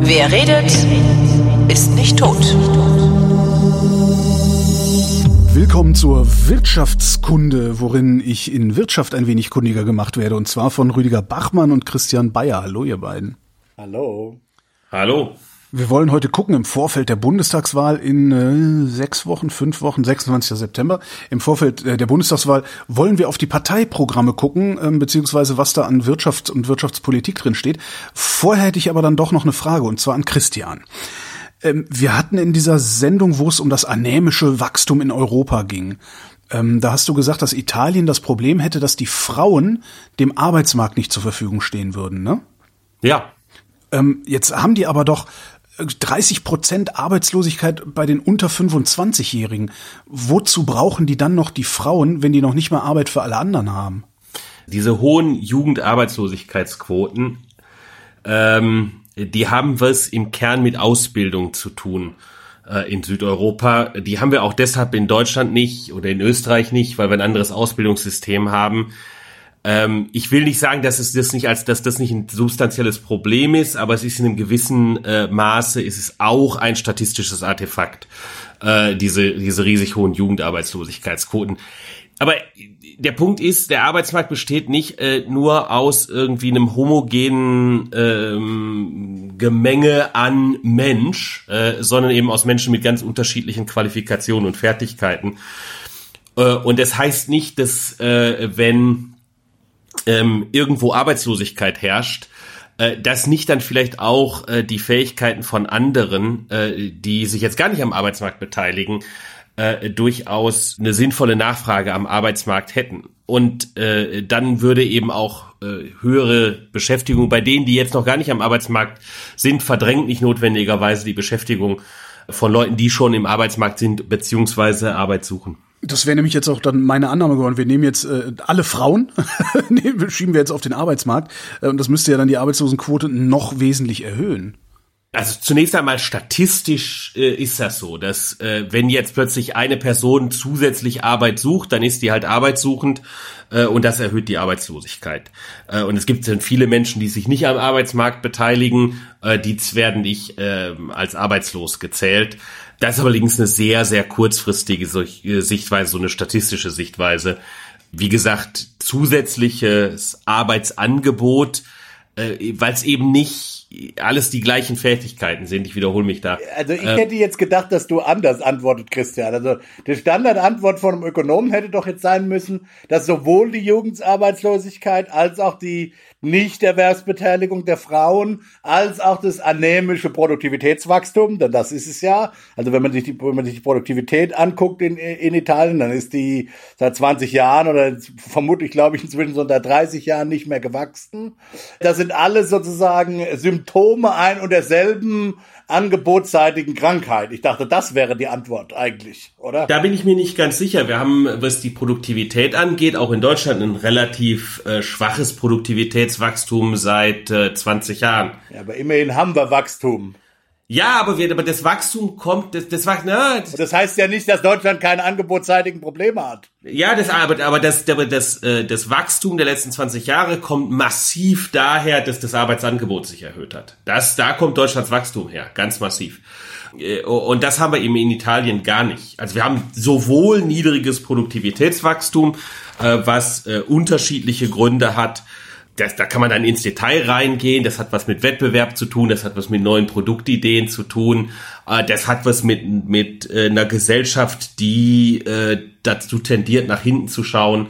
Wer redet, ist nicht tot. Willkommen zur Wirtschaftskunde, worin ich in Wirtschaft ein wenig kundiger gemacht werde, und zwar von Rüdiger Bachmann und Christian Bayer. Hallo, ihr beiden. Hallo. Hallo. Wir wollen heute gucken im Vorfeld der Bundestagswahl in äh, sechs Wochen, fünf Wochen, 26. September. Im Vorfeld äh, der Bundestagswahl wollen wir auf die Parteiprogramme gucken, ähm, beziehungsweise was da an Wirtschafts- und Wirtschaftspolitik drin steht. Vorher hätte ich aber dann doch noch eine Frage, und zwar an Christian. Ähm, wir hatten in dieser Sendung, wo es um das anämische Wachstum in Europa ging, ähm, da hast du gesagt, dass Italien das Problem hätte, dass die Frauen dem Arbeitsmarkt nicht zur Verfügung stehen würden, ne? Ja. Ähm, jetzt haben die aber doch 30 Prozent Arbeitslosigkeit bei den unter 25-Jährigen. Wozu brauchen die dann noch die Frauen, wenn die noch nicht mal Arbeit für alle anderen haben? Diese hohen Jugendarbeitslosigkeitsquoten, ähm, die haben was im Kern mit Ausbildung zu tun äh, in Südeuropa. Die haben wir auch deshalb in Deutschland nicht oder in Österreich nicht, weil wir ein anderes Ausbildungssystem haben. Ähm, ich will nicht sagen, dass es das nicht als, dass das nicht ein substanzielles Problem ist, aber es ist in einem gewissen äh, Maße, ist es auch ein statistisches Artefakt, äh, diese, diese riesig hohen Jugendarbeitslosigkeitsquoten. Aber der Punkt ist, der Arbeitsmarkt besteht nicht äh, nur aus irgendwie einem homogenen ähm, Gemenge an Mensch, äh, sondern eben aus Menschen mit ganz unterschiedlichen Qualifikationen und Fertigkeiten. Äh, und das heißt nicht, dass äh, wenn ähm, irgendwo Arbeitslosigkeit herrscht, äh, dass nicht dann vielleicht auch äh, die Fähigkeiten von anderen, äh, die sich jetzt gar nicht am Arbeitsmarkt beteiligen, äh, durchaus eine sinnvolle Nachfrage am Arbeitsmarkt hätten. Und äh, dann würde eben auch äh, höhere Beschäftigung bei denen, die jetzt noch gar nicht am Arbeitsmarkt sind, verdrängt nicht notwendigerweise die Beschäftigung von Leuten, die schon im Arbeitsmarkt sind beziehungsweise Arbeit suchen. Das wäre nämlich jetzt auch dann meine Annahme geworden. Wir nehmen jetzt äh, alle Frauen, schieben wir jetzt auf den Arbeitsmarkt äh, und das müsste ja dann die Arbeitslosenquote noch wesentlich erhöhen. Also zunächst einmal statistisch äh, ist das so, dass äh, wenn jetzt plötzlich eine Person zusätzlich Arbeit sucht, dann ist die halt arbeitssuchend äh, und das erhöht die Arbeitslosigkeit. Äh, und es gibt dann viele Menschen, die sich nicht am Arbeitsmarkt beteiligen, äh, die werden nicht äh, als arbeitslos gezählt. Das ist allerdings eine sehr, sehr kurzfristige äh, Sichtweise, so eine statistische Sichtweise. Wie gesagt, zusätzliches Arbeitsangebot, äh, weil es eben nicht alles die gleichen Fertigkeiten sind. Ich wiederhole mich da. Also ich hätte jetzt gedacht, dass du anders antwortet, Christian. Also die Standardantwort von einem Ökonomen hätte doch jetzt sein müssen, dass sowohl die Jugendarbeitslosigkeit als auch die Nichterwerbsbeteiligung der Frauen als auch das anämische Produktivitätswachstum, denn das ist es ja. Also wenn man sich die, wenn man sich die Produktivität anguckt in, in Italien, dann ist die seit 20 Jahren oder vermutlich, glaube ich, inzwischen so unter 30 Jahren nicht mehr gewachsen. Das sind alles sozusagen Symptome ein und derselben angebotsseitigen Krankheit. Ich dachte, das wäre die Antwort eigentlich, oder? Da bin ich mir nicht ganz sicher. Wir haben, was die Produktivität angeht, auch in Deutschland ein relativ äh, schwaches Produktivitätswachstum seit äh, 20 Jahren. Ja, aber immerhin haben wir Wachstum. Ja, aber, wir, aber das Wachstum kommt, das, das, na, das, das heißt ja nicht, dass Deutschland keine angebotsseitigen Probleme hat. Ja, das, aber, aber das, aber das, äh, das Wachstum der letzten 20 Jahre kommt massiv daher, dass das Arbeitsangebot sich erhöht hat. Das, da kommt Deutschlands Wachstum her, ganz massiv. Äh, und das haben wir eben in Italien gar nicht. Also wir haben sowohl niedriges Produktivitätswachstum, äh, was äh, unterschiedliche Gründe hat, das, da kann man dann ins Detail reingehen. Das hat was mit Wettbewerb zu tun, das hat was mit neuen Produktideen zu tun, äh, das hat was mit, mit äh, einer Gesellschaft, die äh, dazu tendiert, nach hinten zu schauen,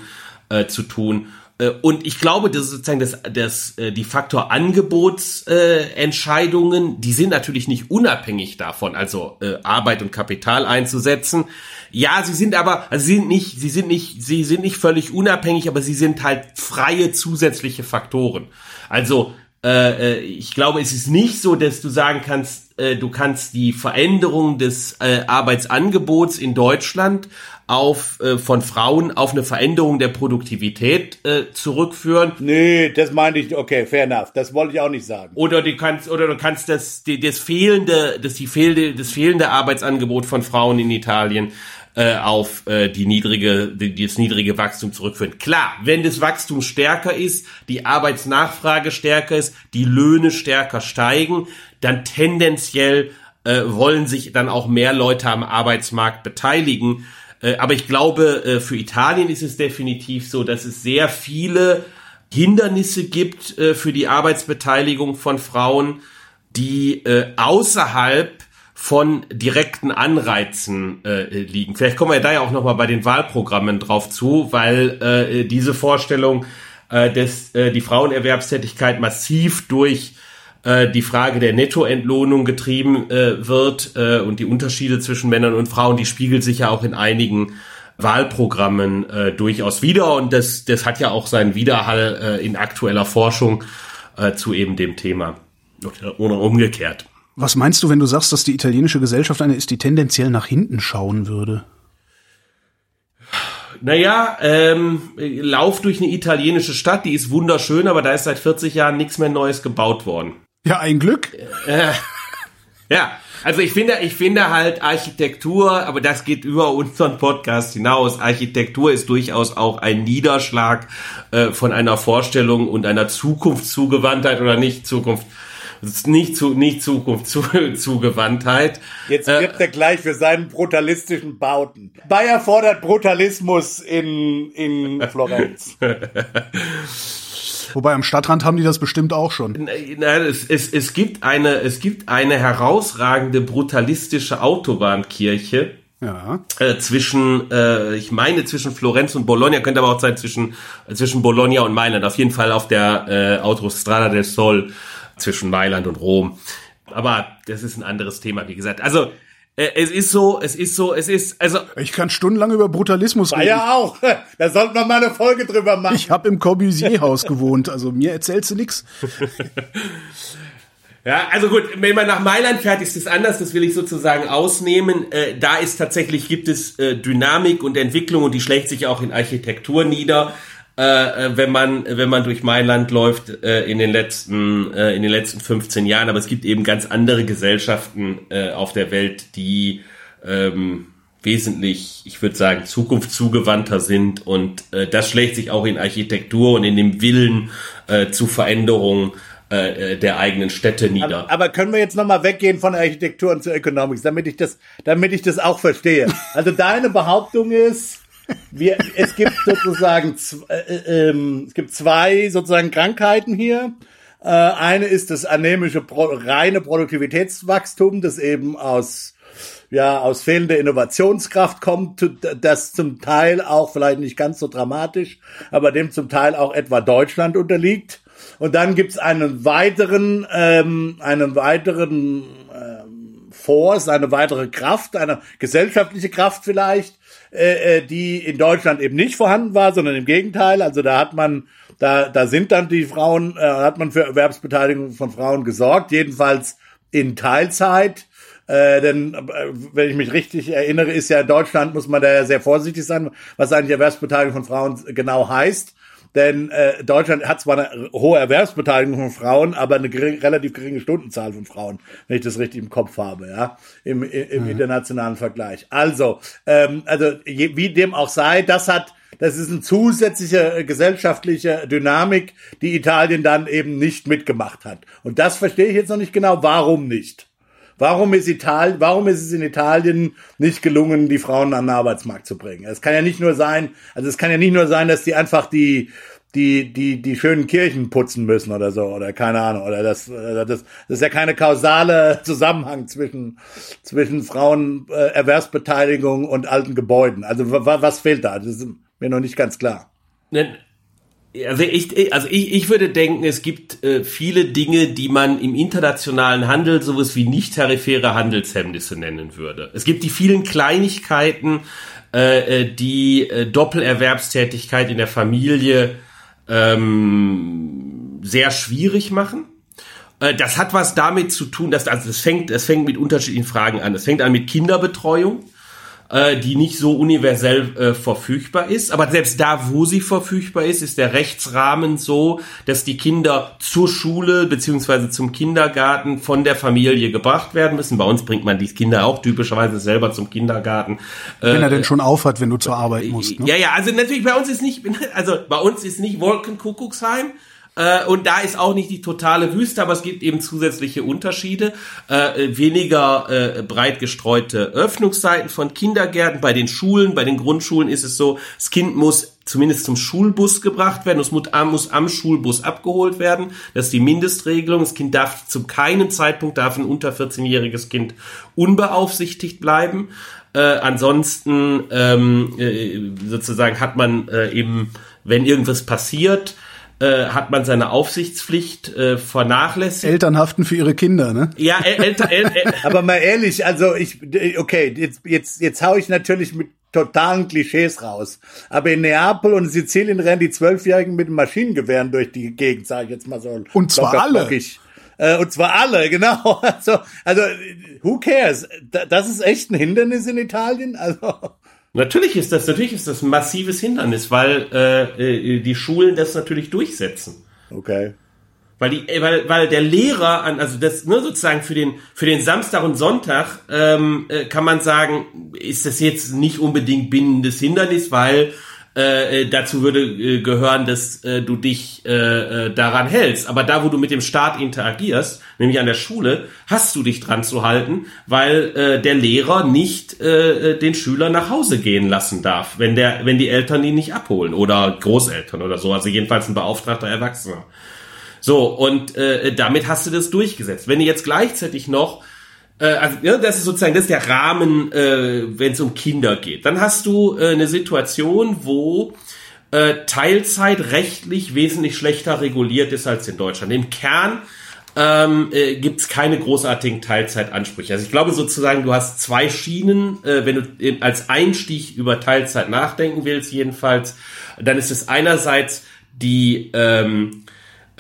äh, zu tun. Äh, und ich glaube, das ist sozusagen das, das, äh, die Faktor Angebotsentscheidungen, äh, die sind natürlich nicht unabhängig davon, also äh, Arbeit und Kapital einzusetzen. Ja, sie sind aber, also sie sind nicht, sie sind nicht, sie sind nicht völlig unabhängig, aber sie sind halt freie zusätzliche Faktoren. Also äh, ich glaube, es ist nicht so, dass du sagen kannst, äh, du kannst die Veränderung des äh, Arbeitsangebots in Deutschland auf äh, von Frauen auf eine Veränderung der Produktivität äh, zurückführen. Nee, das meinte ich, okay, fair enough. Das wollte ich auch nicht sagen. Oder du kannst oder du kannst das die, das fehlende das die fehlende das fehlende Arbeitsangebot von Frauen in Italien äh, auf äh, die niedrige, die, das niedrige Wachstum zurückführen. Klar, wenn das Wachstum stärker ist, die Arbeitsnachfrage stärker ist, die Löhne stärker steigen, dann tendenziell äh, wollen sich dann auch mehr Leute am Arbeitsmarkt beteiligen. Äh, aber ich glaube, äh, für Italien ist es definitiv so, dass es sehr viele Hindernisse gibt äh, für die Arbeitsbeteiligung von Frauen, die äh, außerhalb von direkten Anreizen äh, liegen. Vielleicht kommen wir da ja auch nochmal bei den Wahlprogrammen drauf zu, weil diese Vorstellung, dass die Frauenerwerbstätigkeit massiv durch äh, die Frage der Nettoentlohnung getrieben äh, wird äh, und die Unterschiede zwischen Männern und Frauen, die spiegelt sich ja auch in einigen Wahlprogrammen äh, durchaus wieder und das, das hat ja auch seinen Widerhall äh, in aktueller Forschung äh, zu eben dem Thema oder umgekehrt. Was meinst du, wenn du sagst, dass die italienische Gesellschaft eine ist, die tendenziell nach hinten schauen würde? Naja, ähm, lauf durch eine italienische Stadt, die ist wunderschön, aber da ist seit 40 Jahren nichts mehr Neues gebaut worden. Ja, ein Glück. Äh, ja, also ich finde, ich finde halt Architektur, aber das geht über unseren Podcast hinaus. Architektur ist durchaus auch ein Niederschlag äh, von einer Vorstellung und einer Zukunftszugewandtheit oder nicht Zukunft nicht zu nicht Zukunft zu, Zugewandtheit. Jetzt wird äh, er gleich für seinen brutalistischen Bauten. Bayer fordert Brutalismus in in Florenz. Wobei am Stadtrand haben die das bestimmt auch schon. Nein, es, es, es gibt eine, es gibt eine herausragende brutalistische Autobahnkirche. Ja. Äh, zwischen, äh, ich meine zwischen Florenz und Bologna, könnte aber auch sein zwischen, zwischen Bologna und Mailand. Auf jeden Fall auf der äh, Autostrada del Sol zwischen Mailand und Rom. Aber das ist ein anderes Thema, wie gesagt. Also äh, es ist so, es ist so, es ist, also. Ich kann stundenlang über Brutalismus reden. Ja, auch. Da sollten wir mal eine Folge drüber machen. Ich habe im Corbusier-Haus gewohnt, also mir erzählst du nix. Ja, also gut, wenn man nach Mailand fährt, ist es anders, das will ich sozusagen ausnehmen. Äh, da ist tatsächlich, gibt es äh, Dynamik und Entwicklung und die schlägt sich auch in Architektur nieder. Äh, äh wenn man wenn man durch Mailand läuft äh, in den letzten äh, in den letzten 15 Jahren, aber es gibt eben ganz andere Gesellschaften äh, auf der Welt, die ähm, wesentlich, ich würde sagen, zukunftszugewandter sind und äh, das schlägt sich auch in Architektur und in dem Willen äh, zu Veränderungen äh, der eigenen Städte nieder. Aber, aber können wir jetzt nochmal weggehen von Architektur und zur Economics, damit ich das, damit ich das auch verstehe. Also deine Behauptung ist, wir, es gibt sozusagen äh, äh, äh, es gibt zwei sozusagen Krankheiten hier. Äh, eine ist das anämische Pro reine Produktivitätswachstum, das eben aus ja aus fehlender Innovationskraft kommt, das zum Teil auch vielleicht nicht ganz so dramatisch, aber dem zum Teil auch etwa Deutschland unterliegt. Und dann gibt's einen weiteren, ähm, einen weiteren ähm, Force, eine weitere Kraft, eine gesellschaftliche Kraft vielleicht, äh, äh, die in Deutschland eben nicht vorhanden war, sondern im Gegenteil. Also da hat man, da, da sind dann die Frauen, äh, hat man für Erwerbsbeteiligung von Frauen gesorgt, jedenfalls in Teilzeit. Äh, denn äh, wenn ich mich richtig erinnere, ist ja in Deutschland, muss man da ja sehr vorsichtig sein, was eigentlich Erwerbsbeteiligung von Frauen genau heißt. Denn äh, Deutschland hat zwar eine hohe Erwerbsbeteiligung von Frauen, aber eine gering, relativ geringe Stundenzahl von Frauen, wenn ich das richtig im Kopf habe, ja, im, im mhm. internationalen Vergleich. Also, ähm, also je, wie dem auch sei, das hat das ist eine zusätzliche äh, gesellschaftliche Dynamik, die Italien dann eben nicht mitgemacht hat. Und das verstehe ich jetzt noch nicht genau, warum nicht. Warum ist Italien, warum ist es in Italien nicht gelungen, die Frauen an den Arbeitsmarkt zu bringen? Es kann ja nicht nur sein, also es kann ja nicht nur sein, dass die einfach die, die, die, die schönen Kirchen putzen müssen oder so, oder keine Ahnung, oder das, das, das ist ja keine kausale Zusammenhang zwischen, zwischen Frauenerwerbsbeteiligung äh, und alten Gebäuden. Also was fehlt da? Das ist mir noch nicht ganz klar. Also ich, also ich, ich würde denken, es gibt äh, viele Dinge, die man im internationalen Handel sowas wie nicht tarifäre Handelshemmnisse nennen würde. Es gibt die vielen Kleinigkeiten, äh, äh, die äh, Doppelerwerbstätigkeit in der Familie ähm, sehr schwierig machen. Äh, das hat was damit zu tun, dass also es fängt, es fängt mit unterschiedlichen Fragen an. Es fängt an mit Kinderbetreuung äh, die nicht so universell äh, verfügbar ist. Aber selbst da, wo sie verfügbar ist, ist der Rechtsrahmen so, dass die Kinder zur Schule beziehungsweise zum Kindergarten von der Familie gebracht werden müssen. Bei uns bringt man die Kinder auch typischerweise selber zum Kindergarten. Wenn er denn schon aufhat, wenn du zur Arbeit musst. Ne? Ja, ja, also natürlich bei uns ist nicht, also bei uns ist nicht Wolkenkuckucksheim, äh, und da ist auch nicht die totale Wüste, aber es gibt eben zusätzliche Unterschiede. Äh, weniger äh, breit gestreute Öffnungszeiten von Kindergärten. Bei den Schulen, bei den Grundschulen ist es so, das Kind muss zumindest zum Schulbus gebracht werden. Es muss, am Schulbus abgeholt werden. Das ist die Mindestregelung. Das Kind darf zu keinem Zeitpunkt, darf ein unter 14-jähriges Kind unbeaufsichtigt bleiben. Äh, ansonsten ähm, äh, sozusagen hat man äh, eben, wenn irgendwas passiert, äh, hat man seine Aufsichtspflicht äh, vernachlässigt. Eltern haften für ihre Kinder, ne? Ja, Eltern. El El Aber mal ehrlich, also ich, okay, jetzt jetzt jetzt hau ich natürlich mit totalen Klischees raus. Aber in Neapel und Sizilien rennen die Zwölfjährigen mit Maschinengewehren durch die Gegend, sage ich jetzt mal so. Und zwar alle. Äh, und zwar alle, genau. Also, also, who cares? Das ist echt ein Hindernis in Italien. Also. Natürlich ist das, natürlich ist das ein massives Hindernis, weil äh, äh, die Schulen das natürlich durchsetzen. Okay. Weil die, äh, weil, weil der Lehrer an, also das ne, sozusagen für den für den Samstag und Sonntag ähm, äh, kann man sagen, ist das jetzt nicht unbedingt bindendes Hindernis, weil äh, äh, dazu würde äh, gehören, dass äh, du dich äh, äh, daran hältst. Aber da, wo du mit dem Staat interagierst, nämlich an der Schule, hast du dich dran zu halten, weil äh, der Lehrer nicht äh, äh den Schüler nach Hause gehen lassen darf, wenn der, wenn die Eltern ihn nicht abholen oder Großeltern oder so. Also jedenfalls ein beauftragter Erwachsener. So und äh, damit hast du das durchgesetzt. Wenn du jetzt gleichzeitig noch also ja, das ist sozusagen das ist der Rahmen, äh, wenn es um Kinder geht. Dann hast du äh, eine Situation, wo äh, Teilzeit rechtlich wesentlich schlechter reguliert ist als in Deutschland. Im Kern ähm, äh, gibt keine großartigen Teilzeitansprüche. Also ich glaube sozusagen, du hast zwei Schienen, äh, wenn du als Einstieg über Teilzeit nachdenken willst, jedenfalls, dann ist es einerseits die ähm,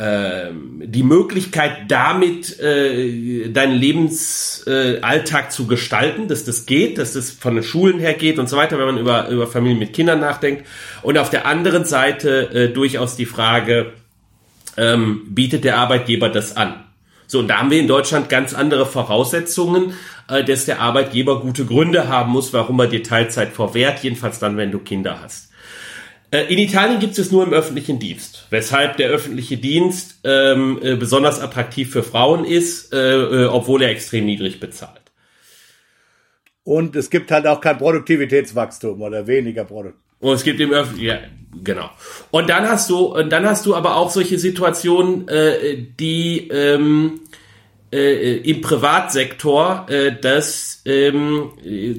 die Möglichkeit, damit äh, deinen Lebensalltag äh, zu gestalten, dass das geht, dass das von den Schulen her geht und so weiter, wenn man über, über Familien mit Kindern nachdenkt. Und auf der anderen Seite äh, durchaus die Frage, ähm, bietet der Arbeitgeber das an? So, und da haben wir in Deutschland ganz andere Voraussetzungen, äh, dass der Arbeitgeber gute Gründe haben muss, warum er dir Teilzeit verwehrt, jedenfalls dann, wenn du Kinder hast. Äh, in Italien gibt es nur im öffentlichen Dienst, weshalb der öffentliche Dienst ähm, äh, besonders attraktiv für Frauen ist, äh, äh, obwohl er extrem niedrig bezahlt. Und es gibt halt auch kein Produktivitätswachstum oder weniger Produktivität. Und es gibt im öffentlichen, ja, genau. Und dann hast du, und dann hast du aber auch solche Situationen, äh, die ähm, äh, im Privatsektor, äh, dass ähm,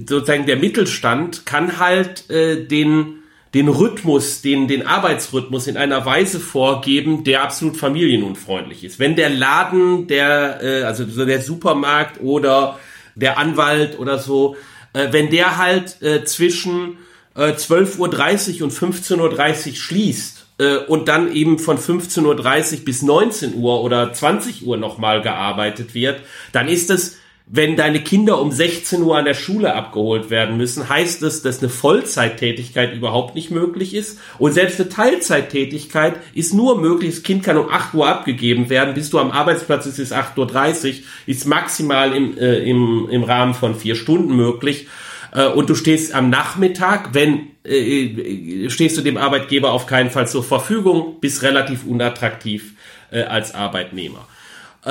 sozusagen der Mittelstand kann halt äh, den den Rhythmus, den, den Arbeitsrhythmus in einer Weise vorgeben, der absolut familienunfreundlich ist. Wenn der Laden, der, äh, also so der Supermarkt oder der Anwalt oder so, äh, wenn der halt äh, zwischen äh, 12.30 Uhr und 15.30 Uhr schließt äh, und dann eben von 15.30 Uhr bis 19 Uhr oder 20 Uhr nochmal gearbeitet wird, dann ist es wenn deine Kinder um 16 Uhr an der Schule abgeholt werden müssen, heißt es, dass eine Vollzeittätigkeit überhaupt nicht möglich ist. Und selbst eine Teilzeittätigkeit ist nur möglich. Das Kind kann um 8 Uhr abgegeben werden, bis du am Arbeitsplatz ist, ist 8.30 Uhr, ist maximal im, äh, im, im Rahmen von vier Stunden möglich. Äh, und du stehst am Nachmittag, wenn äh, stehst du dem Arbeitgeber auf keinen Fall zur Verfügung, bist relativ unattraktiv äh, als Arbeitnehmer.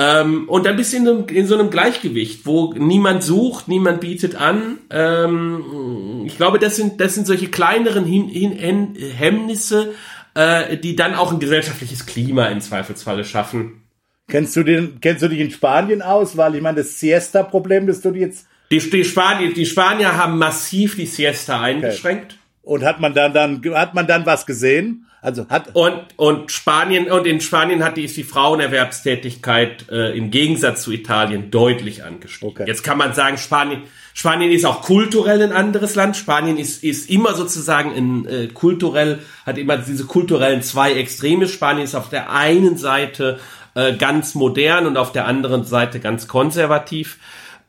Ähm, und dann bist du in, einem, in, so einem Gleichgewicht, wo niemand sucht, niemand bietet an. Ähm, ich glaube, das sind, das sind solche kleineren Hin Hin Hemmnisse, äh, die dann auch ein gesellschaftliches Klima im Zweifelsfalle schaffen. Kennst du den, kennst du dich in Spanien aus? Weil ich meine, das Siesta-Problem, das du jetzt. Die, die, Spanier, die Spanier haben massiv die Siesta eingeschränkt. Okay. Und hat man dann, dann, hat man dann was gesehen? Also hat und und Spanien und in Spanien hat die ist die Frauenerwerbstätigkeit äh, im Gegensatz zu Italien deutlich angestiegen. Okay. Jetzt kann man sagen, Spanien Spanien ist auch kulturell ein anderes Land. Spanien ist ist immer sozusagen in äh, kulturell hat immer diese kulturellen zwei Extreme. Spanien ist auf der einen Seite äh, ganz modern und auf der anderen Seite ganz konservativ.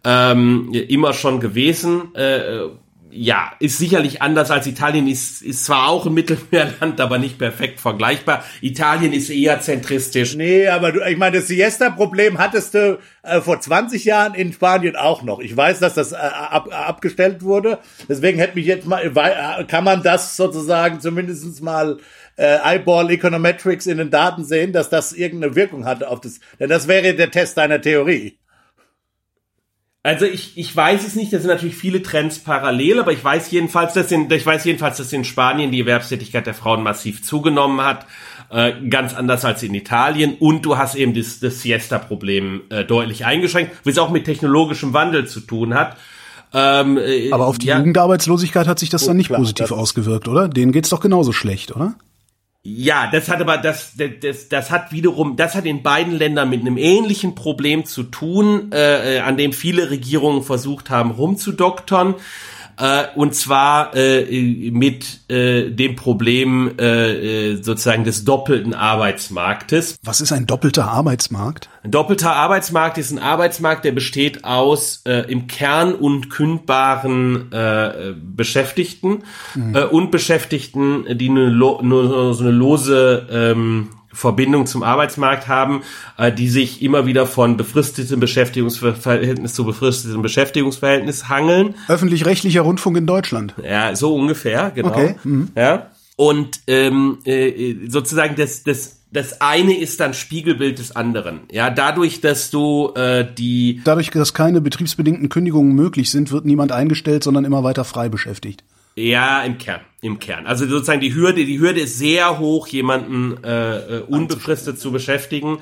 Ähm, immer schon gewesen. Äh, ja, ist sicherlich anders als Italien, ist, ist zwar auch ein Mittelmeerland, aber nicht perfekt vergleichbar. Italien ist eher zentristisch. Nee, aber du, ich meine, das Siesta-Problem hattest du äh, vor 20 Jahren in Spanien auch noch. Ich weiß, dass das äh, ab, abgestellt wurde. Deswegen hätte mich jetzt mal, äh, kann man das sozusagen zumindest mal äh, Eyeball Econometrics in den Daten sehen, dass das irgendeine Wirkung hatte auf das, denn das wäre der Test deiner Theorie. Also ich, ich weiß es nicht, das sind natürlich viele Trends parallel, aber ich weiß jedenfalls, dass in, ich weiß jedenfalls, dass in Spanien die Erwerbstätigkeit der Frauen massiv zugenommen hat, äh, ganz anders als in Italien. Und du hast eben das, das Siesta-Problem äh, deutlich eingeschränkt, was auch mit technologischem Wandel zu tun hat. Ähm, äh, aber auf die ja. Jugendarbeitslosigkeit hat sich das oh, dann nicht klar, positiv ausgewirkt, oder? Denen geht's doch genauso schlecht, oder? Ja, das hat aber das, das das hat wiederum das hat in beiden Ländern mit einem ähnlichen Problem zu tun, äh, äh an dem viele Regierungen versucht haben rumzudoktern äh, und zwar äh, mit äh, dem Problem äh, äh, sozusagen des doppelten Arbeitsmarktes. Was ist ein doppelter Arbeitsmarkt? Ein doppelter Arbeitsmarkt ist ein Arbeitsmarkt, der besteht aus äh, im Kern unkündbaren äh, Beschäftigten mhm. äh, und Beschäftigten, die eine, nur so eine lose ähm, Verbindung zum Arbeitsmarkt haben, äh, die sich immer wieder von befristetem Beschäftigungsverhältnis zu befristetem Beschäftigungsverhältnis hangeln. Öffentlich-rechtlicher Rundfunk in Deutschland. Ja, so ungefähr, genau. Okay. Mhm. Ja. Und ähm, äh, sozusagen das, das das eine ist dann Spiegelbild des anderen. Ja, dadurch, dass du äh, die dadurch, dass keine betriebsbedingten Kündigungen möglich sind, wird niemand eingestellt, sondern immer weiter frei beschäftigt. Ja, im Kern, im Kern. Also sozusagen die Hürde, die Hürde ist sehr hoch, jemanden äh, äh, unbefristet zu beschäftigen.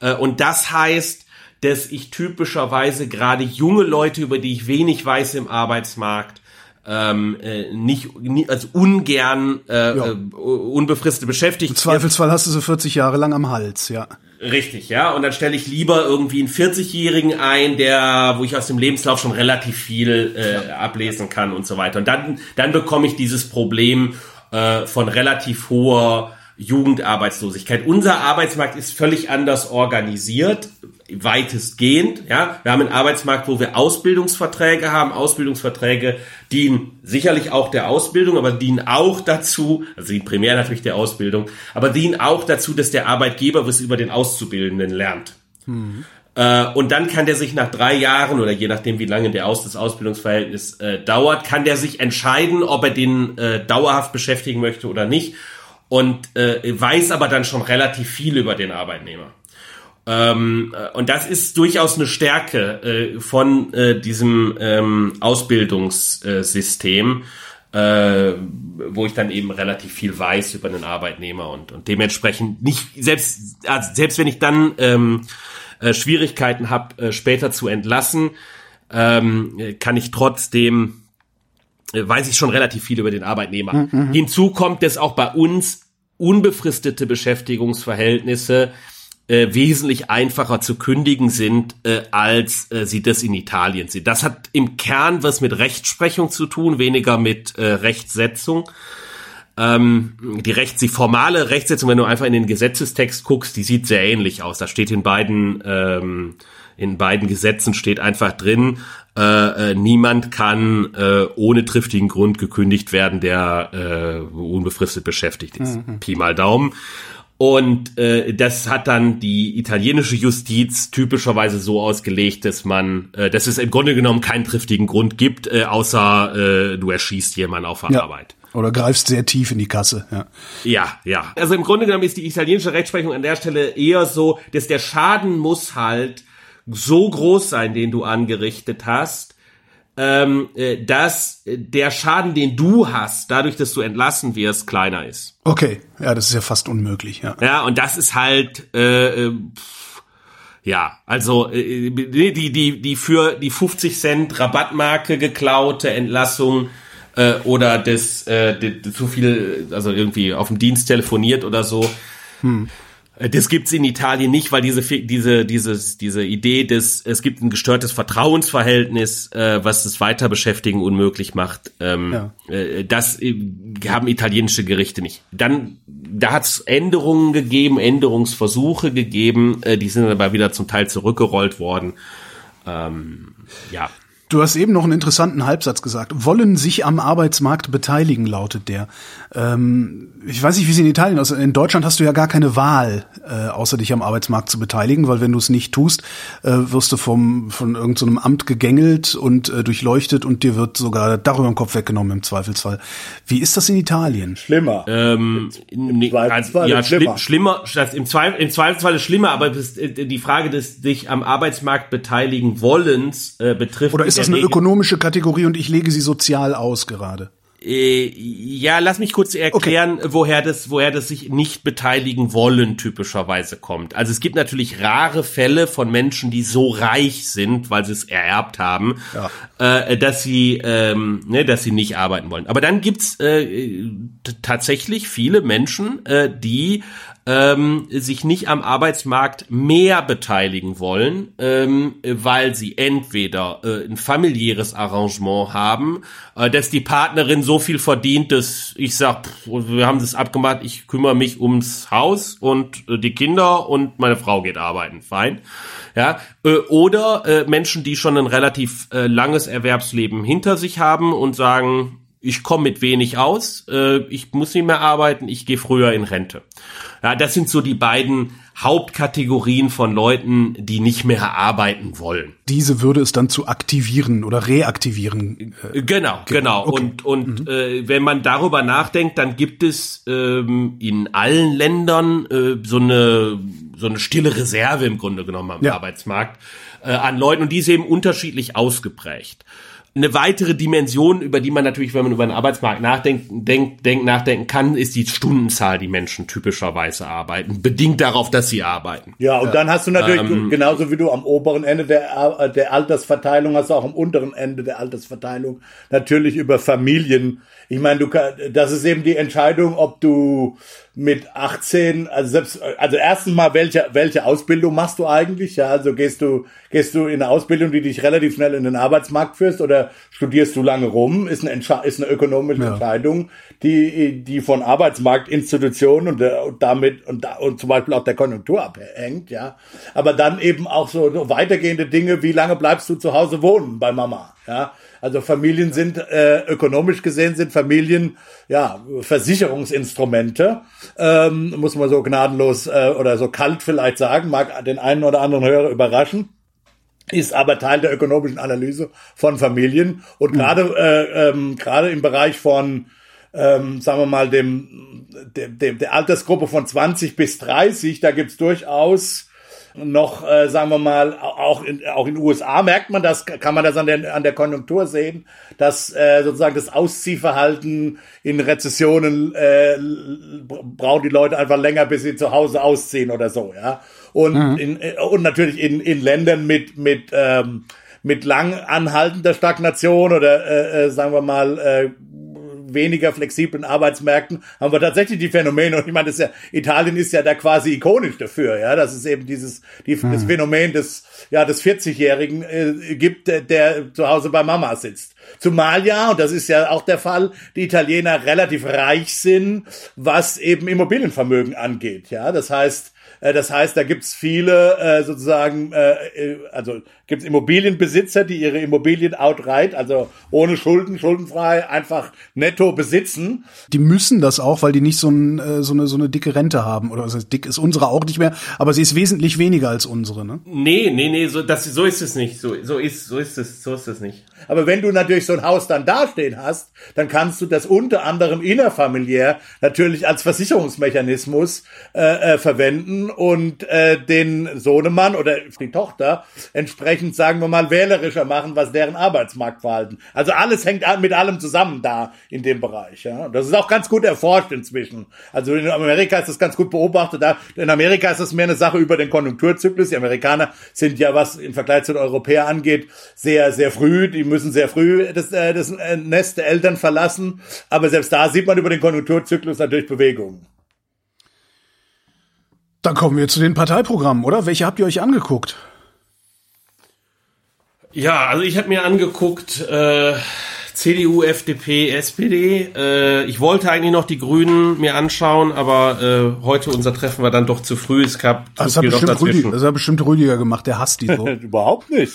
Äh, und das heißt, dass ich typischerweise gerade junge Leute, über die ich wenig weiß im Arbeitsmarkt, ähm, äh, nicht, also ungern äh, ja. äh, unbefristet beschäftigt. Im Zweifelsfall hast du sie 40 Jahre lang am Hals, ja. Richtig, ja. Und dann stelle ich lieber irgendwie einen 40-Jährigen ein, der, wo ich aus dem Lebenslauf schon relativ viel äh, ablesen kann und so weiter. Und dann, dann bekomme ich dieses Problem äh, von relativ hoher Jugendarbeitslosigkeit. Unser Arbeitsmarkt ist völlig anders organisiert, weitestgehend. Ja, wir haben einen Arbeitsmarkt, wo wir Ausbildungsverträge haben. Ausbildungsverträge dienen sicherlich auch der Ausbildung, aber dienen auch dazu, also dienen primär natürlich der Ausbildung, aber dienen auch dazu, dass der Arbeitgeber was über den Auszubildenden lernt. Mhm. Und dann kann der sich nach drei Jahren oder je nachdem, wie lange der Aus das Ausbildungsverhältnis äh, dauert, kann der sich entscheiden, ob er den äh, dauerhaft beschäftigen möchte oder nicht und äh, weiß aber dann schon relativ viel über den Arbeitnehmer. Ähm, äh, und das ist durchaus eine Stärke äh, von äh, diesem ähm, Ausbildungssystem, äh, wo ich dann eben relativ viel weiß über den Arbeitnehmer und, und dementsprechend nicht, selbst, also selbst wenn ich dann ähm, äh, Schwierigkeiten habe, äh, später zu entlassen, ähm, kann ich trotzdem weiß ich schon relativ viel über den Arbeitnehmer. Mhm, mhm. Hinzu kommt, dass auch bei uns unbefristete Beschäftigungsverhältnisse äh, wesentlich einfacher zu kündigen sind, äh, als äh, sie das in Italien sind. Das hat im Kern was mit Rechtsprechung zu tun, weniger mit äh, Rechtssetzung. Ähm, die Rechts, die formale Rechtssetzung, wenn du einfach in den Gesetzestext guckst, die sieht sehr ähnlich aus. Da steht in beiden ähm, in beiden Gesetzen steht einfach drin, äh, äh, niemand kann äh, ohne triftigen Grund gekündigt werden, der äh, unbefristet beschäftigt ist. Mhm. Pi mal Daumen. Und äh, das hat dann die italienische Justiz typischerweise so ausgelegt, dass man, äh, dass es im Grunde genommen keinen triftigen Grund gibt, äh, außer äh, du erschießt jemanden auf der ja. Arbeit. Oder greifst sehr tief in die Kasse, ja. Ja, ja. Also im Grunde genommen ist die italienische Rechtsprechung an der Stelle eher so, dass der Schaden muss halt so groß sein, den du angerichtet hast, ähm, äh, dass der Schaden, den du hast, dadurch, dass du entlassen wirst, kleiner ist. Okay, ja, das ist ja fast unmöglich, ja. Ja, und das ist halt, äh, äh, ja, also äh, die die die für die 50 Cent Rabattmarke geklaute Entlassung äh, oder das, äh, zu viel, also irgendwie auf dem Dienst telefoniert oder so. Hm. Äh, das gibt's in Italien nicht, weil diese diese dieses diese Idee des es gibt ein gestörtes Vertrauensverhältnis, äh, was das Weiterbeschäftigen unmöglich macht. Ähm, ja. äh, das äh, haben italienische Gerichte nicht. Dann da hat's Änderungen gegeben, Änderungsversuche gegeben, äh, die sind aber wieder zum Teil zurückgerollt worden. Ähm, ja. Du hast eben noch einen interessanten Halbsatz gesagt. Wollen sich am Arbeitsmarkt beteiligen, lautet der. Ähm, ich weiß nicht, wie es in Italien aussieht. In Deutschland hast du ja gar keine Wahl, äh, außer dich am Arbeitsmarkt zu beteiligen, weil wenn du es nicht tust, äh, wirst du vom, von irgendeinem so Amt gegängelt und äh, durchleuchtet und dir wird sogar darüber im Kopf weggenommen im Zweifelsfall. Wie ist das in Italien? Schlimmer. Ähm, nee, also, ja, schlimmer. schlimmer im, Zweifel, Im Zweifelsfall ist schlimmer, aber äh, die Frage des dich am Arbeitsmarkt beteiligen wollens äh, betrifft. Oder ist das eine Regel ökonomische Kategorie und ich lege sie sozial aus gerade? Äh, ja, lass mich kurz erklären, okay. woher das, woher das sich nicht beteiligen wollen typischerweise kommt. Also es gibt natürlich rare Fälle von Menschen, die so reich sind, weil sie es ererbt haben, ja. äh, dass sie, ähm, ne, dass sie nicht arbeiten wollen. Aber dann gibt's äh, tatsächlich viele Menschen, äh, die ähm, sich nicht am Arbeitsmarkt mehr beteiligen wollen, ähm, weil sie entweder äh, ein familiäres Arrangement haben, äh, dass die Partnerin so viel verdient, dass ich sag, pff, wir haben das abgemacht, ich kümmere mich ums Haus und äh, die Kinder und meine Frau geht arbeiten, fein. Ja, äh, oder äh, Menschen, die schon ein relativ äh, langes Erwerbsleben hinter sich haben und sagen, ich komme mit wenig aus, äh, ich muss nicht mehr arbeiten, ich gehe früher in Rente. Ja, das sind so die beiden Hauptkategorien von Leuten, die nicht mehr arbeiten wollen. Diese würde es dann zu aktivieren oder reaktivieren. Äh, genau, genau. Okay. Und und mhm. äh, wenn man darüber nachdenkt, dann gibt es ähm, in allen Ländern äh, so eine so eine stille Reserve im Grunde genommen am ja. Arbeitsmarkt äh, an Leuten und die ist eben unterschiedlich ausgeprägt eine weitere Dimension, über die man natürlich, wenn man über den Arbeitsmarkt nachdenkt, denk, denk, nachdenken kann, ist die Stundenzahl, die Menschen typischerweise arbeiten, bedingt darauf, dass sie arbeiten. Ja, und dann hast du natürlich, ähm, genauso wie du am oberen Ende der, der Altersverteilung hast, du auch am unteren Ende der Altersverteilung natürlich über Familien. Ich meine, du das ist eben die Entscheidung, ob du mit 18, also selbst, also erstens mal, welche, welche Ausbildung machst du eigentlich? Ja, also gehst du, gehst du in eine Ausbildung, die dich relativ schnell in den Arbeitsmarkt führst oder studierst du lange rum? Ist eine, Entsche ist eine ökonomische ja. Entscheidung, die, die von Arbeitsmarktinstitutionen und, und damit und, und zum Beispiel auch der Konjunktur abhängt, ja. Aber dann eben auch so weitergehende Dinge, wie lange bleibst du zu Hause wohnen bei Mama, ja. Also Familien sind äh, ökonomisch gesehen sind Familien ja Versicherungsinstrumente, ähm, muss man so gnadenlos äh, oder so kalt vielleicht sagen, mag den einen oder anderen Hörer überraschen ist aber Teil der ökonomischen Analyse von Familien und mhm. gerade äh, ähm, gerade im Bereich von ähm, sagen wir mal dem, dem, dem der Altersgruppe von 20 bis 30, da gibt's durchaus noch, äh, sagen wir mal, auch in, auch in den USA merkt man das, kann man das an der, an der Konjunktur sehen, dass äh, sozusagen das Ausziehverhalten in Rezessionen äh, brauchen die Leute einfach länger, bis sie zu Hause ausziehen oder so, ja. Und, mhm. in, äh, und natürlich in, in Ländern mit, mit, ähm, mit lang anhaltender Stagnation oder äh, äh, sagen wir mal äh, weniger flexiblen Arbeitsmärkten haben wir tatsächlich die Phänomene und ich meine, das ist ja, Italien ist ja da quasi ikonisch dafür, ja, dass es eben dieses die, hm. das Phänomen des ja des 40-Jährigen äh, gibt, der, der zu Hause bei Mama sitzt. Zumal ja, und das ist ja auch der Fall, die Italiener relativ reich sind, was eben Immobilienvermögen angeht, ja, das heißt das heißt, da gibt's viele äh, sozusagen, äh, äh, also gibt's Immobilienbesitzer, die ihre Immobilien outright, also ohne Schulden, schuldenfrei, einfach netto besitzen. Die müssen das auch, weil die nicht so, ein, äh, so, eine, so eine dicke Rente haben. Oder also dick ist unsere auch nicht mehr, aber sie ist wesentlich weniger als unsere, ne? Nee, nee, nee, so, das, so ist es nicht. So, so ist, so ist es, so ist es nicht. Aber wenn du natürlich so ein Haus dann dastehen hast, dann kannst du das unter anderem innerfamiliär natürlich als Versicherungsmechanismus äh, äh, verwenden und äh, den Sohnemann oder die Tochter entsprechend, sagen wir mal, wählerischer machen, was deren Arbeitsmarktverhalten. Also alles hängt mit allem zusammen da in dem Bereich. Ja? Das ist auch ganz gut erforscht inzwischen. Also in Amerika ist das ganz gut beobachtet. In Amerika ist das mehr eine Sache über den Konjunkturzyklus. Die Amerikaner sind ja, was im Vergleich zu den Europäern angeht, sehr, sehr früh. Die müssen sehr früh das, äh, das äh, Nest der Eltern verlassen. Aber selbst da sieht man über den Konjunkturzyklus natürlich Bewegungen. Dann kommen wir zu den Parteiprogrammen, oder? Welche habt ihr euch angeguckt? Ja, also ich habe mir angeguckt äh, CDU, FDP, SPD. Äh, ich wollte eigentlich noch die Grünen mir anschauen, aber äh, heute unser Treffen war dann doch zu früh. Es gab zu das, hat bestimmt Rüdiger, das hat bestimmt Rüdiger gemacht, der hasst die so. Überhaupt nicht.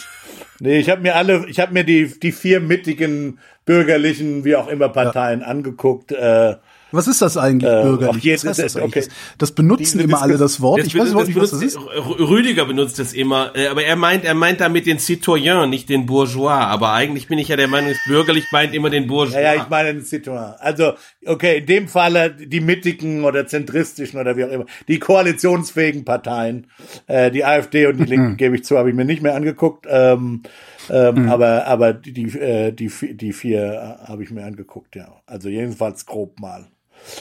Nee, ich habe mir alle, ich habe mir die, die vier mittigen bürgerlichen, wie auch immer Parteien ja. angeguckt. Äh, was ist das eigentlich, äh, bürgerlich? Jetzt, was heißt das, okay. das benutzen die, immer alle das Wort. Das, ich weiß überhaupt nicht, was das ist. Rüdiger benutzt das immer, äh, aber er meint, er meint damit den Citoyen, nicht den Bourgeois. Aber eigentlich bin ich ja der Meinung, dass bürgerlich meint immer den Bourgeois. Ja, ja, ich meine den Citoyen. Also, okay, in dem Falle die mittigen oder zentristischen oder wie auch immer, die koalitionsfähigen Parteien, äh, die AfD und die Linken, gebe ich zu, habe ich mir nicht mehr angeguckt. Ähm, ähm, mhm. Aber aber die die äh, die, die vier äh, habe ich mir angeguckt, ja. Also jedenfalls grob mal.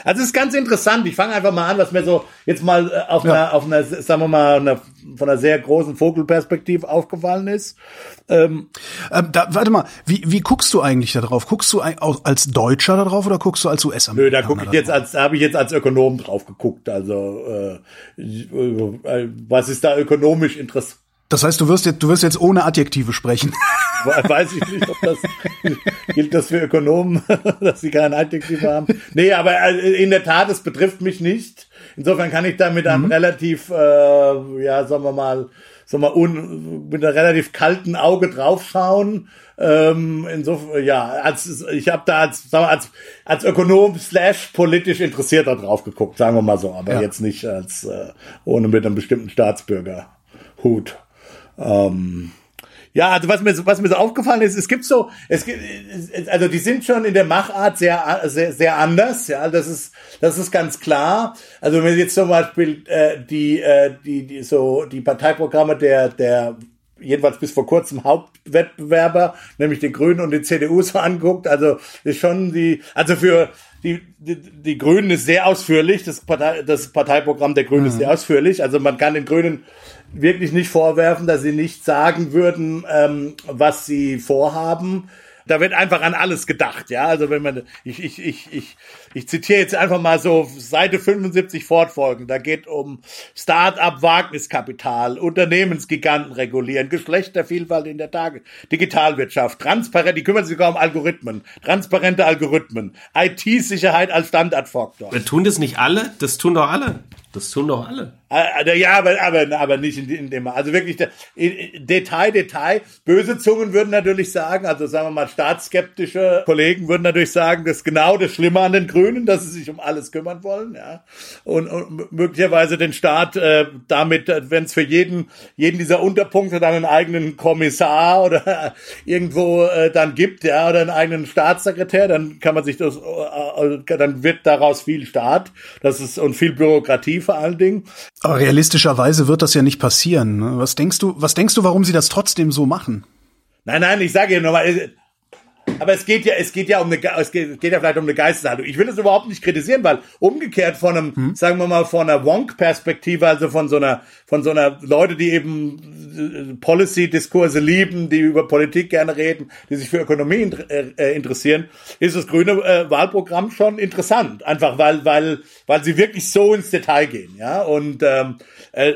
Also es ist ganz interessant. Ich fange einfach mal an, was mir so jetzt mal äh, auf ja. einer, auf einer, sagen wir mal, einer, von einer sehr großen Vogelperspektive aufgefallen ist. Ähm, ähm, da, warte mal, wie, wie guckst du eigentlich da drauf? Guckst du als Deutscher da drauf oder guckst du als US-Amerikaner? Nö, da gucke ich jetzt als, da habe ich jetzt als Ökonom drauf geguckt. Also äh, äh, was ist da ökonomisch interessant? Das heißt, du wirst jetzt, du wirst jetzt ohne Adjektive sprechen. Weiß ich nicht, ob das gilt das für Ökonomen, dass sie kein Adjektiv haben. Nee, aber äh, in der Tat, es betrifft mich nicht. Insofern kann ich da mit einem mhm. relativ, äh, ja, sagen wir mal, sagen wir un, mit einem relativ kalten Auge draufschauen. Ähm, insofern, ja, als ich habe da als, sagen wir, als als Ökonom slash politisch interessierter drauf geguckt, sagen wir mal so, aber ja. jetzt nicht als äh, ohne mit einem bestimmten Staatsbürgerhut. Ähm, ja, also was mir, was mir so aufgefallen ist, es gibt so, es gibt, also die sind schon in der Machart sehr, sehr, sehr anders, ja, das ist, das ist ganz klar. Also wenn jetzt zum Beispiel äh, die, äh, die, die, so die Parteiprogramme der, der jedenfalls bis vor kurzem Hauptwettbewerber, nämlich die Grünen und die CDU so anguckt, also ist schon die, also für die, die, die Grünen ist sehr ausführlich, das, Partei, das Parteiprogramm der Grünen mhm. ist sehr ausführlich, also man kann den Grünen wirklich nicht vorwerfen, dass sie nicht sagen würden, ähm, was sie vorhaben. Da wird einfach an alles gedacht, ja. Also wenn man, ich, ich, ich, ich, ich zitiere jetzt einfach mal so Seite 75 fortfolgend. Da geht um Start-up Wagniskapital, Unternehmensgiganten regulieren, Geschlechtervielfalt in der Tage, Digitalwirtschaft, transparent, die kümmern sich sogar um Algorithmen, transparente Algorithmen, IT-Sicherheit als Standardfaktor. Tun das nicht alle? Das tun doch alle. Das tun doch alle. Äh, ja, aber, aber, aber nicht in, in dem, also wirklich Detail, Detail. Böse Zungen würden natürlich sagen, also sagen wir mal staatsskeptische Kollegen würden natürlich sagen, das ist genau das Schlimme an den Grünen, dass sie sich um alles kümmern wollen, ja. Und, und möglicherweise den Staat äh, damit, äh, wenn es für jeden, jeden dieser Unterpunkte dann einen eigenen Kommissar oder irgendwo äh, dann gibt, ja, oder einen eigenen Staatssekretär, dann kann man sich das, äh, äh dann wird daraus viel Staat, das ist und viel Bürokratie vor allen Dingen. Aber realistischerweise wird das ja nicht passieren. Ne? Was denkst du, was denkst du, warum sie das trotzdem so machen? Nein, nein, ich sage ja nochmal, aber es geht ja, es geht ja um eine, es geht, geht ja vielleicht um eine Geisteshaltung. Ich will das überhaupt nicht kritisieren, weil umgekehrt von einem, hm. sagen wir mal, von einer Wonk-Perspektive, also von so einer, von so einer Leute, die eben äh, Policy-Diskurse lieben, die über Politik gerne reden, die sich für Ökonomie äh, äh, interessieren, ist das grüne äh, Wahlprogramm schon interessant. Einfach weil, weil, weil sie wirklich so ins Detail gehen, ja. Und ähm, äh,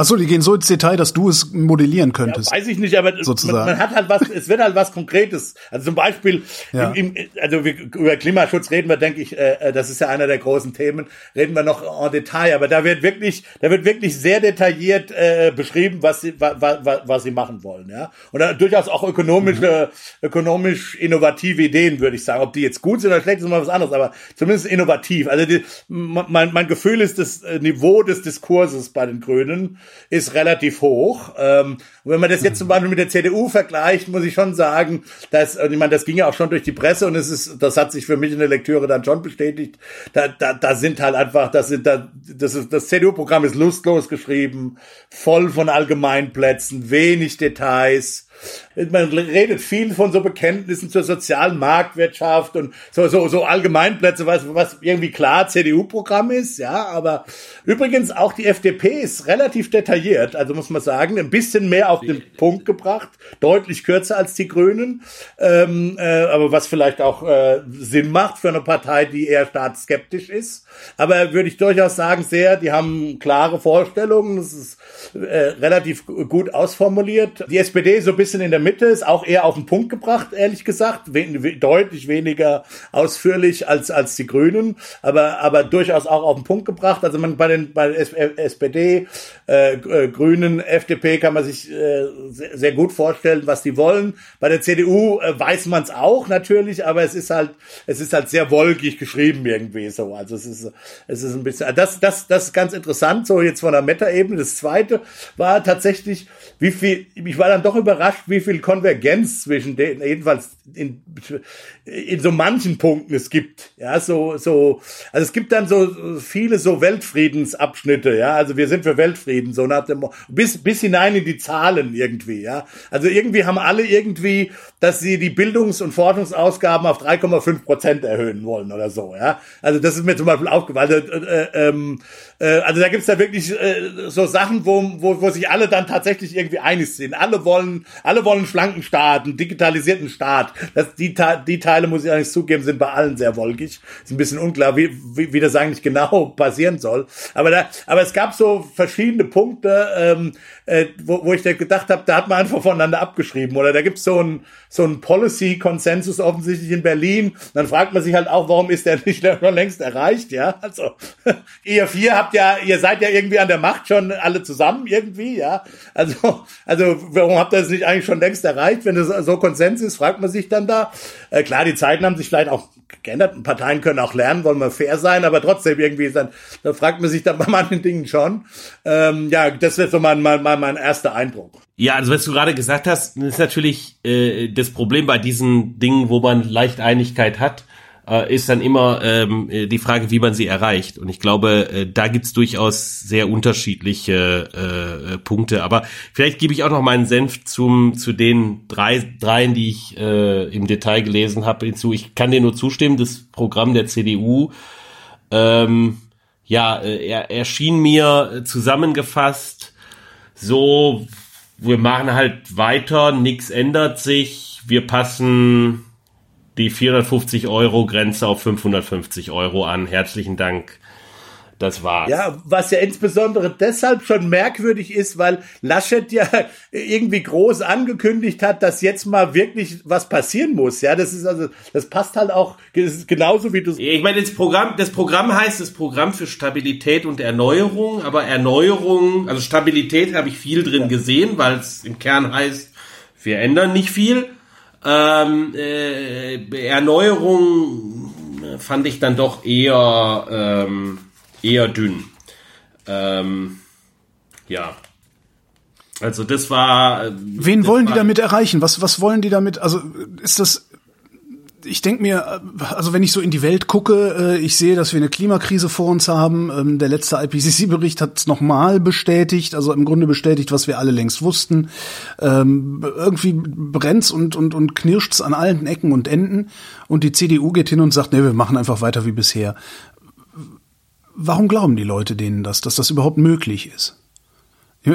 Ach so, die gehen so ins Detail, dass du es modellieren könntest. Ja, weiß ich nicht, aber sozusagen. Man, man, hat halt was, es wird halt was Konkretes. Also zum Beispiel, ja. im, im, also wir, über Klimaschutz reden wir, denke ich, äh, äh, das ist ja einer der großen Themen, reden wir noch en Detail, aber da wird wirklich, da wird wirklich sehr detailliert äh, beschrieben, was sie, wa, wa, was sie machen wollen, ja. Und da durchaus auch ökonomische, mhm. ökonomisch innovative Ideen, würde ich sagen. Ob die jetzt gut sind oder schlecht, ist mal was anderes, aber zumindest innovativ. Also die, mein, mein Gefühl ist, das äh, Niveau des Diskurses bei den Grünen ist relativ hoch. Ähm, wenn man das jetzt zum Beispiel mit der CDU vergleicht, muss ich schon sagen, dass, ich meine, das ging ja auch schon durch die Presse und es ist, das hat sich für mich in der Lektüre dann schon bestätigt. Da, da, da sind halt einfach, das sind da, das ist, das CDU-Programm ist lustlos geschrieben, voll von Allgemeinplätzen, wenig Details man redet viel von so Bekenntnissen zur sozialen Marktwirtschaft und so, so, so Allgemeinplätze, was, was irgendwie klar CDU-Programm ist, ja, aber übrigens auch die FDP ist relativ detailliert, also muss man sagen, ein bisschen mehr auf den Punkt gebracht, deutlich kürzer als die Grünen, ähm, äh, aber was vielleicht auch äh, Sinn macht für eine Partei, die eher staatsskeptisch ist, aber würde ich durchaus sagen, sehr, die haben klare Vorstellungen, das ist äh, relativ gut ausformuliert. Die SPD so ein bisschen bisschen in der Mitte, ist auch eher auf den Punkt gebracht, ehrlich gesagt, we deutlich weniger ausführlich als als die Grünen, aber aber durchaus auch auf den Punkt gebracht. Also man bei den bei SPD, äh, äh, Grünen, FDP kann man sich äh, sehr, sehr gut vorstellen, was die wollen. Bei der CDU äh, weiß man es auch natürlich, aber es ist halt es ist halt sehr wolkig geschrieben irgendwie so. Also es ist es ist ein bisschen das das das ist ganz interessant so jetzt von der Meta-Ebene. Das zweite war tatsächlich wie viel, ich war dann doch überrascht, wie viel Konvergenz zwischen den, jedenfalls in, in so manchen Punkten es gibt. Ja, so, so, also es gibt dann so viele so Weltfriedensabschnitte, ja, also wir sind für Weltfrieden, so nach dem, bis, bis hinein in die Zahlen irgendwie, ja. Also irgendwie haben alle irgendwie, dass sie die Bildungs- und Forschungsausgaben auf 3,5 Prozent erhöhen wollen oder so, ja. Also das ist mir zum Beispiel aufgefallen. Also, äh, ähm, äh, also da gibt's da wirklich äh, so Sachen, wo, wo, wo sich alle dann tatsächlich irgendwie einig sind. Alle wollen, alle wollen schlanken Staat, einen digitalisierten Staat. Das, die, die Teile, muss ich eigentlich zugeben, sind bei allen sehr wolkig. Ist ein bisschen unklar, wie, wie, wie das eigentlich genau passieren soll. Aber da, aber es gab so verschiedene Punkte, ähm, äh, wo, wo ich gedacht habe, da hat man einfach voneinander abgeschrieben. Oder da gibt's so ein so ein Policy-Konsensus offensichtlich in Berlin. Dann fragt man sich halt auch, warum ist der nicht schon längst erreicht? Ja, also ihr vier habt ja, ihr seid ja irgendwie an der Macht schon alle zusammen irgendwie, ja. Also, also warum habt ihr das nicht eigentlich schon längst erreicht? Wenn es so Konsens ist, fragt man sich dann da. Äh, klar, die Zeiten haben sich vielleicht auch geändert. Parteien können auch lernen, wollen wir fair sein, aber trotzdem irgendwie dann, da fragt man sich dann bei manchen Dingen schon. Ähm, ja, das wäre so mein, mein, mein, mein erster Eindruck. Ja, also was du gerade gesagt hast, ist natürlich äh, das Problem bei diesen Dingen, wo man leicht Einigkeit hat, äh, ist dann immer ähm, äh, die Frage, wie man sie erreicht. Und ich glaube, äh, da gibt's durchaus sehr unterschiedliche äh, äh, Punkte. Aber vielleicht gebe ich auch noch meinen Senf zum zu den drei dreien, die ich äh, im Detail gelesen habe, hinzu. Ich kann dir nur zustimmen, das Programm der CDU. Ähm, ja, äh, er erschien mir zusammengefasst so, wir machen halt weiter, nichts ändert sich, wir passen die 450 Euro Grenze auf 550 Euro an. Herzlichen Dank. Das war's. Ja, was ja insbesondere deshalb schon merkwürdig ist, weil Laschet ja irgendwie groß angekündigt hat, dass jetzt mal wirklich was passieren muss. Ja, das ist also, das passt halt auch genauso wie du. Ich meine, das Programm, das Programm heißt das Programm für Stabilität und Erneuerung, aber Erneuerung, also Stabilität habe ich viel drin ja. gesehen, weil es im Kern heißt, wir ändern nicht viel. Ähm, äh, Erneuerung fand ich dann doch eher ähm, eher dünn. Ähm, ja. Also das war. Äh, Wen das wollen die damit erreichen? Was was wollen die damit? Also ist das ich denke mir, also wenn ich so in die Welt gucke, äh, ich sehe, dass wir eine Klimakrise vor uns haben. Ähm, der letzte IPCC-Bericht hat es nochmal bestätigt, also im Grunde bestätigt, was wir alle längst wussten. Ähm, irgendwie brennt's und, und, und knirscht's an allen Ecken und Enden. Und die CDU geht hin und sagt, nee, wir machen einfach weiter wie bisher. Warum glauben die Leute denen das, dass das überhaupt möglich ist?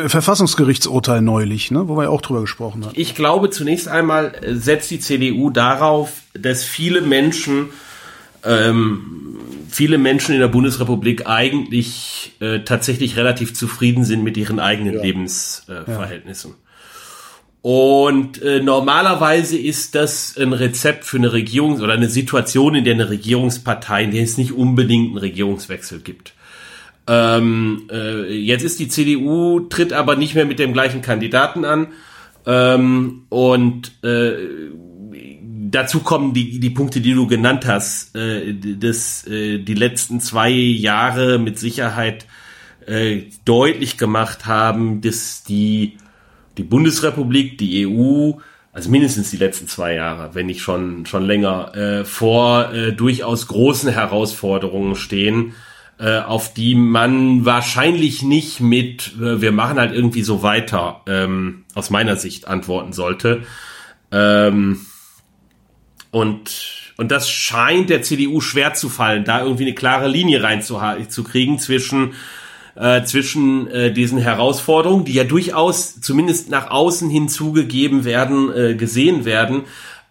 Verfassungsgerichtsurteil neulich, ne, wo wir ja auch drüber gesprochen haben. Ich glaube, zunächst einmal äh, setzt die CDU darauf, dass viele Menschen, ähm, viele Menschen in der Bundesrepublik eigentlich äh, tatsächlich relativ zufrieden sind mit ihren eigenen ja. Lebensverhältnissen. Äh, ja. Und äh, normalerweise ist das ein Rezept für eine Regierung oder eine Situation, in der eine Regierungspartei, in der es nicht unbedingt einen Regierungswechsel gibt. Ähm, äh, jetzt ist die CDU, tritt aber nicht mehr mit dem gleichen Kandidaten an. Ähm, und äh, dazu kommen die, die Punkte, die du genannt hast, äh, dass äh, die letzten zwei Jahre mit Sicherheit äh, deutlich gemacht haben, dass die, die Bundesrepublik, die EU, also mindestens die letzten zwei Jahre, wenn nicht schon, schon länger, äh, vor äh, durchaus großen Herausforderungen stehen, äh, auf die man wahrscheinlich nicht mit, äh, wir machen halt irgendwie so weiter, ähm, aus meiner Sicht antworten sollte. Ähm, und, und das scheint der CDU schwer zu fallen, da irgendwie eine klare Linie reinzukriegen zwischen äh, zwischen äh, diesen Herausforderungen, die ja durchaus zumindest nach außen hin zugegeben werden, äh, gesehen werden,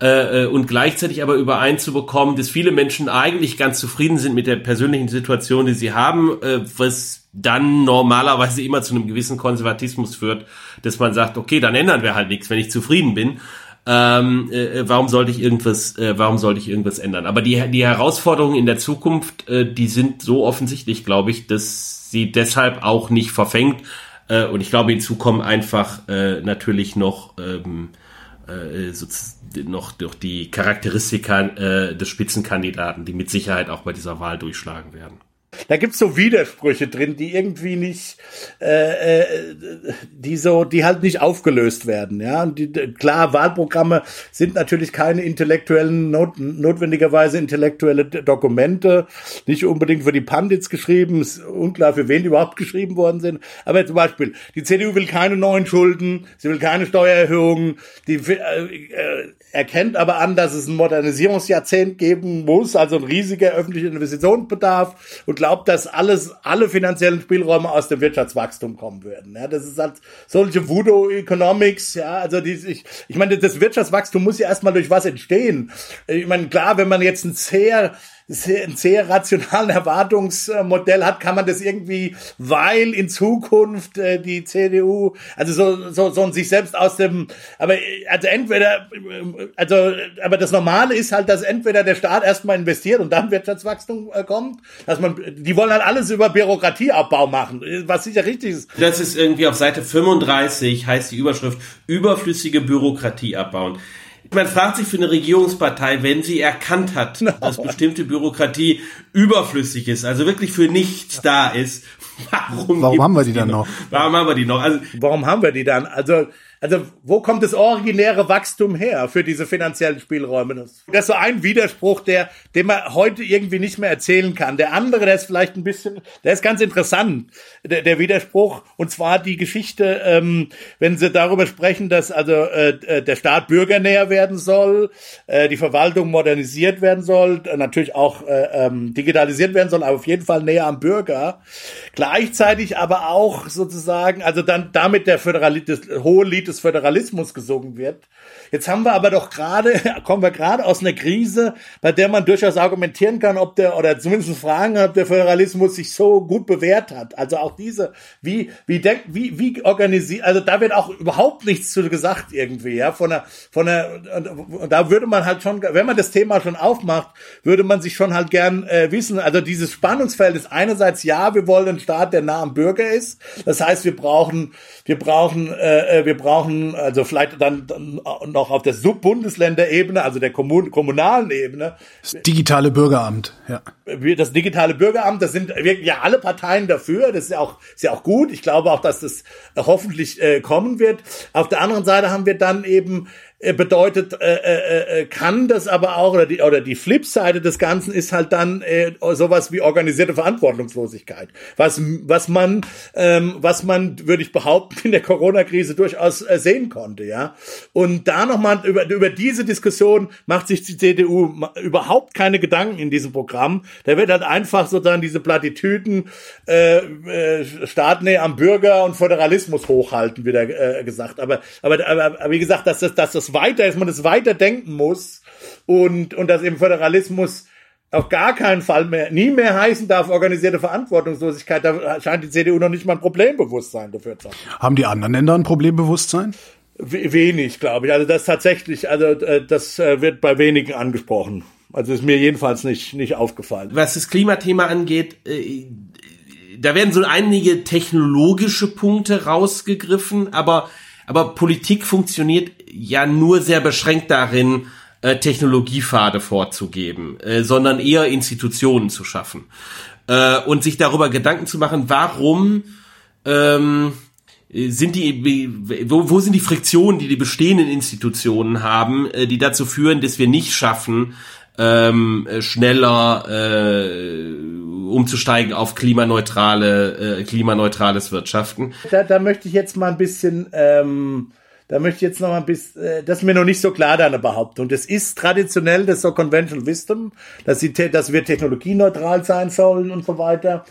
äh, äh, und gleichzeitig aber übereinzubekommen, dass viele Menschen eigentlich ganz zufrieden sind mit der persönlichen Situation, die sie haben, äh, was dann normalerweise immer zu einem gewissen Konservatismus führt, dass man sagt, okay, dann ändern wir halt nichts, wenn ich zufrieden bin. Ähm, äh, warum sollte ich irgendwas, äh, warum sollte ich irgendwas ändern? Aber die, die Herausforderungen in der Zukunft, äh, die sind so offensichtlich, glaube ich, dass sie deshalb auch nicht verfängt. Äh, und ich glaube, hinzu kommen einfach äh, natürlich noch ähm, äh, so, noch durch die Charakteristika äh, des Spitzenkandidaten, die mit Sicherheit auch bei dieser Wahl durchschlagen werden. Da gibt's so Widersprüche drin, die irgendwie nicht, äh, äh, die so, die halt nicht aufgelöst werden. Ja, die, klar, Wahlprogramme sind natürlich keine intellektuellen, not, notwendigerweise intellektuelle Dokumente, nicht unbedingt für die Pandits geschrieben, ist unklar, für wen die überhaupt geschrieben worden sind. Aber zum Beispiel, die CDU will keine neuen Schulden, sie will keine Steuererhöhungen, die äh, äh, erkennt aber an, dass es ein Modernisierungsjahrzehnt geben muss, also ein riesiger öffentlicher Investitionsbedarf und glaubt, dass alles, alle finanziellen Spielräume aus dem Wirtschaftswachstum kommen würden. Ja, das ist halt solche Voodoo Economics, ja, also die, ich, ich meine, das Wirtschaftswachstum muss ja erstmal durch was entstehen. Ich meine, klar, wenn man jetzt ein sehr sehr, ein sehr rationalen Erwartungsmodell hat, kann man das irgendwie, weil in Zukunft äh, die CDU, also so, so, so sich selbst aus dem, aber also entweder, also, aber das Normale ist halt, dass entweder der Staat erstmal investiert und dann Wirtschaftswachstum äh, kommt, dass man, die wollen halt alles über Bürokratieabbau machen, was sicher richtig ist. Das ist irgendwie auf Seite 35 heißt die Überschrift überflüssige Bürokratie abbauen. Man fragt sich für eine Regierungspartei, wenn sie erkannt hat, no. dass bestimmte Bürokratie überflüssig ist, also wirklich für nichts da ist, warum, warum haben wir die dann noch? Warum haben wir die noch? Also, warum haben wir die dann? Also also wo kommt das originäre Wachstum her für diese finanziellen Spielräume? Das ist so ein Widerspruch, der, den man heute irgendwie nicht mehr erzählen kann. Der andere, der ist vielleicht ein bisschen, der ist ganz interessant, der, der Widerspruch. Und zwar die Geschichte, ähm, wenn Sie darüber sprechen, dass also äh, der Staat bürgernäher werden soll, äh, die Verwaltung modernisiert werden soll, natürlich auch äh, ähm, digitalisiert werden soll, aber auf jeden Fall näher am Bürger. Gleichzeitig aber auch sozusagen, also dann damit der Föderalismus, das hohe Lied des Föderalismus gesungen wird. Jetzt haben wir aber doch gerade, kommen wir gerade aus einer Krise, bei der man durchaus argumentieren kann, ob der, oder zumindest fragen, ob der Föderalismus sich so gut bewährt hat. Also auch diese, wie, wie denkt, wie, wie organisiert, also da wird auch überhaupt nichts zu gesagt irgendwie, ja, von der, von der, und da würde man halt schon, wenn man das Thema schon aufmacht, würde man sich schon halt gern äh, wissen, also dieses Spannungsfeld ist einerseits, ja, wir wollen einen Staat, der nah am Bürger ist. Das heißt, wir brauchen, wir brauchen, äh, äh wir brauchen, also vielleicht dann, dann noch auch auf der Subbundesländerebene, also der Kommun kommunalen Ebene. Das digitale Bürgeramt, ja. Das digitale Bürgeramt, das sind ja alle Parteien dafür. Das ist ja auch, ist ja auch gut. Ich glaube auch, dass das hoffentlich äh, kommen wird. Auf der anderen Seite haben wir dann eben bedeutet, äh, äh, äh, kann das aber auch, oder die, oder die Flipseite des Ganzen ist halt dann äh, sowas wie organisierte Verantwortungslosigkeit. Was, was man, ähm, was man, würde ich behaupten, in der Corona-Krise durchaus äh, sehen konnte, ja. Und da nochmal über, über diese Diskussion macht sich die CDU überhaupt keine Gedanken in diesem Programm. Da wird halt einfach sozusagen diese Plattitüden äh, äh, Staatnähe am Bürger und Föderalismus hochhalten, wieder äh, gesagt. Aber, aber, aber, aber wie gesagt, dass das, dass das weiter, dass man das weiter denken muss und, und dass eben Föderalismus auf gar keinen Fall mehr, nie mehr heißen darf, organisierte Verantwortungslosigkeit. Da scheint die CDU noch nicht mal ein Problembewusstsein dafür zu haben. Haben die anderen Länder ein Problembewusstsein? Wenig, glaube ich. Also das tatsächlich, also äh, das äh, wird bei wenigen angesprochen. Also ist mir jedenfalls nicht, nicht aufgefallen. Was das Klimathema angeht, äh, da werden so einige technologische Punkte rausgegriffen, aber aber Politik funktioniert ja nur sehr beschränkt darin, äh, Technologiepfade vorzugeben, äh, sondern eher Institutionen zu schaffen äh, und sich darüber Gedanken zu machen, warum ähm, sind die, wo, wo sind die Friktionen, die die bestehenden Institutionen haben, äh, die dazu führen, dass wir nicht schaffen, ähm, schneller äh, umzusteigen auf klimaneutrale, äh, klimaneutrales Wirtschaften. Da, da möchte ich jetzt mal ein bisschen, ähm, da möchte ich jetzt noch ein bisschen, äh, das ist mir noch nicht so klar, deine Behauptung. Das ist traditionell das so Conventional Wisdom, dass, sie, dass wir technologieneutral sein sollen und so weiter.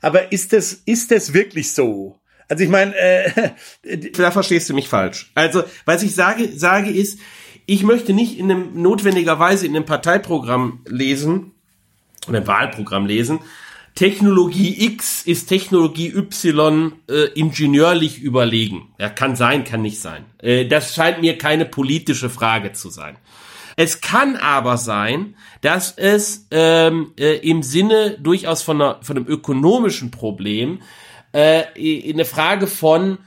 Aber ist das, ist das wirklich so? Also ich meine, äh, da verstehst du mich falsch. Also, was ich sage, sage ist, ich möchte nicht in einem notwendigerweise in einem Parteiprogramm lesen oder im Wahlprogramm lesen, Technologie X ist Technologie Y äh, ingenieurlich überlegen. Ja, kann sein, kann nicht sein. Äh, das scheint mir keine politische Frage zu sein. Es kann aber sein, dass es ähm, äh, im Sinne durchaus von, einer, von einem ökonomischen Problem äh, eine Frage von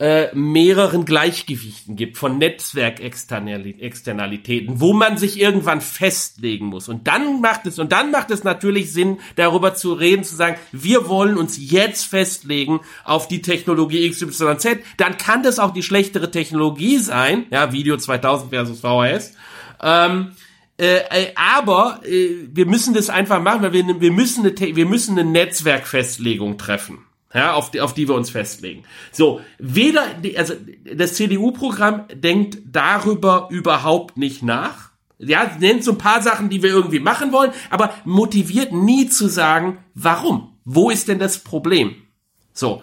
äh, mehreren Gleichgewichten gibt, von Netzwerkexternalitäten, wo man sich irgendwann festlegen muss. Und dann macht es, und dann macht es natürlich Sinn, darüber zu reden, zu sagen, wir wollen uns jetzt festlegen auf die Technologie XYZ. Dann kann das auch die schlechtere Technologie sein, ja, Video 2000 versus VHS. Ähm, äh, äh, aber äh, wir müssen das einfach machen, weil wir, wir, müssen eine, wir müssen eine Netzwerkfestlegung treffen ja, auf die, auf die wir uns festlegen. So, weder, also das CDU-Programm denkt darüber überhaupt nicht nach. Ja, nennt so ein paar Sachen, die wir irgendwie machen wollen, aber motiviert nie zu sagen, warum? Wo ist denn das Problem? So,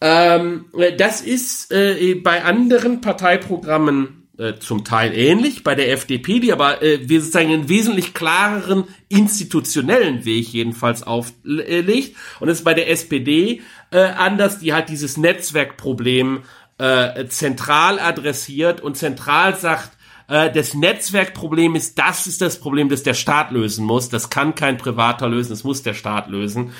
ähm, das ist äh, bei anderen Parteiprogrammen äh, zum Teil ähnlich bei der FDP, die aber äh, wir sozusagen einen wesentlich klareren institutionellen Weg jedenfalls auflegt. Und es ist bei der SPD äh, anders, die halt dieses Netzwerkproblem äh, zentral adressiert und zentral sagt, äh, das Netzwerkproblem ist, das ist das Problem, das der Staat lösen muss. Das kann kein Privater lösen, das muss der Staat lösen.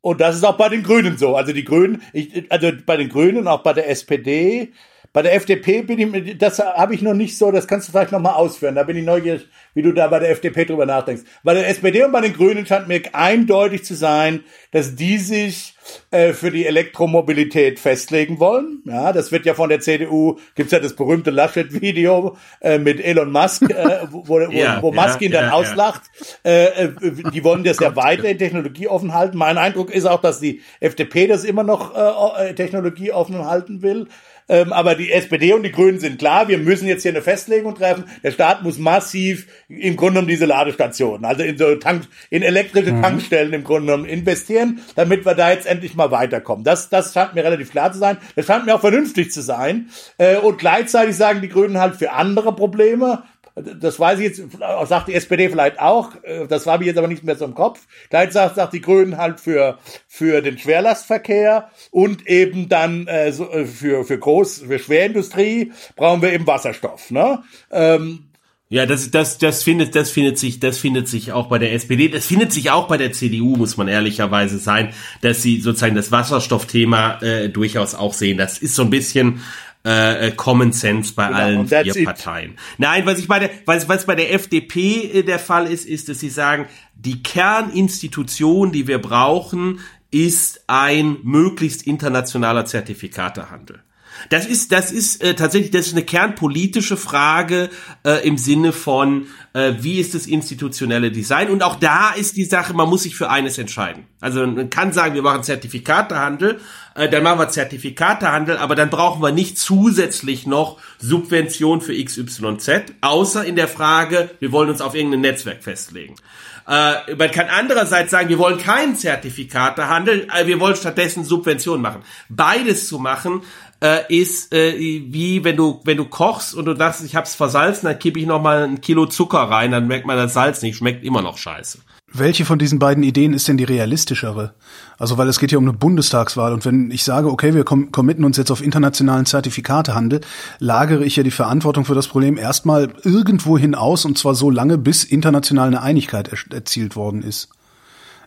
Und das ist auch bei den Grünen so. Also die Grünen, ich, also bei den Grünen, auch bei der SPD, bei der FDP bin ich, das habe ich noch nicht so, das kannst du vielleicht noch mal ausführen. Da bin ich neugierig, wie du da bei der FDP drüber nachdenkst. Bei der SPD und bei den Grünen scheint mir eindeutig zu sein, dass die sich äh, für die Elektromobilität festlegen wollen. Ja, das wird ja von der CDU, gibt's ja das berühmte Laschet-Video äh, mit Elon Musk, äh, wo, wo, ja, wo Musk ja, ihn dann ja, auslacht. Äh, äh, die wollen das ja weiter in Technologie offen halten. Mein Eindruck ist auch, dass die FDP das immer noch äh, äh Technologie offen halten will. Ähm, aber die SPD und die Grünen sind klar, wir müssen jetzt hier eine Festlegung treffen. Der Staat muss massiv im Grunde um diese Ladestationen, also in so Tank, in elektrische mhm. Tankstellen im Grunde genommen investieren, damit wir da jetzt endlich mal weiterkommen. Das, das scheint mir relativ klar zu sein. Das scheint mir auch vernünftig zu sein. Äh, und gleichzeitig sagen die Grünen halt für andere Probleme, das weiß ich jetzt, sagt die SPD vielleicht auch, äh, das habe ich jetzt aber nicht mehr so im Kopf. Gleich sagt, sagt die Grünen halt für, für den Schwerlastverkehr und eben dann äh, äh, für, für Groß, für Schwerindustrie brauchen wir eben Wasserstoff. Ne? Ähm, ja, das, das, das findet, das findet sich, das findet sich auch bei der SPD, das findet sich auch bei der CDU, muss man ehrlicherweise sein, dass sie sozusagen das Wasserstoffthema äh, durchaus auch sehen. Das ist so ein bisschen äh, äh, Common Sense bei genau, allen vier it. Parteien. Nein, was ich bei der, was, was bei der FDP äh, der Fall ist, ist, dass sie sagen, die Kerninstitution, die wir brauchen, ist ein möglichst internationaler Zertifikatehandel. Das ist, das ist äh, tatsächlich, das ist eine kernpolitische Frage äh, im Sinne von, äh, wie ist das institutionelle Design? Und auch da ist die Sache, man muss sich für eines entscheiden. Also man kann sagen, wir machen Zertifikatehandel, äh, dann machen wir Zertifikatehandel, aber dann brauchen wir nicht zusätzlich noch Subvention für XYZ, außer in der Frage, wir wollen uns auf irgendein Netzwerk festlegen. Äh, man kann andererseits sagen, wir wollen keinen Zertifikatehandel, äh, wir wollen stattdessen Subventionen machen. Beides zu machen, äh, ist äh, wie wenn du wenn du kochst und du dachtest, ich hab's versalzen, dann kippe ich noch mal ein Kilo Zucker rein, dann merkt man das Salz nicht, schmeckt immer noch scheiße. Welche von diesen beiden Ideen ist denn die realistischere? Also, weil es geht ja um eine Bundestagswahl und wenn ich sage, okay, wir committen uns jetzt auf internationalen Zertifikatehandel, lagere ich ja die Verantwortung für das Problem erstmal irgendwo hinaus und zwar so lange, bis international eine Einigkeit er erzielt worden ist.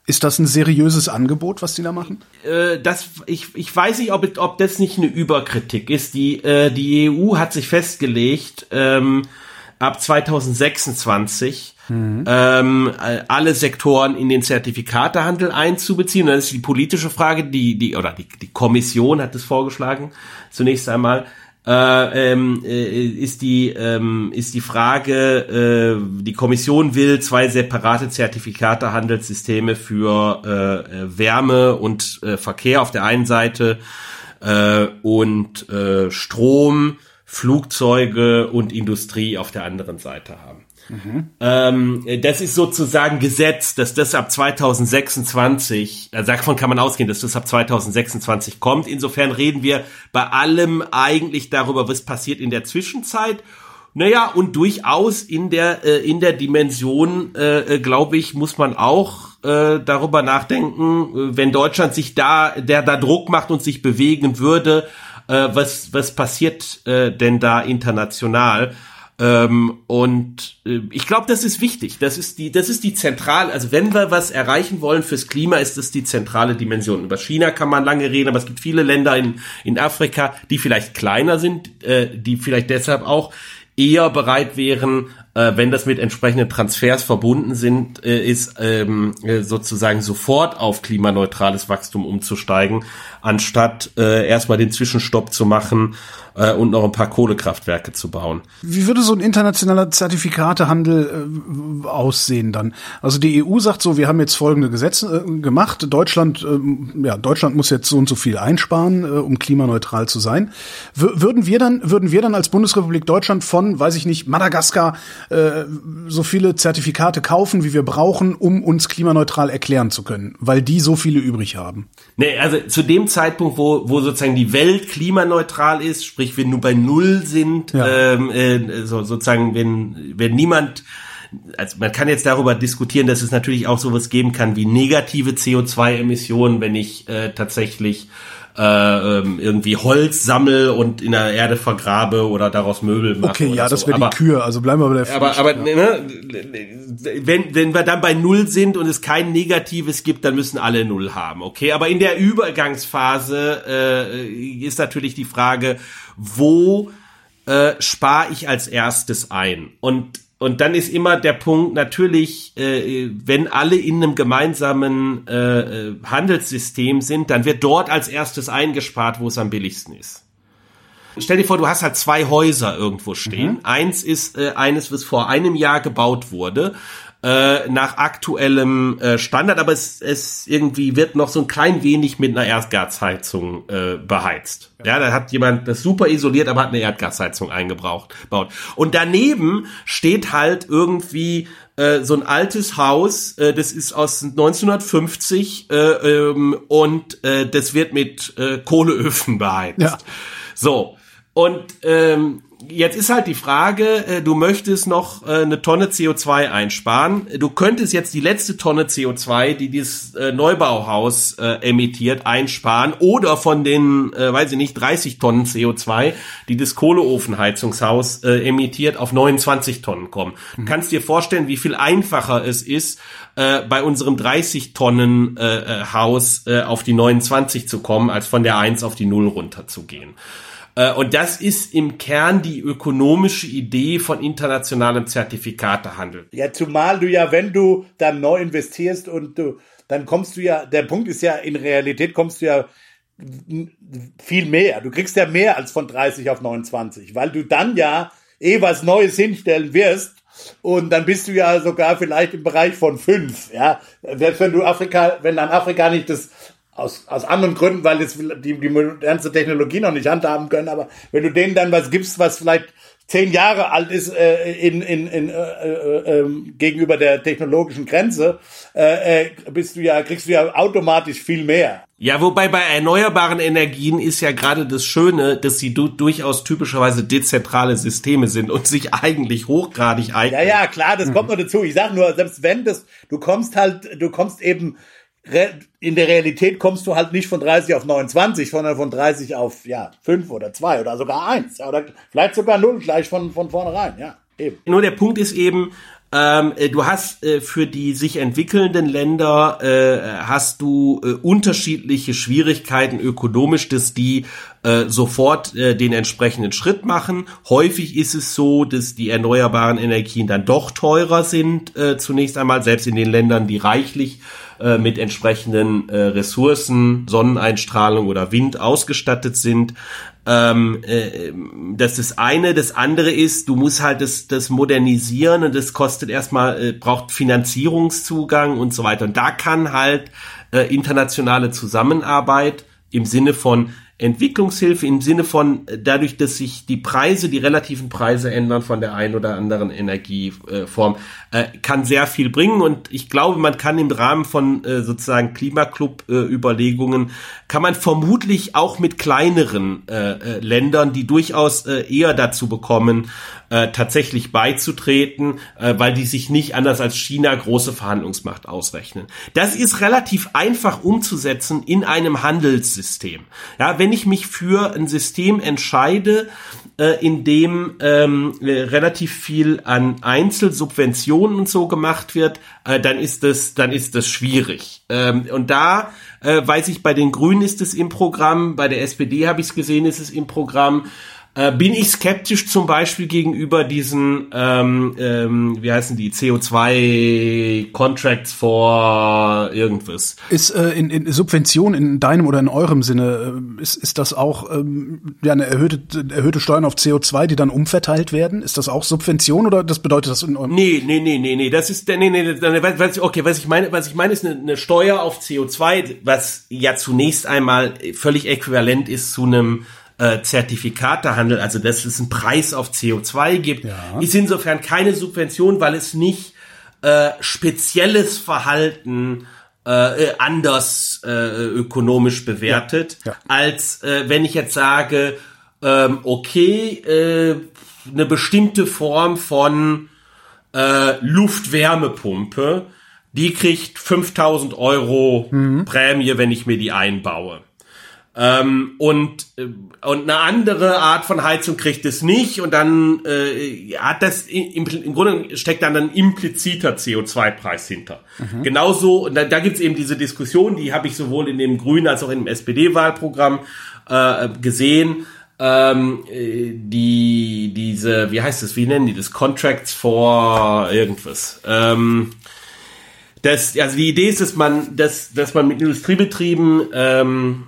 Ist das ein seriöses Angebot, was die da machen? Äh, das, ich, ich weiß nicht, ob, ob das nicht eine Überkritik ist. Die, äh, die EU hat sich festgelegt, ähm, ab 2026 mhm. ähm, alle Sektoren in den Zertifikatehandel einzubeziehen. Das ist die politische Frage, die, die, oder die, die Kommission hat es vorgeschlagen, zunächst einmal äh, ähm, äh, ist die ähm, ist die Frage, äh, die Kommission will zwei separate Zertifikatehandelssysteme für äh, Wärme und äh, Verkehr auf der einen Seite äh, und äh, Strom, Flugzeuge und Industrie auf der anderen Seite haben. Mhm. Ähm, das ist sozusagen Gesetz, dass das ab 2026, also davon kann man ausgehen, dass das ab 2026 kommt. Insofern reden wir bei allem eigentlich darüber, was passiert in der Zwischenzeit. Naja, und durchaus in der, äh, in der Dimension, äh, äh glaube ich, muss man auch äh, darüber nachdenken, äh, wenn Deutschland sich da, der da Druck macht und sich bewegen würde, äh, was, was passiert äh, denn da international? Ähm, und äh, ich glaube, das ist wichtig. Das ist die, das ist die zentrale. Also wenn wir was erreichen wollen fürs Klima, ist das die zentrale Dimension. Über China kann man lange reden, aber es gibt viele Länder in in Afrika, die vielleicht kleiner sind, äh, die vielleicht deshalb auch eher bereit wären, äh, wenn das mit entsprechenden Transfers verbunden sind, äh, ist ähm, äh, sozusagen sofort auf klimaneutrales Wachstum umzusteigen, anstatt äh, erstmal den Zwischenstopp zu machen äh, und noch ein paar Kohlekraftwerke zu bauen. Wie würde so ein internationaler Zertifikatehandel äh, aussehen dann? Also die EU sagt so, wir haben jetzt folgende Gesetze äh, gemacht. Deutschland, äh, ja, Deutschland muss jetzt so und so viel einsparen, äh, um klimaneutral zu sein. W würden wir dann, würden wir dann als Bundesrepublik Deutschland von, weiß ich nicht, Madagaskar äh, so viele Zertifikate kaufen, wie wir brauchen, um uns klimaneutral erklären zu können, weil die so viele übrig haben? Nee, also zu dem Zeitpunkt, wo, wo sozusagen die Welt klimaneutral ist, sprich wenn nur bei Null sind, ja. ähm, äh, so, sozusagen wenn, wenn niemand also man kann jetzt darüber diskutieren, dass es natürlich auch sowas geben kann wie negative CO2-Emissionen, wenn ich äh, tatsächlich äh, ähm, irgendwie Holz sammel und in der Erde vergrabe oder daraus Möbel mache. Okay, ja, das so. wäre die Kühe, also bleiben wir bei der Fisch, Aber, aber ja. ne, wenn, wenn wir dann bei Null sind und es kein Negatives gibt, dann müssen alle Null haben, okay? Aber in der Übergangsphase äh, ist natürlich die Frage, wo äh, spare ich als erstes ein? Und und dann ist immer der Punkt natürlich, äh, wenn alle in einem gemeinsamen äh, äh, Handelssystem sind, dann wird dort als erstes eingespart, wo es am billigsten ist. Stell dir vor, du hast halt zwei Häuser irgendwo stehen. Mhm. Eins ist äh, eines, was vor einem Jahr gebaut wurde äh, nach aktuellem äh, Standard, aber es, es irgendwie wird noch so ein klein wenig mit einer Erdgasheizung äh, beheizt. Ja. da hat jemand das super isoliert, aber hat eine Erdgasheizung eingebraucht. Baut. Und daneben steht halt irgendwie äh, so ein altes Haus, äh, das ist aus 1950 äh, ähm, und äh, das wird mit äh, Kohleöfen beheizt. Ja. So. Und ähm, jetzt ist halt die Frage, äh, du möchtest noch äh, eine Tonne CO2 einsparen. Du könntest jetzt die letzte Tonne CO2, die dieses äh, Neubauhaus emittiert, einsparen oder von den, weiß ich nicht, 30 Tonnen CO2, die das Kohleofenheizungshaus emittiert, auf 29 Tonnen kommen. Du mhm. kannst dir vorstellen, wie viel einfacher es ist, bei unserem 30 Tonnen Haus auf die 29 zu kommen, als von der 1 auf die 0 runterzugehen. Äh, und das ist im Kern die ökonomische Idee von internationalem Zertifikatehandel. Ja, zumal du ja, wenn du dann neu investierst und du, dann kommst du ja, der Punkt ist ja, in Realität kommst du ja viel mehr. Du kriegst ja mehr als von 30 auf 29, weil du dann ja eh was Neues hinstellen wirst. Und dann bist du ja sogar vielleicht im Bereich von fünf, ja. Selbst wenn du Afrika, wenn dann Afrika nicht das aus, aus anderen Gründen, weil jetzt die, die modernste Technologie noch nicht handhaben können, aber wenn du denen dann was gibst, was vielleicht zehn Jahre alt ist äh, in, in, in, äh, äh, ähm, gegenüber der technologischen Grenze, äh, äh, bist du ja, kriegst du ja automatisch viel mehr. Ja, wobei bei erneuerbaren Energien ist ja gerade das Schöne, dass sie du durchaus typischerweise dezentrale Systeme sind und sich eigentlich hochgradig eignen. Ja, ja, klar, das mhm. kommt noch dazu. Ich sag nur, selbst wenn das, du kommst halt, du kommst eben in der Realität kommst du halt nicht von 30 auf 29, sondern von 30 auf ja 5 oder 2 oder sogar 1 oder vielleicht sogar 0 gleich von, von vornherein, ja. Eben. Nur der Punkt ist eben, ähm, äh, du hast äh, für die sich entwickelnden Länder äh, hast du äh, unterschiedliche Schwierigkeiten ökonomisch, dass die äh, sofort äh, den entsprechenden Schritt machen. Häufig ist es so, dass die erneuerbaren Energien dann doch teurer sind. Zunächst einmal selbst in den Ländern, die reichlich mit entsprechenden Ressourcen, Sonneneinstrahlung oder Wind ausgestattet sind. Ähm, äh, das ist das eine. Das andere ist, du musst halt das, das modernisieren und das kostet erstmal, äh, braucht Finanzierungszugang und so weiter. Und da kann halt äh, internationale Zusammenarbeit im Sinne von Entwicklungshilfe im Sinne von dadurch, dass sich die Preise, die relativen Preise ändern von der einen oder anderen Energieform, äh, kann sehr viel bringen. Und ich glaube, man kann im Rahmen von äh, sozusagen Klimaclub-Überlegungen, kann man vermutlich auch mit kleineren äh, Ländern, die durchaus eher dazu bekommen, tatsächlich beizutreten, weil die sich nicht anders als China große Verhandlungsmacht ausrechnen. Das ist relativ einfach umzusetzen in einem Handelssystem. Ja, wenn wenn ich mich für ein System entscheide, äh, in dem ähm, äh, relativ viel an Einzelsubventionen und so gemacht wird, äh, dann ist das, dann ist das schwierig. Ähm, und da äh, weiß ich, bei den Grünen ist es im Programm, bei der SPD habe ich es gesehen, ist es im Programm. Äh, bin ich skeptisch zum Beispiel gegenüber diesen, ähm, ähm, wie heißen die, CO2 Contracts for irgendwas. Ist äh, in, in Subvention in deinem oder in eurem Sinne, äh, ist, ist das auch ähm, ja, eine erhöhte, erhöhte Steuern auf CO2, die dann umverteilt werden? Ist das auch Subvention oder das bedeutet das in eurem? Nee, nee, nee, nee, nee, das ist, nee, nee, nee, okay, was ich meine, was ich meine ist eine, eine Steuer auf CO2, was ja zunächst einmal völlig äquivalent ist zu einem äh, Zertifikatehandel, also dass es einen Preis auf CO2 gibt, ja. ist insofern keine Subvention, weil es nicht äh, spezielles Verhalten äh, anders äh, ökonomisch bewertet, ja. Ja. als äh, wenn ich jetzt sage, ähm, okay, äh, eine bestimmte Form von äh, Luftwärmepumpe, die kriegt 5000 Euro mhm. Prämie, wenn ich mir die einbaue. Ähm, und, äh, und eine andere Art von Heizung kriegt es nicht und dann äh, hat das im, im Grunde steckt dann ein impliziter CO2-Preis hinter. Mhm. Genauso, da, da gibt es eben diese Diskussion, die habe ich sowohl in dem Grünen als auch in dem SPD-Wahlprogramm äh, gesehen. Ähm, äh, die diese, wie heißt das, wie nennen die das? Contracts for irgendwas. Ähm, das, also die Idee ist, dass man, dass, dass man mit Industriebetrieben, ähm,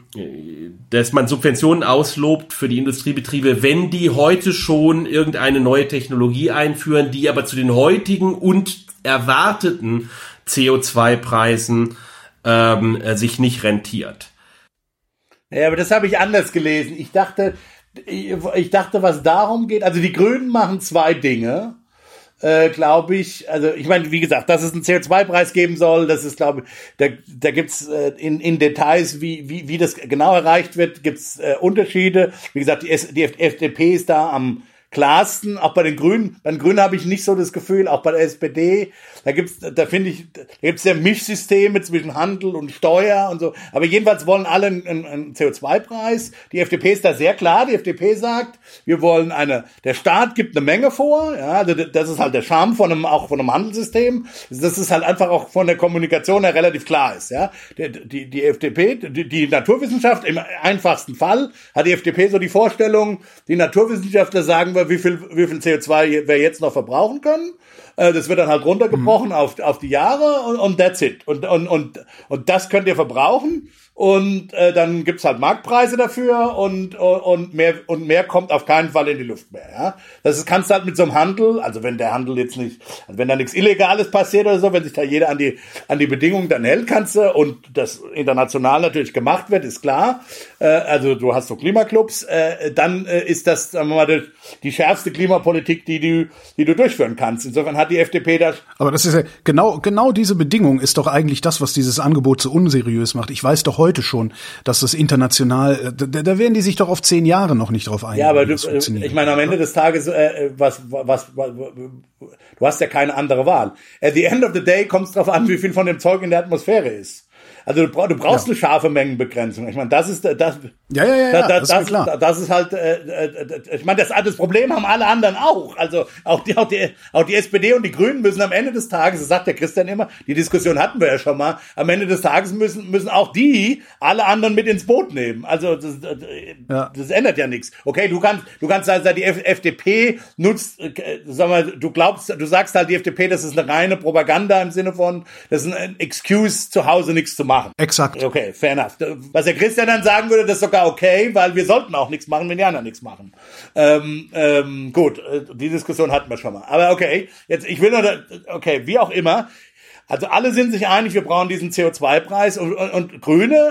dass man Subventionen auslobt für die Industriebetriebe, wenn die heute schon irgendeine neue Technologie einführen, die aber zu den heutigen und erwarteten CO2-Preisen ähm, sich nicht rentiert. Ja, aber das habe ich anders gelesen. Ich dachte, ich dachte, was darum geht, also die Grünen machen zwei Dinge äh, glaube ich. Also ich meine, wie gesagt, dass es einen CO2-Preis geben soll, das ist, glaube ich, da, da gibt's äh, in, in Details, wie, wie, wie das genau erreicht wird, gibt's äh, Unterschiede. Wie gesagt, die, S die FDP ist da am klarsten. Auch bei den Grünen, bei den Grünen habe ich nicht so das Gefühl, auch bei der SPD, da gibt's, da finde ich, da gibt's ja Mischsysteme zwischen Handel und Steuer und so. Aber jedenfalls wollen alle einen, einen CO2-Preis. Die FDP ist da sehr klar. Die FDP sagt, wir wollen eine, der Staat gibt eine Menge vor. Ja, also das ist halt der Charme von einem, auch von einem Handelssystem. Das ist halt einfach auch von der Kommunikation her relativ klar ist. Ja, die, die, die FDP, die, die Naturwissenschaft im einfachsten Fall hat die FDP so die Vorstellung, die Naturwissenschaftler sagen, wir, wie viel, wie viel CO2 wir jetzt noch verbrauchen können. Äh, das wird dann halt runtergebrochen mhm. auf, auf die Jahre und, und that's it. Und, und, und, und das könnt ihr verbrauchen und äh, dann gibt's halt Marktpreise dafür und, und, mehr, und mehr kommt auf keinen Fall in die Luft mehr. Ja? Das ist, kannst du halt mit so einem Handel, also wenn der Handel jetzt nicht, wenn da nichts Illegales passiert oder so, wenn sich da jeder an die, an die Bedingungen dann hält, kannst du, und das international natürlich gemacht wird, ist klar, äh, also du hast so Klimaclubs, äh, dann äh, ist das, sagen wir mal, die, die schärfste Klimapolitik, die du, die du durchführen kannst. Insofern hat die FDP das. Aber das ist ja, genau, genau diese Bedingung ist doch eigentlich das, was dieses Angebot so unseriös macht. Ich weiß doch heute heute schon, dass das international, äh, da, da werden die sich doch auf zehn Jahre noch nicht drauf einigen. Ja, aber du, ich meine, am Ende des Tages, äh, was, was, was, du hast ja keine andere Wahl. At the end of the day kommt es darauf an, wie viel von dem Zeug in der Atmosphäre ist. Also du, du brauchst ja. eine scharfe Mengenbegrenzung. Ich meine, das ist das. Ja, ja, ja. ja das, das, ist, das, das ist halt. Äh, äh, ich meine, das, das Problem haben alle anderen auch. Also auch die, auch die, auch die SPD und die Grünen müssen am Ende des Tages, das sagt der Christian immer, die Diskussion hatten wir ja schon mal. Am Ende des Tages müssen müssen auch die alle anderen mit ins Boot nehmen. Also das, ja. das ändert ja nichts. Okay, du kannst du kannst sagen, die FDP nutzt, äh, sag mal, du glaubst, du sagst halt die FDP, das ist eine reine Propaganda im Sinne von, das ist ein Excuse zu Hause nichts zu machen machen. Exakt. Okay, fair enough. Was der Christian dann sagen würde, das ist sogar okay, weil wir sollten auch nichts machen, wenn die anderen nichts machen. Ähm, ähm, gut, äh, die Diskussion hatten wir schon mal. Aber okay, jetzt, ich will nur, okay, wie auch immer. Also alle sind sich einig, wir brauchen diesen CO2-Preis und, und, und Grüne,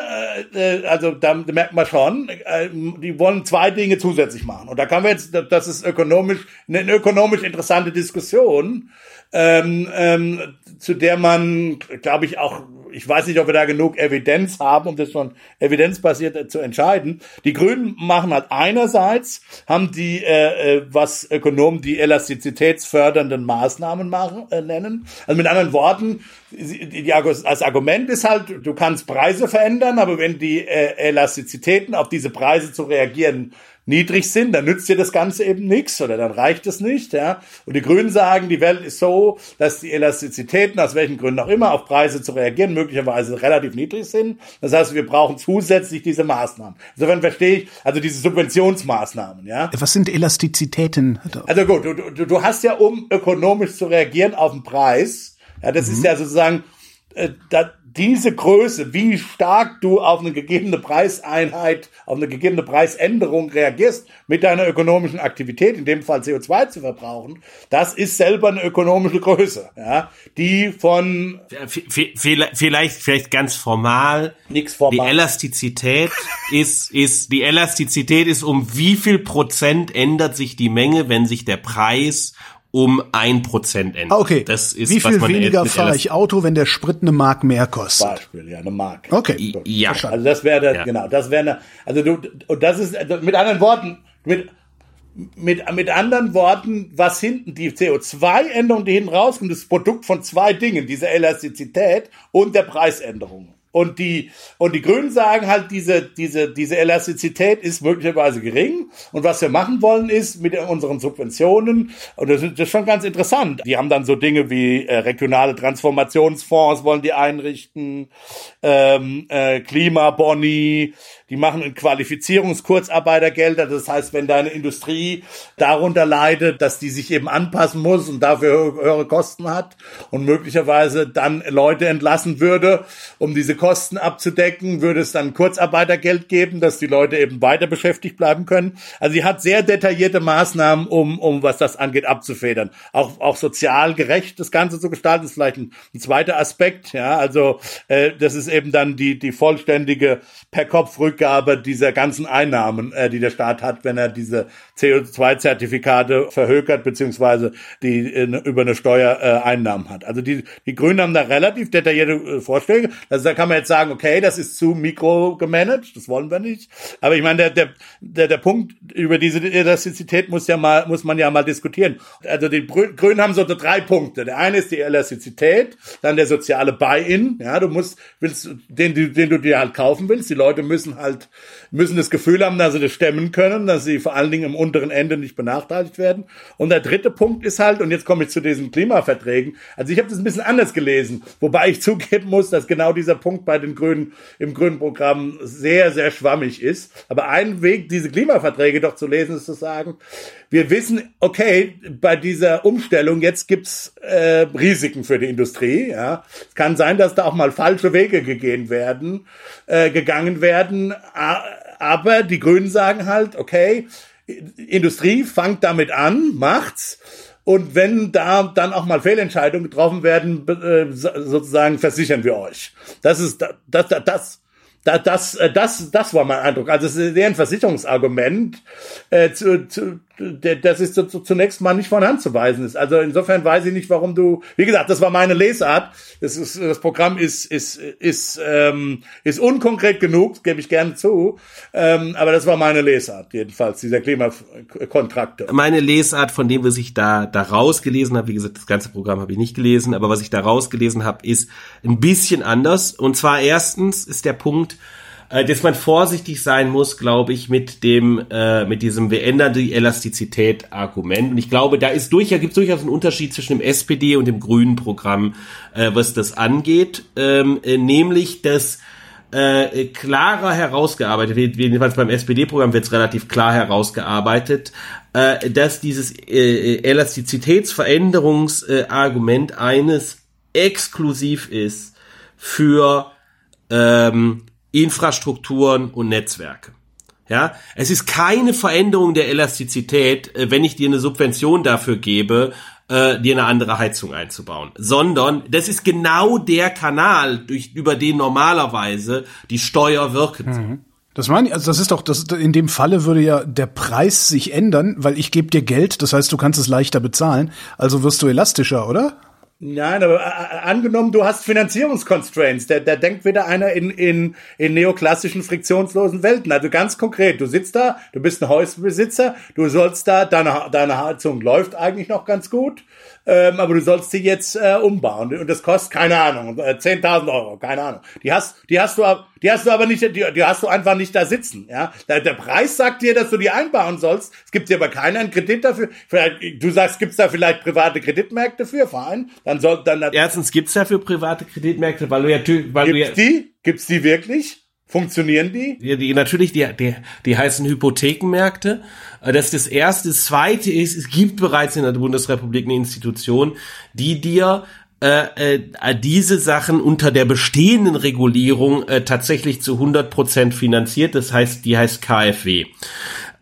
äh, also da merkt man schon, äh, die wollen zwei Dinge zusätzlich machen. Und da kann man jetzt, das ist ökonomisch eine ökonomisch interessante Diskussion, ähm, ähm, zu der man, glaube ich, auch ich weiß nicht, ob wir da genug Evidenz haben, um das schon evidenzbasiert zu entscheiden. Die Grünen machen halt einerseits, haben die, äh, äh was Ökonomen die elastizitätsfördernden Maßnahmen machen, äh, nennen. Also mit anderen Worten, die, die, das Argument ist halt, du kannst Preise verändern, aber wenn die äh, Elastizitäten auf diese Preise zu reagieren niedrig sind, dann nützt dir das Ganze eben nichts oder dann reicht es nicht. Ja? Und die Grünen sagen, die Welt ist so, dass die Elastizitäten, aus welchen Gründen auch immer, auf Preise zu reagieren, möglicherweise relativ niedrig sind. Das heißt, wir brauchen zusätzlich diese Maßnahmen. Insofern verstehe ich, also diese Subventionsmaßnahmen. Ja? Was sind Elastizitäten? Also gut, du, du, du hast ja, um ökonomisch zu reagieren auf den Preis, ja, das mhm. ist ja sozusagen, äh, da, diese Größe, wie stark du auf eine gegebene Preiseinheit, auf eine gegebene Preisänderung reagierst mit deiner ökonomischen Aktivität, in dem Fall CO2 zu verbrauchen, das ist selber eine ökonomische Größe, ja, die von vielleicht vielleicht ganz formal, Nix formal. die Elastizität ist ist die Elastizität ist um wie viel Prozent ändert sich die Menge, wenn sich der Preis um ein Prozent ändert. Ah, okay. Das ist, Wie viel weniger fahre ich Auto, wenn der Sprit eine Mark mehr kostet? Beispiel, ja, eine Mark. Okay. Ja. Also das wäre, ja. genau, das wäre, eine, also du, und das ist, also mit anderen Worten, mit, mit, mit anderen Worten, was hinten, die CO2-Änderung, die hinten rauskommt, ist das Produkt von zwei Dingen, dieser Elastizität und der Preisänderung. Und die, und die Grünen sagen halt, diese, diese, diese Elastizität ist möglicherweise gering. Und was wir machen wollen, ist mit unseren Subventionen, und das ist, das ist schon ganz interessant. Die haben dann so Dinge wie äh, regionale Transformationsfonds wollen die einrichten, ähm, äh, Klimaboni, die machen Qualifizierungskurzarbeitergelder. Das heißt, wenn deine Industrie darunter leidet, dass die sich eben anpassen muss und dafür höhere Kosten hat und möglicherweise dann Leute entlassen würde, um diese Kosten abzudecken, würde es dann Kurzarbeitergeld geben, dass die Leute eben weiter beschäftigt bleiben können. Also sie hat sehr detaillierte Maßnahmen, um, um was das angeht, abzufedern. Auch, auch sozial gerecht das Ganze zu gestalten, ist vielleicht ein, ein zweiter Aspekt. Ja, also äh, das ist eben dann die, die vollständige per Kopf Rückgabe dieser ganzen Einnahmen, äh, die der Staat hat, wenn er diese CO2-Zertifikate verhökert, beziehungsweise die äh, über eine Steuer äh, Einnahmen hat. Also die, die Grünen haben da relativ detaillierte äh, Vorschläge. Also da kann man jetzt sagen, okay, das ist zu mikro gemanagt, das wollen wir nicht. Aber ich meine, der, der, der, der Punkt über diese Elastizität muss ja mal, muss man ja mal diskutieren. Also die Grünen haben so drei Punkte. Der eine ist die Elastizität, dann der soziale Buy-in. Ja, du musst, willst, den, den du dir halt kaufen willst. Die Leute müssen halt, müssen das Gefühl haben, dass sie das stemmen können, dass sie vor allen Dingen im unteren Ende nicht benachteiligt werden. Und der dritte Punkt ist halt, und jetzt komme ich zu diesen Klimaverträgen. Also ich habe das ein bisschen anders gelesen, wobei ich zugeben muss, dass genau dieser Punkt bei den Grünen im Grünen Programm sehr, sehr schwammig ist. Aber ein Weg, diese Klimaverträge doch zu lesen, ist zu sagen, wir wissen, okay, bei dieser Umstellung jetzt gibt's äh, Risiken für die Industrie. Ja, es kann sein, dass da auch mal falsche Wege gegangen werden, äh, gegangen werden. Aber die Grünen sagen halt, okay, Industrie fangt damit an, macht's. Und wenn da dann auch mal Fehlentscheidungen getroffen werden, äh, sozusagen versichern wir euch. Das ist das, das, das das, das, das, das war mein Eindruck. Also es ist eher ein Versicherungsargument, äh, zu, zu, das ist zunächst mal nicht von Hand zu weisen ist. Also insofern weiß ich nicht, warum du, wie gesagt, das war meine Lesart. Das, ist, das Programm ist, ist, ist, ähm, ist unkonkret genug, gebe ich gerne zu. Ähm, aber das war meine Lesart, jedenfalls, dieser Klimakontrakte. Meine Lesart, von dem, was ich da, da rausgelesen habe, wie gesagt, das ganze Programm habe ich nicht gelesen, aber was ich da rausgelesen habe, ist ein bisschen anders. Und zwar erstens ist der Punkt, äh, dass man vorsichtig sein muss, glaube ich, mit dem, äh, mit diesem wir ändern die Elastizität Argument. Und ich glaube, da ist durchaus, gibt durchaus einen Unterschied zwischen dem SPD und dem Grünen Programm, äh, was das angeht, ähm, äh, nämlich dass äh, klarer herausgearbeitet wird, jedenfalls beim SPD-Programm wird es relativ klar herausgearbeitet, äh, dass dieses äh, Elastizitätsveränderungsargument äh, eines exklusiv ist für ähm, Infrastrukturen und Netzwerke. Ja, es ist keine Veränderung der Elastizität, äh, wenn ich dir eine Subvention dafür gebe, äh, dir eine andere Heizung einzubauen, sondern das ist genau der Kanal, durch, über den normalerweise die Steuer wirken. Mhm. Das meine ich, also das ist doch, das, in dem Falle würde ja der Preis sich ändern, weil ich gebe dir Geld, das heißt, du kannst es leichter bezahlen, also wirst du elastischer, oder? Nein, aber äh, angenommen, du hast Finanzierungsconstraints, da, da denkt wieder einer in, in, in neoklassischen friktionslosen Welten. Also ganz konkret, du sitzt da, du bist ein Hausbesitzer, du sollst da, deine, deine Heizung läuft eigentlich noch ganz gut, ähm, aber du sollst sie jetzt äh, umbauen und das kostet, keine Ahnung, 10.000 äh, Euro, keine Ahnung. Die hast, die hast du, die hast du aber nicht, die, die hast du einfach nicht da sitzen, ja. Der, der Preis sagt dir, dass du die einbauen sollst, es gibt dir aber keinen Kredit dafür. Vielleicht, du sagst, gibt's da vielleicht private Kreditmärkte für, Verein? Dann soll, dann, Erstens gibt's dafür private Kreditmärkte, weil du ja, weil gibt's du ja, die? Gibt's die wirklich? Funktionieren die? Ja, die natürlich, die, die, die heißen Hypothekenmärkte. Äh, das ist das erste. Das zweite ist, es gibt bereits in der Bundesrepublik eine Institution, die dir äh, äh, diese Sachen unter der bestehenden Regulierung äh, tatsächlich zu 100 Prozent finanziert. Das heißt, die heißt KfW.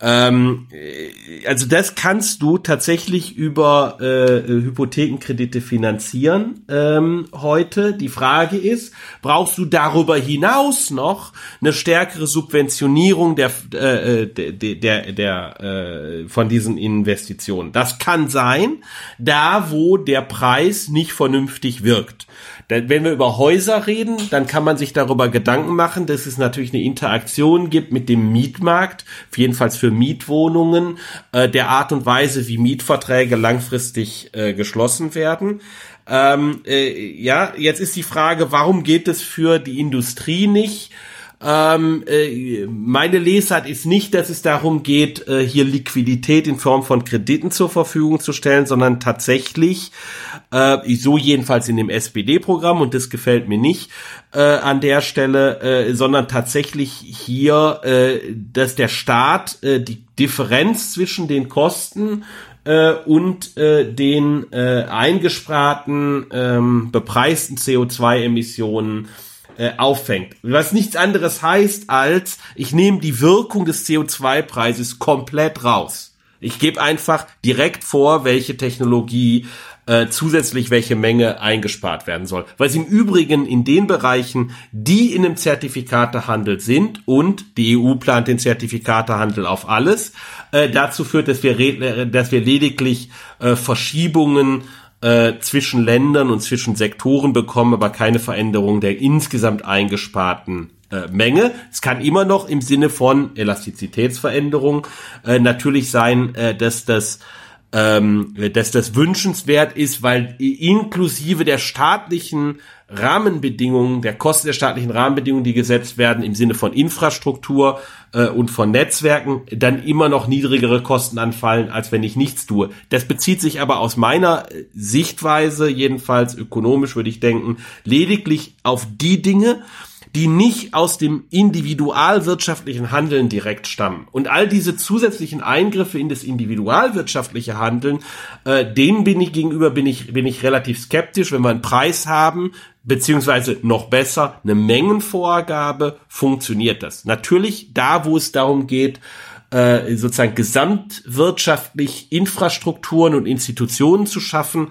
Ähm, äh, also das kannst du tatsächlich über äh, Hypothekenkredite finanzieren ähm, heute. Die Frage ist, brauchst du darüber hinaus noch eine stärkere Subventionierung der äh, der der, der äh, von diesen Investitionen? Das kann sein, da wo der Preis nicht vernünftig wirkt. Wenn wir über Häuser reden, dann kann man sich darüber Gedanken machen, dass es natürlich eine Interaktion gibt mit dem Mietmarkt, jedenfalls für Mietwohnungen, äh, der Art und Weise, wie Mietverträge langfristig äh, geschlossen werden. Ähm, äh, ja, jetzt ist die Frage, warum geht es für die Industrie nicht? Ähm, äh, meine Lesart ist nicht, dass es darum geht, äh, hier Liquidität in Form von Krediten zur Verfügung zu stellen, sondern tatsächlich, äh, so jedenfalls in dem SPD-Programm, und das gefällt mir nicht äh, an der Stelle, äh, sondern tatsächlich hier, äh, dass der Staat die Differenz zwischen den Kosten und äh, den äh, eingesparten, ähm, bepreisten CO2-Emissionen äh, auffängt. Was nichts anderes heißt als, ich nehme die Wirkung des CO2-Preises komplett raus. Ich gebe einfach direkt vor, welche Technologie äh, zusätzlich welche Menge eingespart werden soll. Weil sie im Übrigen in den Bereichen, die in einem Zertifikatehandel sind und die EU plant den Zertifikatehandel auf alles, äh, dazu führt, dass wir, dass wir lediglich äh, Verschiebungen äh, zwischen Ländern und zwischen Sektoren bekommen, aber keine Veränderung der insgesamt eingesparten äh, Menge. Es kann immer noch im Sinne von Elastizitätsveränderung äh, natürlich sein, äh, dass das ähm, dass das wünschenswert ist, weil inklusive der staatlichen Rahmenbedingungen, der Kosten der staatlichen Rahmenbedingungen, die gesetzt werden im Sinne von Infrastruktur äh, und von Netzwerken, dann immer noch niedrigere Kosten anfallen, als wenn ich nichts tue. Das bezieht sich aber aus meiner äh, Sichtweise, jedenfalls ökonomisch würde ich denken, lediglich auf die Dinge, die nicht aus dem individualwirtschaftlichen Handeln direkt stammen. Und all diese zusätzlichen Eingriffe in das individualwirtschaftliche Handeln, äh, denen bin ich gegenüber bin ich bin ich relativ skeptisch, wenn wir einen Preis haben, beziehungsweise noch besser eine Mengenvorgabe, funktioniert das. Natürlich da, wo es darum geht, äh, sozusagen gesamtwirtschaftlich Infrastrukturen und Institutionen zu schaffen,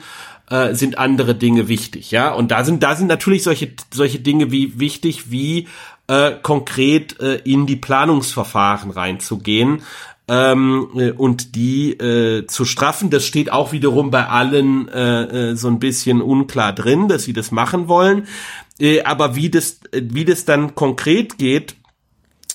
äh, sind andere Dinge wichtig, ja. Und da sind, da sind natürlich solche, solche Dinge wie wichtig, wie äh, konkret äh, in die Planungsverfahren reinzugehen ähm, äh, und die äh, zu straffen. Das steht auch wiederum bei allen äh, äh, so ein bisschen unklar drin, dass sie das machen wollen. Äh, aber wie das, wie das dann konkret geht,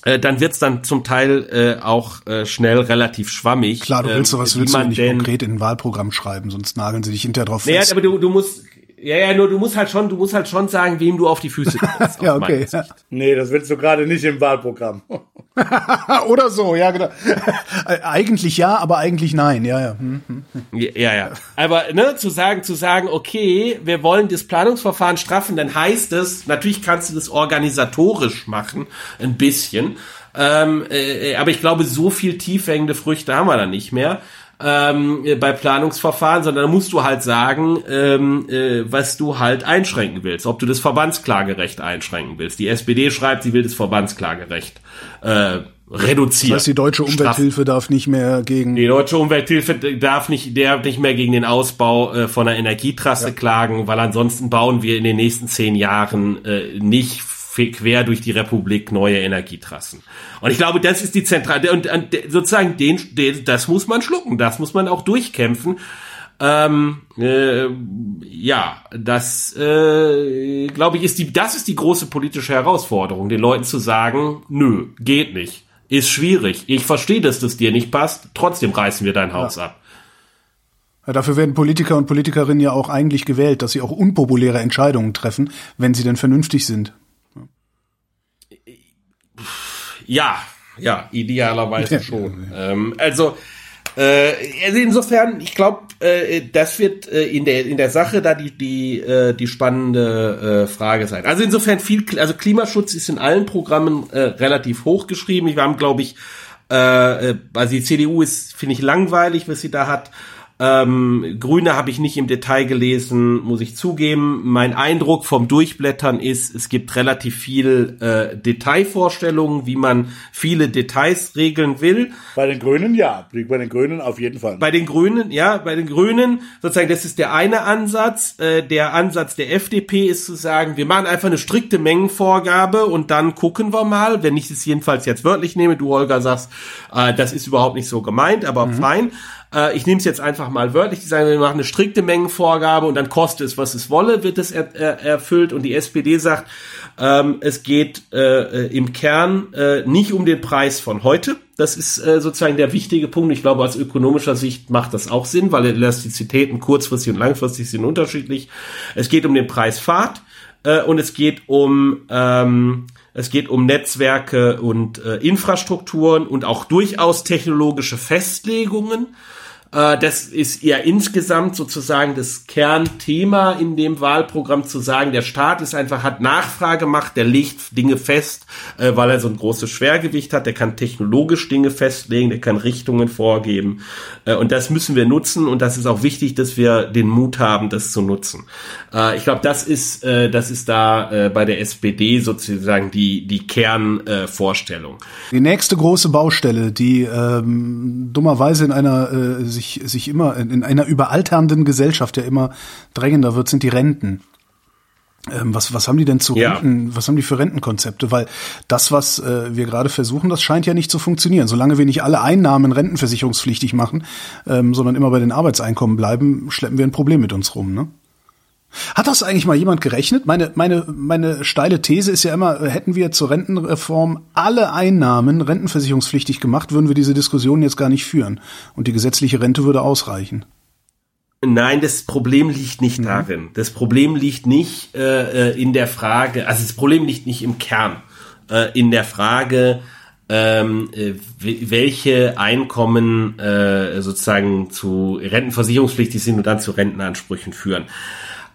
äh, dann wird's dann zum Teil äh, auch äh, schnell relativ schwammig. Klar, du willst sowas ähm, willst du nicht denn, konkret in ein Wahlprogramm schreiben, sonst nageln sie dich hinterher drauf fest. Ja, aber du, du musst ja, ja, nur du musst halt schon, du musst halt schon sagen, wem du auf die Füße trittst. ja, okay. Ja. Nee, das willst du gerade nicht im Wahlprogramm. Oder so, ja, genau. eigentlich ja, aber eigentlich nein, ja, ja. Hm, hm, hm. Ja, ja. Aber ne, zu sagen, zu sagen, okay, wir wollen das Planungsverfahren straffen, dann heißt es, natürlich kannst du das organisatorisch machen, ein bisschen. Ähm, äh, aber ich glaube, so viel tiefhängende Früchte haben wir da nicht mehr ähm, bei Planungsverfahren, sondern da musst du halt sagen, ähm, äh, was du halt einschränken willst, ob du das Verbandsklagerecht einschränken willst. Die SPD schreibt, sie will das Verbandsklagerecht äh, reduziert. Das heißt, die deutsche Umwelthilfe Straff. darf nicht mehr gegen. Die deutsche Umwelthilfe darf nicht, der nicht mehr gegen den Ausbau äh, von einer Energietrasse ja. klagen, weil ansonsten bauen wir in den nächsten zehn Jahren äh, nicht quer durch die Republik neue Energietrassen. Und ich glaube, das ist die zentrale und, und sozusagen den, den, das muss man schlucken, das muss man auch durchkämpfen. Ähm, äh, ja, das äh, glaube ich ist die, das ist die große politische Herausforderung, den Leuten zu sagen, nö, geht nicht, ist schwierig. Ich verstehe, dass das dir nicht passt. Trotzdem reißen wir dein Haus ja. ab. Ja, dafür werden Politiker und Politikerinnen ja auch eigentlich gewählt, dass sie auch unpopuläre Entscheidungen treffen, wenn sie denn vernünftig sind. Ja, ja, idealerweise schon. Ähm, also, äh, also insofern, ich glaube, äh, das wird äh, in der in der Sache da die die äh, die spannende äh, Frage sein. Also insofern viel, also Klimaschutz ist in allen Programmen äh, relativ hoch geschrieben. Wir haben, glaube ich, äh, also die CDU ist finde ich langweilig, was sie da hat. Ähm, Grüne habe ich nicht im Detail gelesen, muss ich zugeben. Mein Eindruck vom Durchblättern ist, es gibt relativ viel äh, Detailvorstellungen, wie man viele Details regeln will. Bei den Grünen ja, bei den Grünen auf jeden Fall. Bei den Grünen, ja, bei den Grünen sozusagen, das ist der eine Ansatz. Äh, der Ansatz der FDP ist zu sagen, wir machen einfach eine strikte Mengenvorgabe und dann gucken wir mal, wenn ich es jedenfalls jetzt wörtlich nehme, du Holger sagst, äh, das ist überhaupt nicht so gemeint, aber mhm. fein. Äh, ich nehme es jetzt einfach mal wörtlich, die sagen, wir machen eine strikte Mengenvorgabe und dann kostet es, was es wolle, wird es er, er, erfüllt. Und die SPD sagt, ähm, es geht äh, im Kern äh, nicht um den Preis von heute. Das ist äh, sozusagen der wichtige Punkt. Ich glaube, aus ökonomischer Sicht macht das auch Sinn, weil Elastizitäten kurzfristig und langfristig sind unterschiedlich. Es geht um den Preis Fahrt äh, und es geht um ähm, es geht um Netzwerke und äh, Infrastrukturen und auch durchaus technologische Festlegungen. Äh, das ist eher insgesamt sozusagen das Kernthema in dem Wahlprogramm zu sagen, der Staat ist einfach, hat Nachfrage gemacht, der legt Dinge fest, äh, weil er so ein großes Schwergewicht hat, der kann technologisch Dinge festlegen, der kann Richtungen vorgeben. Äh, und das müssen wir nutzen und das ist auch wichtig, dass wir den Mut haben, das zu nutzen. Ich glaube, das ist, das ist da bei der SPD sozusagen die, die Kernvorstellung. Die nächste große Baustelle, die ähm, dummerweise in einer äh, sich, sich immer in einer überalternden Gesellschaft ja immer drängender wird, sind die Renten. Ähm, was, was haben die denn zu ja. Renten, was haben die für Rentenkonzepte? Weil das, was äh, wir gerade versuchen, das scheint ja nicht zu funktionieren. Solange wir nicht alle Einnahmen rentenversicherungspflichtig machen, ähm, sondern immer bei den Arbeitseinkommen bleiben, schleppen wir ein Problem mit uns rum, ne? Hat das eigentlich mal jemand gerechnet? Meine, meine, meine steile These ist ja immer, hätten wir zur Rentenreform alle Einnahmen rentenversicherungspflichtig gemacht, würden wir diese Diskussion jetzt gar nicht führen. Und die gesetzliche Rente würde ausreichen. Nein, das Problem liegt nicht mhm. darin. Das Problem liegt nicht äh, äh in der Frage, also das Problem liegt nicht im Kern, äh, in der Frage, ähm, äh, welche Einkommen äh, sozusagen zu rentenversicherungspflichtig sind und dann zu Rentenansprüchen führen.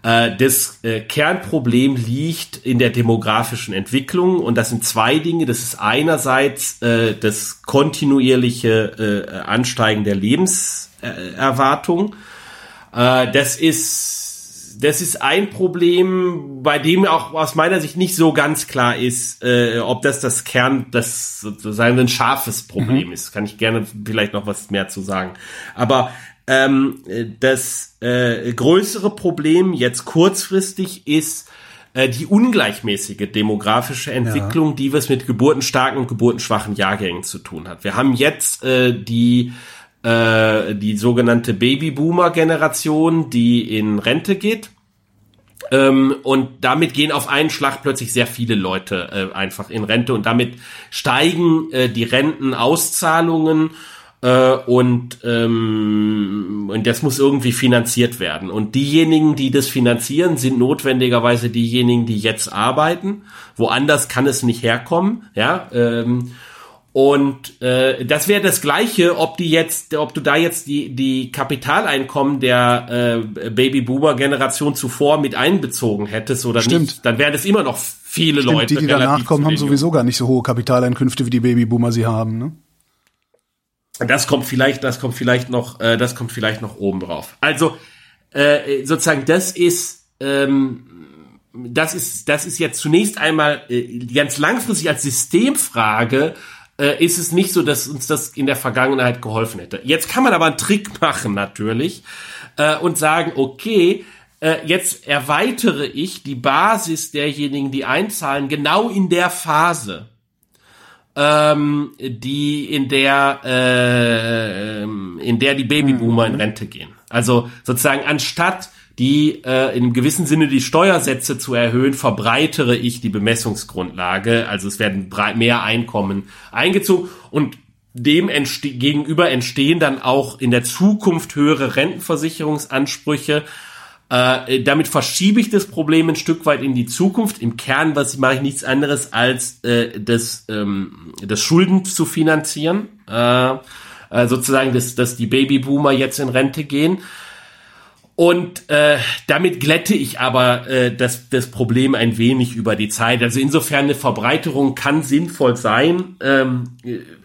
Äh, das äh, Kernproblem liegt in der demografischen Entwicklung und das sind zwei Dinge. Das ist einerseits äh, das kontinuierliche Ansteigen der Lebenserwartung. Das ist das ist ein Problem, bei dem auch aus meiner Sicht nicht so ganz klar ist, ob das das Kern, das sozusagen ein scharfes Problem mhm. ist. Kann ich gerne vielleicht noch was mehr zu sagen. Aber ähm, das äh, größere Problem jetzt kurzfristig ist äh, die ungleichmäßige demografische Entwicklung, ja. die was mit geburtenstarken und geburtenschwachen Jahrgängen zu tun hat. Wir haben jetzt äh, die äh, die sogenannte Babyboomer-Generation, die in Rente geht. Ähm, und damit gehen auf einen Schlag plötzlich sehr viele Leute äh, einfach in Rente und damit steigen äh, die Rentenauszahlungen äh, und, ähm, und das muss irgendwie finanziert werden. Und diejenigen, die das finanzieren, sind notwendigerweise diejenigen, die jetzt arbeiten. Woanders kann es nicht herkommen. Ja. Ähm, und äh, das wäre das Gleiche, ob die jetzt, ob du da jetzt die die Kapitaleinkommen der äh, Babyboomer-Generation zuvor mit einbezogen hättest oder Stimmt. nicht, dann wären das immer noch viele Stimmt, Leute. Die, die danach kommen, haben sowieso gar nicht so hohe Kapitaleinkünfte wie die Babyboomer sie haben. Ne? Das kommt vielleicht, das kommt vielleicht noch, äh, das kommt vielleicht noch oben drauf. Also äh, sozusagen, das ist, ähm, das ist, das ist jetzt zunächst einmal äh, ganz langfristig als Systemfrage äh, ist es nicht so, dass uns das in der Vergangenheit geholfen hätte. Jetzt kann man aber einen Trick machen natürlich äh, und sagen, okay, äh, jetzt erweitere ich die Basis derjenigen, die einzahlen, genau in der Phase, ähm, die in der äh, in der die Babyboomer in Rente gehen. Also sozusagen anstatt die äh, in einem gewissen Sinne die Steuersätze zu erhöhen, verbreitere ich die Bemessungsgrundlage. Also es werden mehr Einkommen eingezogen und dem entste gegenüber entstehen dann auch in der Zukunft höhere Rentenversicherungsansprüche. Äh, damit verschiebe ich das Problem ein Stück weit in die Zukunft. Im Kern was mache ich nichts anderes als äh, das, ähm, das Schulden zu finanzieren, äh, äh, sozusagen, dass, dass die Babyboomer jetzt in Rente gehen. Und äh, damit glätte ich aber äh, das, das Problem ein wenig über die Zeit. Also insofern eine Verbreiterung kann sinnvoll sein, ähm,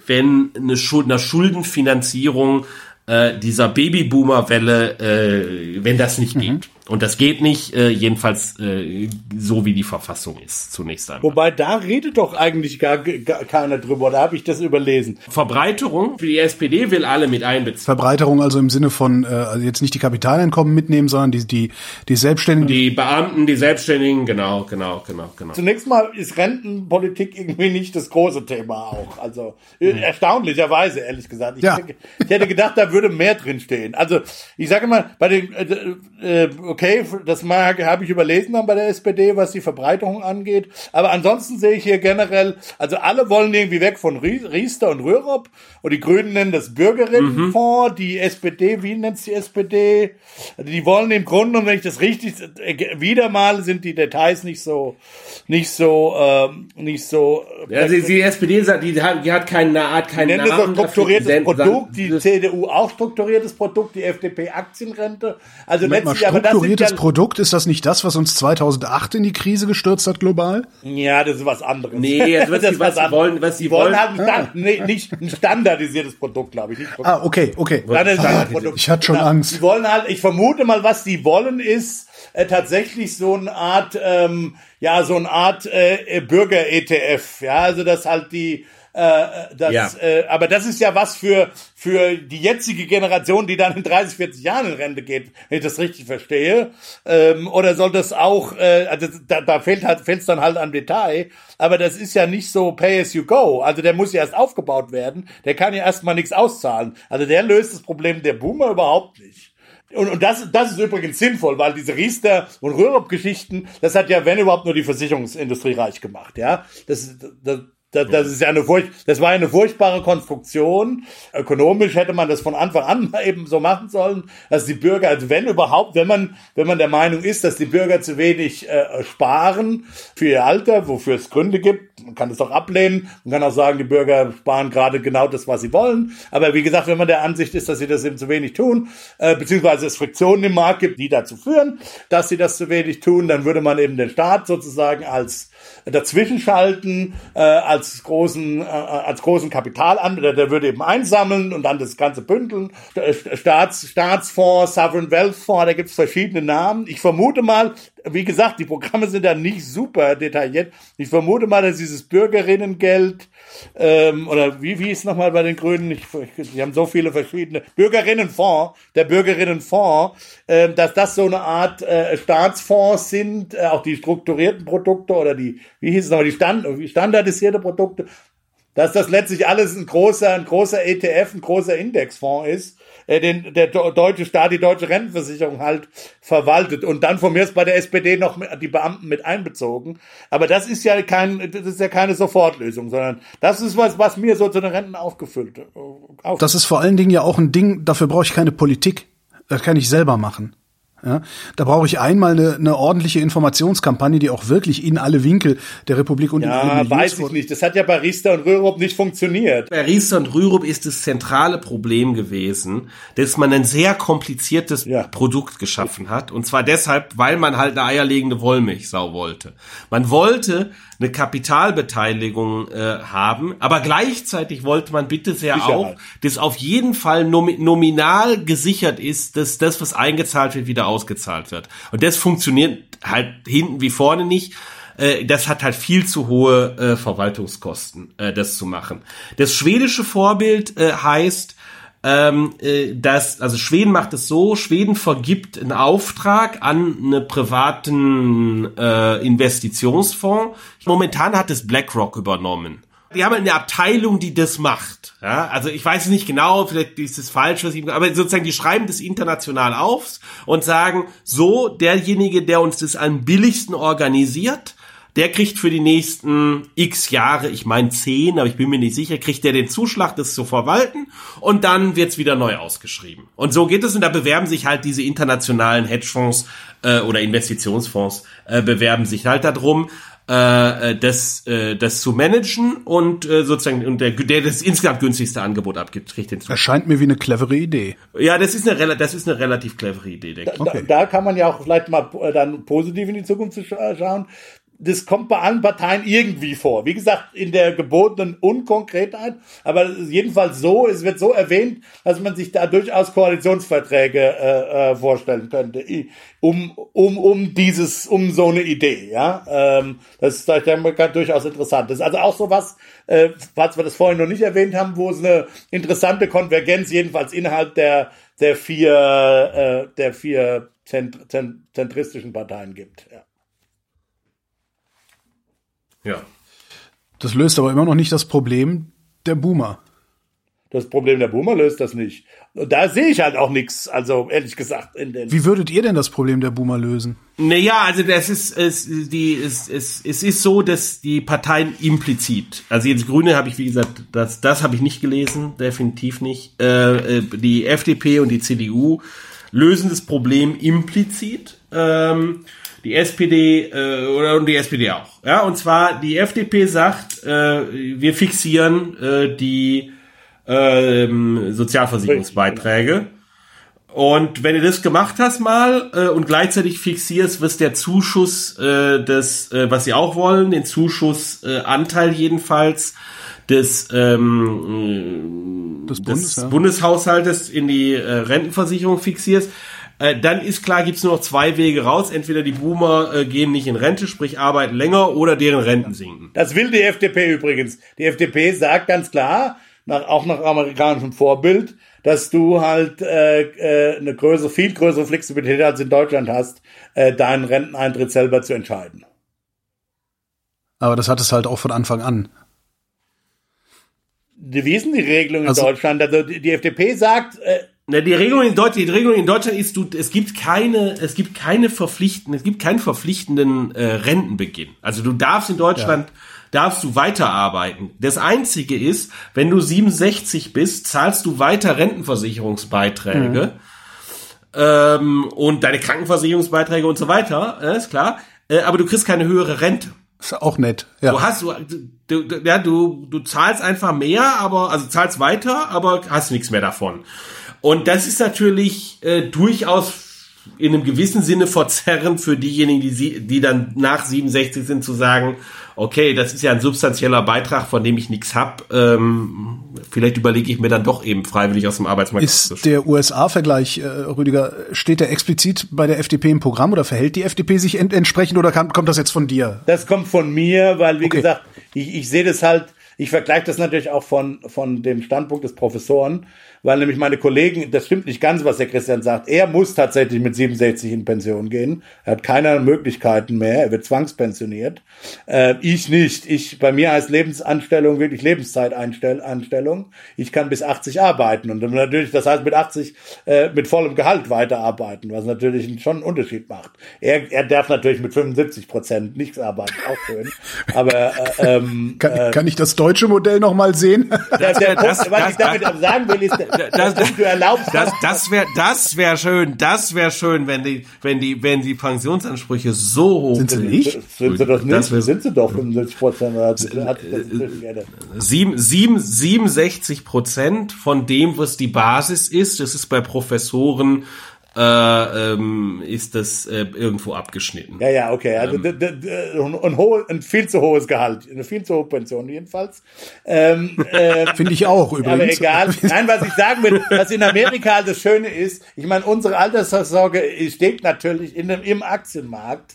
wenn eine, Schuld, eine Schuldenfinanzierung äh, dieser Babyboomer-Welle, äh, wenn das nicht mhm. geht. Und das geht nicht, äh, jedenfalls äh, so wie die Verfassung ist, zunächst einmal. Wobei da redet doch eigentlich gar, gar keiner drüber, da habe ich das überlesen. Verbreiterung, die SPD will alle mit einbeziehen. Verbreiterung also im Sinne von, äh, also jetzt nicht die Kapitaleinkommen mitnehmen, sondern die, die, die Selbstständigen. Die Beamten, die Selbstständigen, genau, genau, genau, genau. Zunächst mal ist Rentenpolitik irgendwie nicht das große Thema auch. Also mhm. erstaunlicherweise, ehrlich gesagt. Ich, ja. hätte, ich hätte gedacht, da würde mehr drinstehen. Also ich sage mal, bei den äh, äh, okay, das habe ich überlesen dann bei der SPD, was die Verbreitung angeht. Aber ansonsten sehe ich hier generell, also alle wollen irgendwie weg von Riester und Rürup und die Grünen nennen das Bürgerinnenfonds, mhm. die SPD, wie nennt die SPD? Also die wollen im Grunde, und wenn ich das richtig, wieder mal sind die Details nicht so, nicht so, ähm, nicht so. Ja, also die SPD sagt, die hat, die hat keine Art, keinen Namen. Das strukturiertes Produkt, die CDU auch strukturiertes Produkt, die FDP Aktienrente. Also letztlich, aber das strukturiertes Produkt, ist das nicht das, was uns 2008 in die Krise gestürzt hat global? Ja, das ist was anderes. Nee, das, das ist was, was sie wollen, was sie wollen. wollen halt ein, nee, nicht ein standardisiertes Produkt, glaube ich. Nicht ah, okay, okay. Ah, ich hatte schon Angst. Die wollen halt, ich vermute mal, was die wollen ist äh, tatsächlich so eine Art, ähm, ja, so eine Art äh, Bürger-ETF. Ja, also dass halt die äh, das, ja. äh, aber das ist ja was für, für die jetzige Generation, die dann in 30, 40 Jahren in Rente geht, wenn ich das richtig verstehe. Ähm, oder soll das auch, äh, also da, da fehlt halt, fehlt's dann halt am Detail. Aber das ist ja nicht so pay as you go. Also der muss ja erst aufgebaut werden. Der kann ja erstmal nichts auszahlen. Also der löst das Problem der Boomer überhaupt nicht. Und, und das, das ist übrigens sinnvoll, weil diese Riester- und Rürup-Geschichten, das hat ja, wenn überhaupt, nur die Versicherungsindustrie reich gemacht, ja. Das, das, das, das ist ja eine furcht, das war eine furchtbare Konstruktion. Ökonomisch hätte man das von Anfang an eben so machen sollen, dass die Bürger, also wenn überhaupt, wenn man, wenn man der Meinung ist, dass die Bürger zu wenig äh, sparen für ihr Alter, wofür es Gründe gibt, man kann es auch ablehnen, man kann auch sagen, die Bürger sparen gerade genau das, was sie wollen. Aber wie gesagt, wenn man der Ansicht ist, dass sie das eben zu wenig tun, äh, beziehungsweise es Friktionen im Markt gibt, die dazu führen, dass sie das zu wenig tun, dann würde man eben den Staat sozusagen als dazwischenschalten, äh, als großen, äh, als großen Kapitalanbieter, der würde eben einsammeln und dann das ganze bündeln. Staats, Staatsfonds, Sovereign Wealth Fonds, da gibt es verschiedene Namen. Ich vermute mal, wie gesagt, die Programme sind da nicht super detailliert. Ich vermute mal, dass dieses Bürgerinnengeld ähm, oder wie, wie ist nochmal bei den Grünen? Ich, die haben so viele verschiedene Bürgerinnenfonds, der Bürgerinnenfonds, äh, dass das so eine Art äh, Staatsfonds sind, äh, auch die strukturierten Produkte oder die, wie hieß es nochmal, die Stand, standardisierte Produkte, dass das letztlich alles ein großer, ein großer ETF, ein großer Indexfonds ist, äh, den der deutsche Staat, die deutsche Rentenversicherung halt verwaltet und dann von mir ist bei der SPD noch die Beamten mit einbezogen. Aber das ist ja kein, das ist ja keine Sofortlösung, sondern das ist was, was mir so zu den Renten aufgefüllt. Äh, aufgefüllt. Das ist vor allen Dingen ja auch ein Ding, dafür brauche ich keine Politik. Das kann ich selber machen. Ja, da brauche ich einmal eine, eine ordentliche Informationskampagne, die auch wirklich in alle Winkel der Republik und ja, in weiß ich nicht. Das hat ja bei Riester und Rürup nicht funktioniert. Bei Riester und Rürup ist das zentrale Problem gewesen, dass man ein sehr kompliziertes ja. Produkt geschaffen hat. Und zwar deshalb, weil man halt eine eierlegende Wollmilchsau wollte. Man wollte eine Kapitalbeteiligung äh, haben, aber gleichzeitig wollte man bitte sehr Sicherheit. auch, dass auf jeden Fall nominal gesichert ist, dass das, was eingezahlt wird, wieder ausgezahlt wird. Und das funktioniert halt hinten wie vorne nicht äh, das hat halt viel zu hohe äh, Verwaltungskosten, äh, das zu machen. Das schwedische Vorbild äh, heißt, ähm, äh, dass, also Schweden macht es so, Schweden vergibt einen Auftrag an einen privaten äh, Investitionsfonds. Momentan hat es BlackRock übernommen. Die haben eine Abteilung, die das macht. Ja, also ich weiß nicht genau, vielleicht ist es falsch, was ich, aber sozusagen die schreiben das international auf und sagen, so derjenige, der uns das am billigsten organisiert, der kriegt für die nächsten x Jahre, ich meine zehn, aber ich bin mir nicht sicher, kriegt der den Zuschlag, das zu verwalten und dann wird's wieder neu ausgeschrieben. Und so geht es und da bewerben sich halt diese internationalen Hedgefonds äh, oder Investitionsfonds, äh, bewerben sich halt darum, äh, das, äh, das zu managen und äh, sozusagen und der, der das insgesamt günstigste Angebot abgibt, kriegt den Zuschlag. Erscheint mir wie eine clevere Idee. Ja, das ist eine, das ist eine relativ clevere Idee, denke ich. Da, da, kann man ja auch vielleicht mal äh, dann positiv in die Zukunft schauen das kommt bei allen Parteien irgendwie vor. Wie gesagt, in der gebotenen Unkonkretheit, aber jedenfalls so, es wird so erwähnt, dass man sich da durchaus Koalitionsverträge äh, äh, vorstellen könnte, um, um, um dieses, um so eine Idee, ja. Ähm, das ist ich denke, durchaus interessant. Das ist also auch so was, äh, falls wir das vorhin noch nicht erwähnt haben, wo es eine interessante Konvergenz jedenfalls innerhalb der, der vier, äh, der vier zentristischen Parteien gibt, ja. Ja. Das löst aber immer noch nicht das Problem der Boomer. Das Problem der Boomer löst das nicht. Da sehe ich halt auch nichts, also ehrlich gesagt. In den Wie würdet ihr denn das Problem der Boomer lösen? Naja, also das ist, es, die, es, es, es ist so, dass die Parteien implizit, also jetzt Grüne habe ich, wie gesagt, das, das habe ich nicht gelesen, definitiv nicht. Äh, äh die FDP und die CDU lösen das Problem implizit. Ähm, die SPD äh, oder und die SPD auch. Ja, und zwar die FDP sagt, äh, wir fixieren äh, die äh, Sozialversicherungsbeiträge. Und wenn du das gemacht hast mal äh, und gleichzeitig fixierst, was der Zuschuss äh, des, äh, was sie auch wollen, den Zuschussanteil äh, jedenfalls des, ähm, des, Bundes, des ja. Bundeshaushaltes in die äh, Rentenversicherung fixierst, äh, dann ist klar, gibt's nur noch zwei Wege raus. Entweder die Boomer äh, gehen nicht in Rente, sprich arbeiten länger, oder deren Renten sinken. Das will die FDP übrigens. Die FDP sagt ganz klar, nach, auch nach amerikanischem Vorbild, dass du halt äh, äh, eine größere, viel größere Flexibilität als in Deutschland hast, äh, deinen Renteneintritt selber zu entscheiden. Aber das hat es halt auch von Anfang an. Wie ist denn die Regelung in also, Deutschland? Also die, die FDP sagt, äh, na, die Regelung in Deutschland, die Regelung in Deutschland ist, du, es gibt keine, es gibt keine verpflichtenden, es gibt keinen verpflichtenden äh, Rentenbeginn. Also du darfst in Deutschland, ja. darfst du weiterarbeiten. Das einzige ist, wenn du 67 bist, zahlst du weiter Rentenversicherungsbeiträge. Mhm. Ähm, und deine Krankenversicherungsbeiträge und so weiter, äh, ist klar. Äh, aber du kriegst keine höhere Rente. Ist auch nett. Ja. Du hast du, du, ja, du, du zahlst einfach mehr, aber also zahlst weiter, aber hast nichts mehr davon. Und das ist natürlich äh, durchaus in einem gewissen Sinne verzerrend für diejenigen, die, die dann nach 67 sind, zu sagen, okay, das ist ja ein substanzieller Beitrag, von dem ich nichts hab. Ähm, vielleicht überlege ich mir dann doch eben freiwillig aus dem Arbeitsmarkt Ist der USA-Vergleich, äh, Rüdiger, steht der explizit bei der FDP im Programm oder verhält die FDP sich ent entsprechend oder kann, kommt das jetzt von dir? Das kommt von mir, weil, wie okay. gesagt, ich, ich sehe das halt, ich vergleiche das natürlich auch von, von dem Standpunkt des Professoren weil nämlich meine Kollegen, das stimmt nicht ganz, was der Christian sagt, er muss tatsächlich mit 67 in Pension gehen. Er hat keine Möglichkeiten mehr, er wird zwangspensioniert. Äh, ich nicht. Ich, bei mir heißt Lebensanstellung wirklich Lebenszeitanstellung. Ich kann bis 80 arbeiten und natürlich, das heißt mit 80 äh, mit vollem Gehalt weiterarbeiten, was natürlich schon einen Unterschied macht. Er, er darf natürlich mit 75 Prozent nichts arbeiten, auch schön. Aber äh, ähm, kann, äh, kann ich das deutsche Modell noch mal sehen? Der, der Punkt, was ich damit sagen will, ist, das, das, du erlaubst das, das wäre das wäre schön, das wäre schön, wenn die wenn die wenn die Pensionsansprüche so hoch sind. Sind sie nicht? Sind sie doch nicht? sind sie doch 75 Prozent. 67 Prozent von dem, was die Basis ist, das ist bei Professoren äh, ähm, ist das äh, irgendwo abgeschnitten. Ja, ja, okay. Also ähm, ein, hohe, ein viel zu hohes Gehalt, eine viel zu hohe Pension jedenfalls. Ähm, äh, Finde ich auch übrigens. Aber egal. Nein, was ich sagen will, was in Amerika das Schöne ist, ich meine, unsere Altersvorsorge steht natürlich in dem, im Aktienmarkt.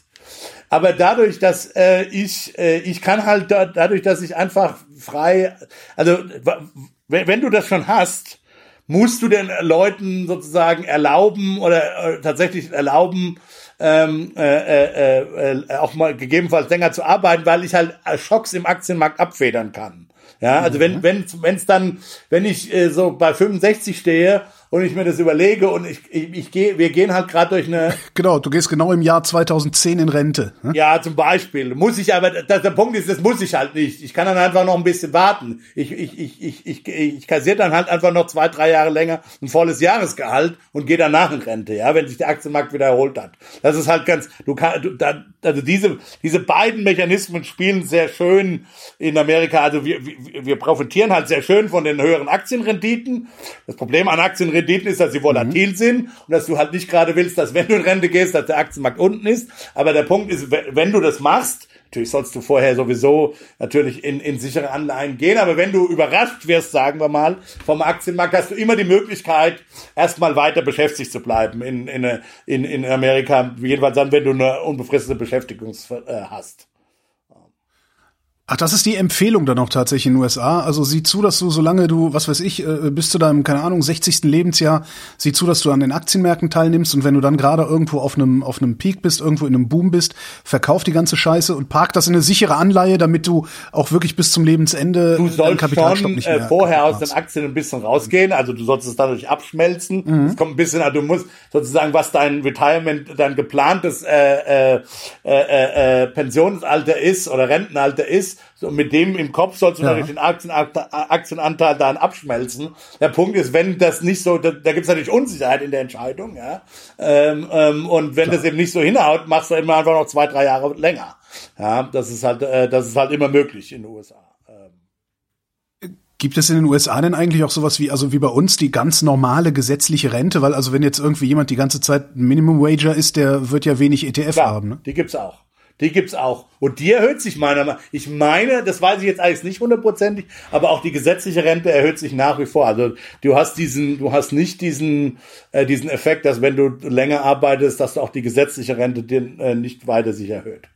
aber dadurch, dass äh, ich, äh, ich kann halt da, dadurch, dass ich einfach frei, also wenn, wenn du das schon hast, musst du den Leuten sozusagen erlauben oder äh, tatsächlich erlauben, ähm, äh, äh, äh, auch mal gegebenenfalls länger zu arbeiten, weil ich halt Schocks im Aktienmarkt abfedern kann. Ja, also wenn wenn wenn es dann, wenn ich äh, so bei 65 stehe und ich mir das überlege und ich, ich, ich gehe, wir gehen halt gerade durch eine. Genau, du gehst genau im Jahr 2010 in Rente. Ne? Ja, zum Beispiel. Muss ich aber, das, der Punkt ist, das muss ich halt nicht. Ich kann dann einfach noch ein bisschen warten. Ich, ich, ich, ich, ich, ich kassiere dann halt einfach noch zwei, drei Jahre länger ein volles Jahresgehalt und gehe danach in Rente, ja, wenn sich der Aktienmarkt wieder erholt hat. Das ist halt ganz, du kannst, du, da, also diese, diese beiden Mechanismen spielen sehr schön in Amerika. Also wir, wir, wir profitieren halt sehr schön von den höheren Aktienrenditen. Das Problem an Aktienrenditen Renditen ist, dass sie volatil mhm. sind und dass du halt nicht gerade willst, dass wenn du in Rente gehst, dass der Aktienmarkt unten ist. Aber der Punkt ist, wenn du das machst, natürlich sollst du vorher sowieso natürlich in, in sichere Anleihen gehen, aber wenn du überrascht wirst, sagen wir mal, vom Aktienmarkt, hast du immer die Möglichkeit, erstmal weiter beschäftigt zu bleiben in, in, in, in Amerika, jedenfalls dann, wenn du eine unbefristete Beschäftigung äh, hast. Ach, das ist die Empfehlung dann auch tatsächlich in den USA. Also sieh zu, dass du, solange du, was weiß ich, äh, bis zu deinem, keine Ahnung, 60. Lebensjahr, sieh zu, dass du an den Aktienmärkten teilnimmst und wenn du dann gerade irgendwo auf einem, auf einem Peak bist, irgendwo in einem Boom bist, verkauf die ganze Scheiße und park das in eine sichere Anleihe, damit du auch wirklich bis zum Lebensende du sollst Kapitalstock schon, nicht mehr äh, vorher aus den Aktien ein bisschen rausgehen, also du sollst es dadurch abschmelzen. Mhm. Es kommt ein bisschen, also du musst sozusagen, was dein Retirement, dein geplantes äh, äh, äh, äh, Pensionsalter ist oder Rentenalter ist, so mit dem im Kopf sollst du ja. natürlich den Aktienanteil dann abschmelzen. Der Punkt ist, wenn das nicht so, da, da gibt es natürlich Unsicherheit in der Entscheidung, ja. Ähm, ähm, und wenn Klar. das eben nicht so hinhaut, machst du immer einfach noch zwei, drei Jahre länger. Ja, das ist halt, äh, das ist halt immer möglich in den USA. Gibt es in den USA denn eigentlich auch sowas wie, also wie bei uns, die ganz normale gesetzliche Rente? Weil also wenn jetzt irgendwie jemand die ganze Zeit Minimum Wager ist, der wird ja wenig ETF ja, haben. Ne? Die gibt's auch. Die gibt's auch. Und die erhöht sich meiner Meinung Ich meine, das weiß ich jetzt eigentlich nicht hundertprozentig, aber auch die gesetzliche Rente erhöht sich nach wie vor. Also du hast diesen, du hast nicht diesen, äh, diesen Effekt, dass wenn du länger arbeitest, dass du auch die gesetzliche Rente den, äh, nicht weiter sich erhöht.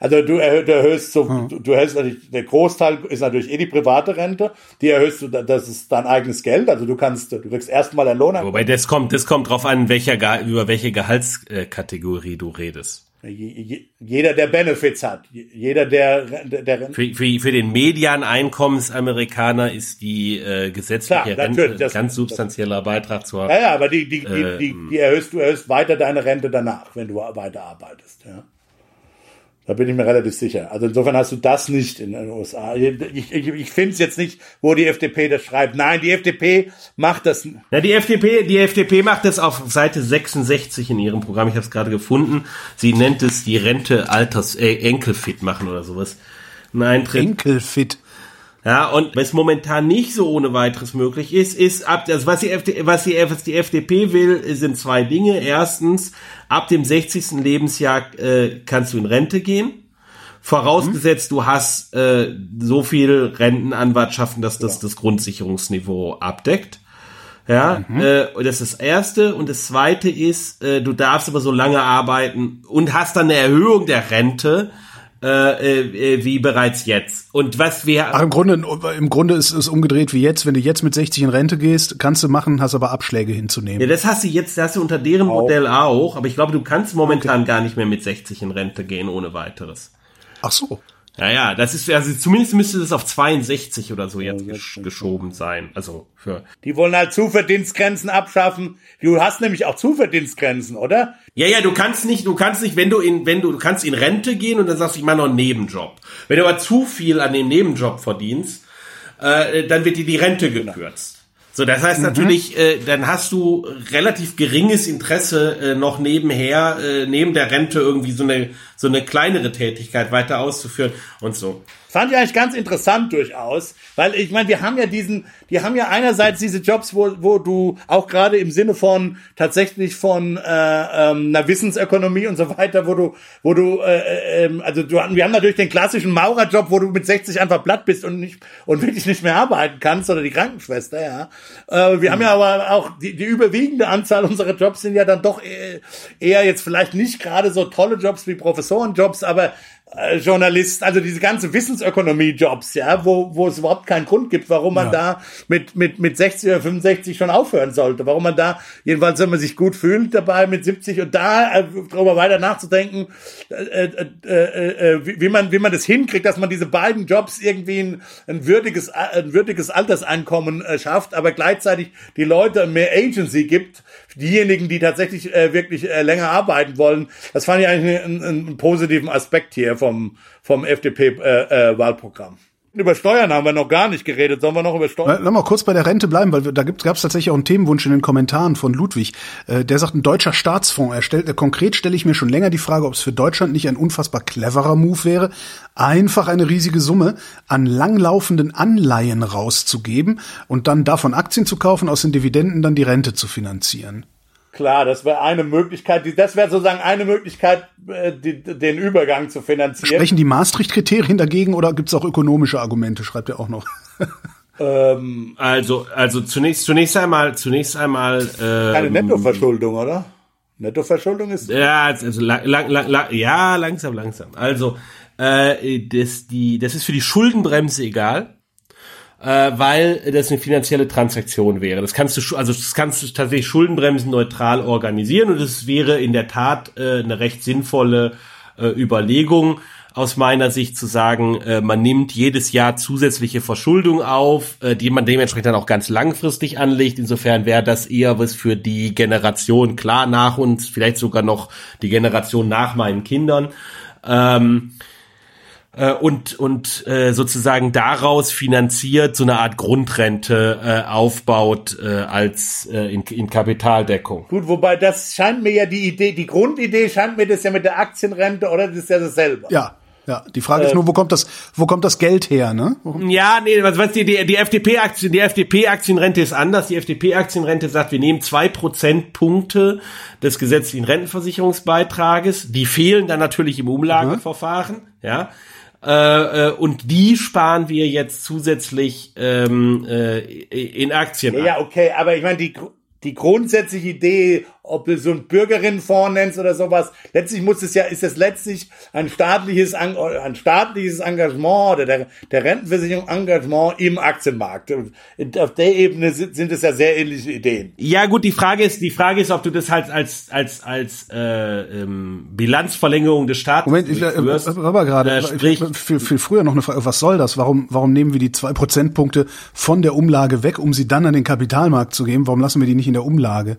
Also du, erhöht, du erhöhst so, hm. du, du erhöhst natürlich, der Großteil ist natürlich eh die private Rente, die erhöhst du, das ist dein eigenes Geld, also du kannst, du kriegst erstmal einen Lohn. Wobei das kommt, das kommt drauf an, welcher, über welche Gehaltskategorie du redest. Jeder, der Benefits hat, jeder, der, der für, für, für den Median-Einkommensamerikaner ist die äh, gesetzliche Klar, Rente ein ganz substanzieller das, Beitrag zur. Ja, ja, aber die, die, äh, die, die, die erhöhst du erhöhst weiter deine Rente danach, wenn du weiter arbeitest. Ja. Da bin ich mir relativ sicher. Also insofern hast du das nicht in den USA. Ich, ich, ich finde es jetzt nicht, wo die FDP das schreibt. Nein, die FDP macht das. Ja, die FDP, die FDP macht das auf Seite 66 in ihrem Programm. Ich habe es gerade gefunden. Sie nennt es die Rente Alters äh, Enkelfit machen oder sowas. Nein, Enkelfit. Ja, und was momentan nicht so ohne weiteres möglich ist, ist ab, also was die, FD, was die, was die FDP will, sind zwei Dinge. Erstens, ab dem 60. Lebensjahr äh, kannst du in Rente gehen. Vorausgesetzt, mhm. du hast äh, so viel Rentenanwartschaften, dass das ja. das Grundsicherungsniveau abdeckt. Ja, mhm. äh, das ist das erste. Und das zweite ist, äh, du darfst aber so lange arbeiten und hast dann eine Erhöhung der Rente, äh, äh, wie bereits jetzt. Und was wir Ach, im Grunde im Grunde ist es umgedreht wie jetzt. Wenn du jetzt mit 60 in Rente gehst, kannst du machen, hast aber Abschläge hinzunehmen. Ja, das hast du jetzt, das hast du unter deren auch. Modell auch. Aber ich glaube, du kannst momentan okay. gar nicht mehr mit 60 in Rente gehen ohne weiteres. Ach so. Ja, ja, das ist, also zumindest müsste das auf 62 oder so jetzt gesch geschoben sein. Also für. Die wollen halt Zuverdienstgrenzen abschaffen. Du hast nämlich auch Zuverdienstgrenzen, oder? Ja, ja, du kannst nicht, du kannst nicht, wenn du in, wenn du, du kannst in Rente gehen und dann sagst du, ich mache noch einen Nebenjob. Wenn du aber zu viel an dem Nebenjob verdienst, äh, dann wird dir die Rente genau. So, das heißt mhm. natürlich, äh, dann hast du relativ geringes Interesse äh, noch nebenher, äh, neben der Rente irgendwie so eine so eine kleinere Tätigkeit weiter auszuführen und so. Fand ich eigentlich ganz interessant durchaus, weil ich meine, wir haben ja diesen, die haben ja einerseits diese Jobs, wo, wo du auch gerade im Sinne von tatsächlich von äh, ähm, einer Wissensökonomie und so weiter, wo du, wo du, äh, äh, also du, wir haben natürlich den klassischen Maurerjob, wo du mit 60 einfach platt bist und nicht und wirklich nicht mehr arbeiten kannst oder die Krankenschwester, ja. Äh, wir mhm. haben ja aber auch die, die überwiegende Anzahl unserer Jobs sind ja dann doch eher, eher jetzt vielleicht nicht gerade so tolle Jobs wie Professorenjobs, aber äh, Journalist, also diese ganze Wissensökonomie-Jobs, ja, wo, wo es überhaupt keinen Grund gibt, warum man ja. da mit, mit, mit 60 oder 65 schon aufhören sollte, warum man da, jedenfalls wenn man sich gut fühlt dabei mit 70 und da äh, darüber weiter nachzudenken, äh, äh, äh, äh, wie, man, wie man das hinkriegt, dass man diese beiden Jobs irgendwie ein, ein würdiges, ein würdiges Alterseinkommen äh, schafft, aber gleichzeitig die Leute mehr Agency gibt, diejenigen, die tatsächlich äh, wirklich äh, länger arbeiten wollen. Das fand ich eigentlich einen, einen positiven Aspekt hier vom, vom FDP-Wahlprogramm. Äh, äh, über Steuern haben wir noch gar nicht geredet. Sollen wir noch über Steuern? Lass mal kurz bei der Rente bleiben, weil da gab es tatsächlich auch einen Themenwunsch in den Kommentaren von Ludwig. Äh, der sagt, ein deutscher Staatsfonds erstellt. Äh, konkret stelle ich mir schon länger die Frage, ob es für Deutschland nicht ein unfassbar cleverer Move wäre, einfach eine riesige Summe an langlaufenden Anleihen rauszugeben und dann davon Aktien zu kaufen, aus den Dividenden dann die Rente zu finanzieren. Klar, das wäre eine Möglichkeit, das wäre sozusagen eine Möglichkeit, äh, die, den Übergang zu finanzieren. Sprechen die Maastricht-Kriterien dagegen oder gibt es auch ökonomische Argumente, schreibt er auch noch. ähm, also, also zunächst, zunächst einmal, zunächst einmal. Ähm, keine Nettoverschuldung, oder? Nettoverschuldung ist. Ja, also lang, lang, lang, ja, langsam, langsam. Also, äh, das, die, das ist für die Schuldenbremse egal äh, weil das eine finanzielle Transaktion wäre. Das kannst du, also das kannst du tatsächlich Schuldenbremsen neutral organisieren und es wäre in der Tat äh, eine recht sinnvolle äh, Überlegung aus meiner Sicht zu sagen, äh, man nimmt jedes Jahr zusätzliche Verschuldung auf, äh, die man dementsprechend dann auch ganz langfristig anlegt. Insofern wäre das eher was für die Generation klar nach uns, vielleicht sogar noch die Generation nach meinen Kindern. Ähm, äh, und und äh, sozusagen daraus finanziert so eine Art Grundrente äh, aufbaut äh, als äh, in, in Kapitaldeckung. Gut, wobei das scheint mir ja die Idee, die Grundidee scheint mir das ja mit der Aktienrente oder das ist ja dasselbe. Ja, ja, die Frage ist nur, wo kommt das, wo kommt das Geld her, ne? Ja, nee, was, was die, die, die FDP-Aktien, die FDP-Aktienrente ist anders. Die FDP-Aktienrente sagt, wir nehmen zwei Prozentpunkte des gesetzlichen Rentenversicherungsbeitrages. Die fehlen dann natürlich im Umlageverfahren, ja. Äh, äh, und die sparen wir jetzt zusätzlich ähm, äh, in Aktien. Ja, ja, okay, aber ich meine, die, die grundsätzliche Idee, ob du so ein Bürgerinnenfonds nennst oder sowas. Letztlich muss es ja, ist es letztlich ein staatliches, ein staatliches Engagement oder der, der Rentenversicherung Engagement im Aktienmarkt. Auf der Ebene sind, sind es ja sehr ähnliche Ideen. Ja, gut, die Frage ist, die Frage ist, ob du das halt als, als, als, äh, ähm, Bilanzverlängerung des Staates Moment, ich, äh, aber gerade, äh, sprich, viel, viel früher noch eine Frage, was soll das? Warum, warum nehmen wir die zwei Prozentpunkte von der Umlage weg, um sie dann an den Kapitalmarkt zu geben? Warum lassen wir die nicht in der Umlage?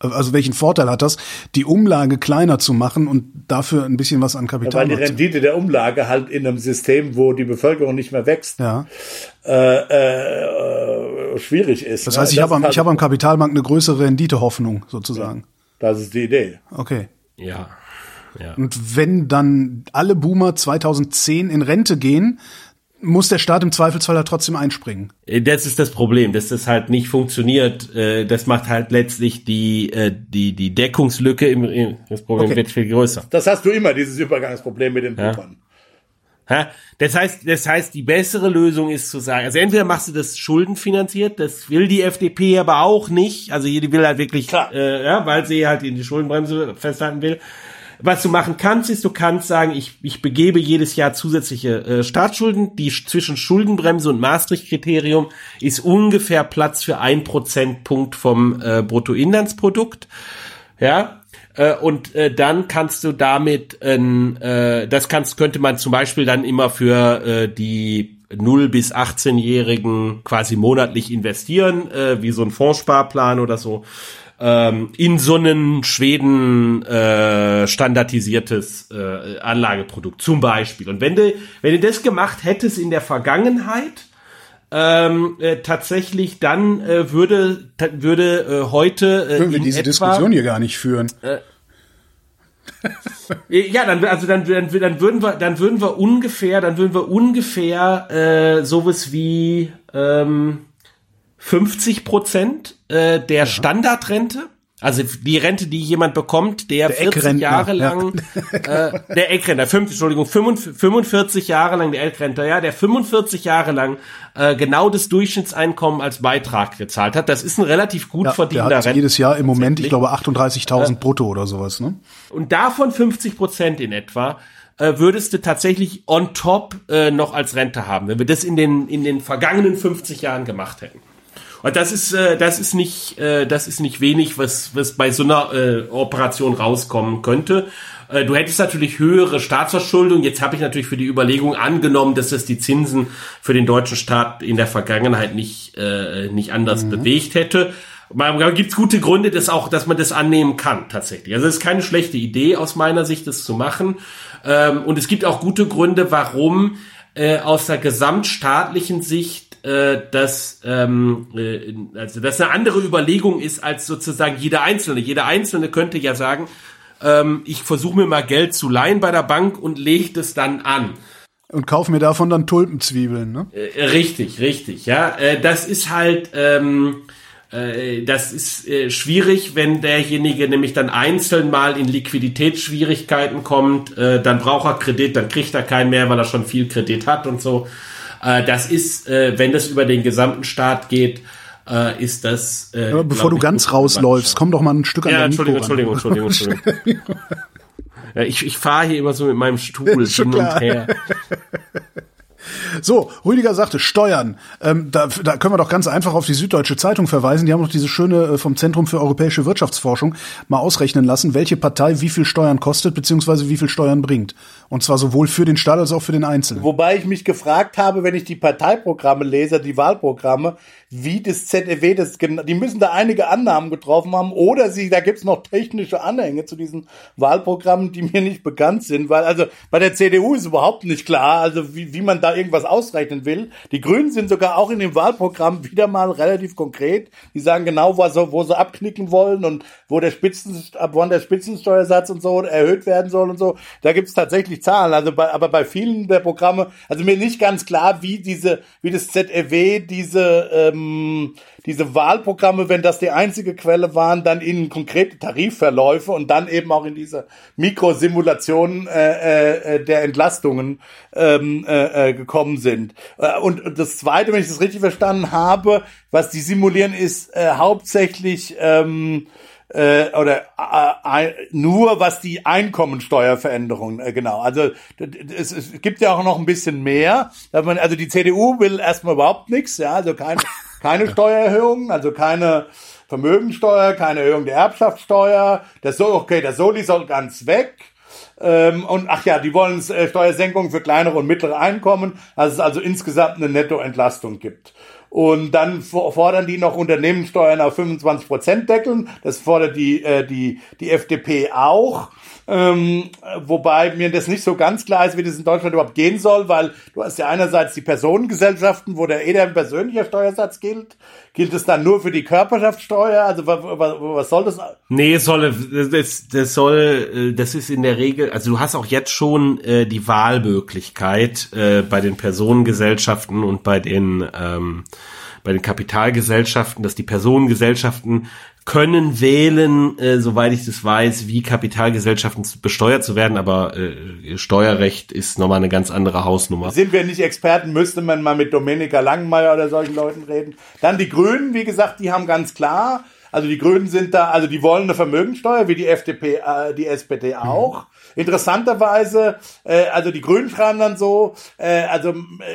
Also welchen Vorteil hat das, die Umlage kleiner zu machen und dafür ein bisschen was an Kapital? Ja, weil die Rendite der Umlage halt in einem System, wo die Bevölkerung nicht mehr wächst, ja. äh, äh, schwierig ist. Das heißt, ich habe am, halt ich habe am Kapitalmarkt eine größere Renditehoffnung sozusagen. Das ist die Idee. Okay. Ja. ja. Und wenn dann alle Boomer 2010 in Rente gehen, muss der Staat im Zweifelsfall da trotzdem einspringen. Äh, das ist das Problem, dass das halt nicht funktioniert. Äh, das macht halt letztlich die, äh, die, die Deckungslücke im, das Problem okay. wird viel größer. Das hast du immer, dieses Übergangsproblem mit den Pumpern. Ja. Das heißt, das heißt, die bessere Lösung ist zu sagen, also entweder machst du das schuldenfinanziert, das will die FDP aber auch nicht, also die will halt wirklich, äh, ja, weil sie halt in die Schuldenbremse festhalten will. Was du machen kannst, ist, du kannst sagen, ich, ich begebe jedes Jahr zusätzliche äh, Staatsschulden. Die zwischen Schuldenbremse und Maastricht-Kriterium ist ungefähr Platz für ein Prozentpunkt vom äh, Bruttoinlandsprodukt. Ja, äh, und äh, dann kannst du damit, äh, das kannst, könnte man zum Beispiel dann immer für äh, die 0 bis 18-Jährigen quasi monatlich investieren, äh, wie so ein Fondssparplan oder so ähm, in so einen Schweden äh, standardisiertes äh, Anlageprodukt zum Beispiel. Und wenn du, wenn du das gemacht hättest in der Vergangenheit, ähm, äh, tatsächlich dann äh, würde würde äh, heute äh, Würden wir diese etwa, Diskussion hier gar nicht führen. Äh, ja, dann also dann, dann dann würden wir dann würden wir ungefähr dann würden wir ungefähr äh, sowas wie ähm, 50 Prozent äh, der ja. Standardrente also die Rente, die jemand bekommt, der, der 40 Jahre lang, ja. äh, der Eckrentner, 50, Entschuldigung, 45 Jahre lang der Eckrentner, ja, der 45 Jahre lang äh, genau das Durchschnittseinkommen als Beitrag gezahlt hat. Das ist ein relativ gut ja, verdienter der hat jedes Jahr im Moment, ich glaube, 38.000 brutto oder sowas. Ne? Und davon 50 Prozent in etwa äh, würdest du tatsächlich on top äh, noch als Rente haben, wenn wir das in den in den vergangenen 50 Jahren gemacht hätten. Und das ist, äh, das ist nicht, äh, das ist nicht wenig, was, was bei so einer äh, Operation rauskommen könnte. Äh, du hättest natürlich höhere Staatsverschuldung. Jetzt habe ich natürlich für die Überlegung angenommen, dass das die Zinsen für den deutschen Staat in der Vergangenheit nicht, äh, nicht anders mhm. bewegt hätte. Da gibt es gute Gründe, dass auch, dass man das annehmen kann tatsächlich. Also es ist keine schlechte Idee aus meiner Sicht, das zu machen. Ähm, und es gibt auch gute Gründe, warum äh, aus der gesamtstaatlichen Sicht äh, dass ähm, äh, also dass eine andere Überlegung ist als sozusagen jeder Einzelne. Jeder Einzelne könnte ja sagen, ähm, ich versuche mir mal Geld zu leihen bei der Bank und lege das dann an. Und kauf mir davon dann Tulpenzwiebeln, ne? Äh, richtig, richtig, ja. Äh, das ist halt, ähm, äh, das ist äh, schwierig, wenn derjenige nämlich dann einzeln mal in Liquiditätsschwierigkeiten kommt, äh, dann braucht er Kredit, dann kriegt er keinen mehr, weil er schon viel Kredit hat und so. Äh, das ist, äh, wenn das über den gesamten Staat geht, äh, ist das. Äh, Aber bevor du ganz rausläufst, komm doch mal ein Stück an ja, Entschuldigung, Entschuldigung, Entschuldigung, Entschuldigung, ja, ich ich fahre hier immer so mit meinem Stuhl hin und her. So, Rüdiger sagte Steuern. Ähm, da, da können wir doch ganz einfach auf die Süddeutsche Zeitung verweisen. Die haben doch diese schöne äh, vom Zentrum für europäische Wirtschaftsforschung mal ausrechnen lassen, welche Partei wie viel Steuern kostet beziehungsweise wie viel Steuern bringt. Und zwar sowohl für den Staat als auch für den Einzelnen. Wobei ich mich gefragt habe, wenn ich die Parteiprogramme lese, die Wahlprogramme, wie das ZEW das die müssen da einige Annahmen getroffen haben oder sie da gibt's noch technische Anhänge zu diesen Wahlprogrammen, die mir nicht bekannt sind, weil also bei der CDU ist überhaupt nicht klar, also wie, wie man da irgendwas ausrechnen will. Die Grünen sind sogar auch in dem Wahlprogramm wieder mal relativ konkret. Die sagen genau, wo sie, wo sie abknicken wollen und wo der Spitzen ab wann der Spitzensteuersatz und so erhöht werden soll und so. Da gibt's tatsächlich Zahlen, also bei, aber bei vielen der Programme, also mir nicht ganz klar, wie diese wie das ZEW diese ähm, diese Wahlprogramme, wenn das die einzige Quelle waren, dann in konkrete Tarifverläufe und dann eben auch in diese Mikrosimulation äh, äh, der Entlastungen ähm, äh, äh gekommen sind. Äh, und das Zweite, wenn ich das richtig verstanden habe, was die simulieren, ist äh, hauptsächlich ähm, äh, oder äh, nur was die Einkommensteuerveränderungen äh, genau. Also es, es gibt ja auch noch ein bisschen mehr. Also die CDU will erstmal überhaupt nichts, ja, also kein keine Steuererhöhungen, also keine Vermögensteuer, keine Erhöhung der Erbschaftssteuer. Das soll, okay, der Soli soll ganz weg. Ähm, und ach ja, die wollen äh, Steuersenkungen für kleinere und mittlere Einkommen, dass es also insgesamt eine Nettoentlastung gibt. Und dann fordern die noch Unternehmenssteuern auf 25 Prozent deckeln. Das fordert die, äh, die, die FDP auch. Ähm, wobei mir das nicht so ganz klar ist, wie das in Deutschland überhaupt gehen soll, weil du hast ja einerseits die Personengesellschaften, wo der eh der persönliche Steuersatz gilt. Gilt es dann nur für die Körperschaftssteuer? Also was, soll das? Nee, soll, das, das soll, äh, das ist in der Regel, also du hast auch jetzt schon äh, die Wahlmöglichkeit äh, bei den Personengesellschaften und bei den ähm, bei den Kapitalgesellschaften, dass die Personengesellschaften können wählen, äh, soweit ich das weiß, wie Kapitalgesellschaften besteuert zu werden, aber äh, Steuerrecht ist nochmal eine ganz andere Hausnummer. Sind wir nicht Experten, müsste man mal mit Dominika Langenmeier oder solchen Leuten reden. Dann die Grünen, wie gesagt, die haben ganz klar, also die Grünen sind da, also die wollen eine Vermögensteuer, wie die FDP, äh, die SPD auch. Mhm. Interessanterweise, äh, also die Grünen schreiben dann so, äh, also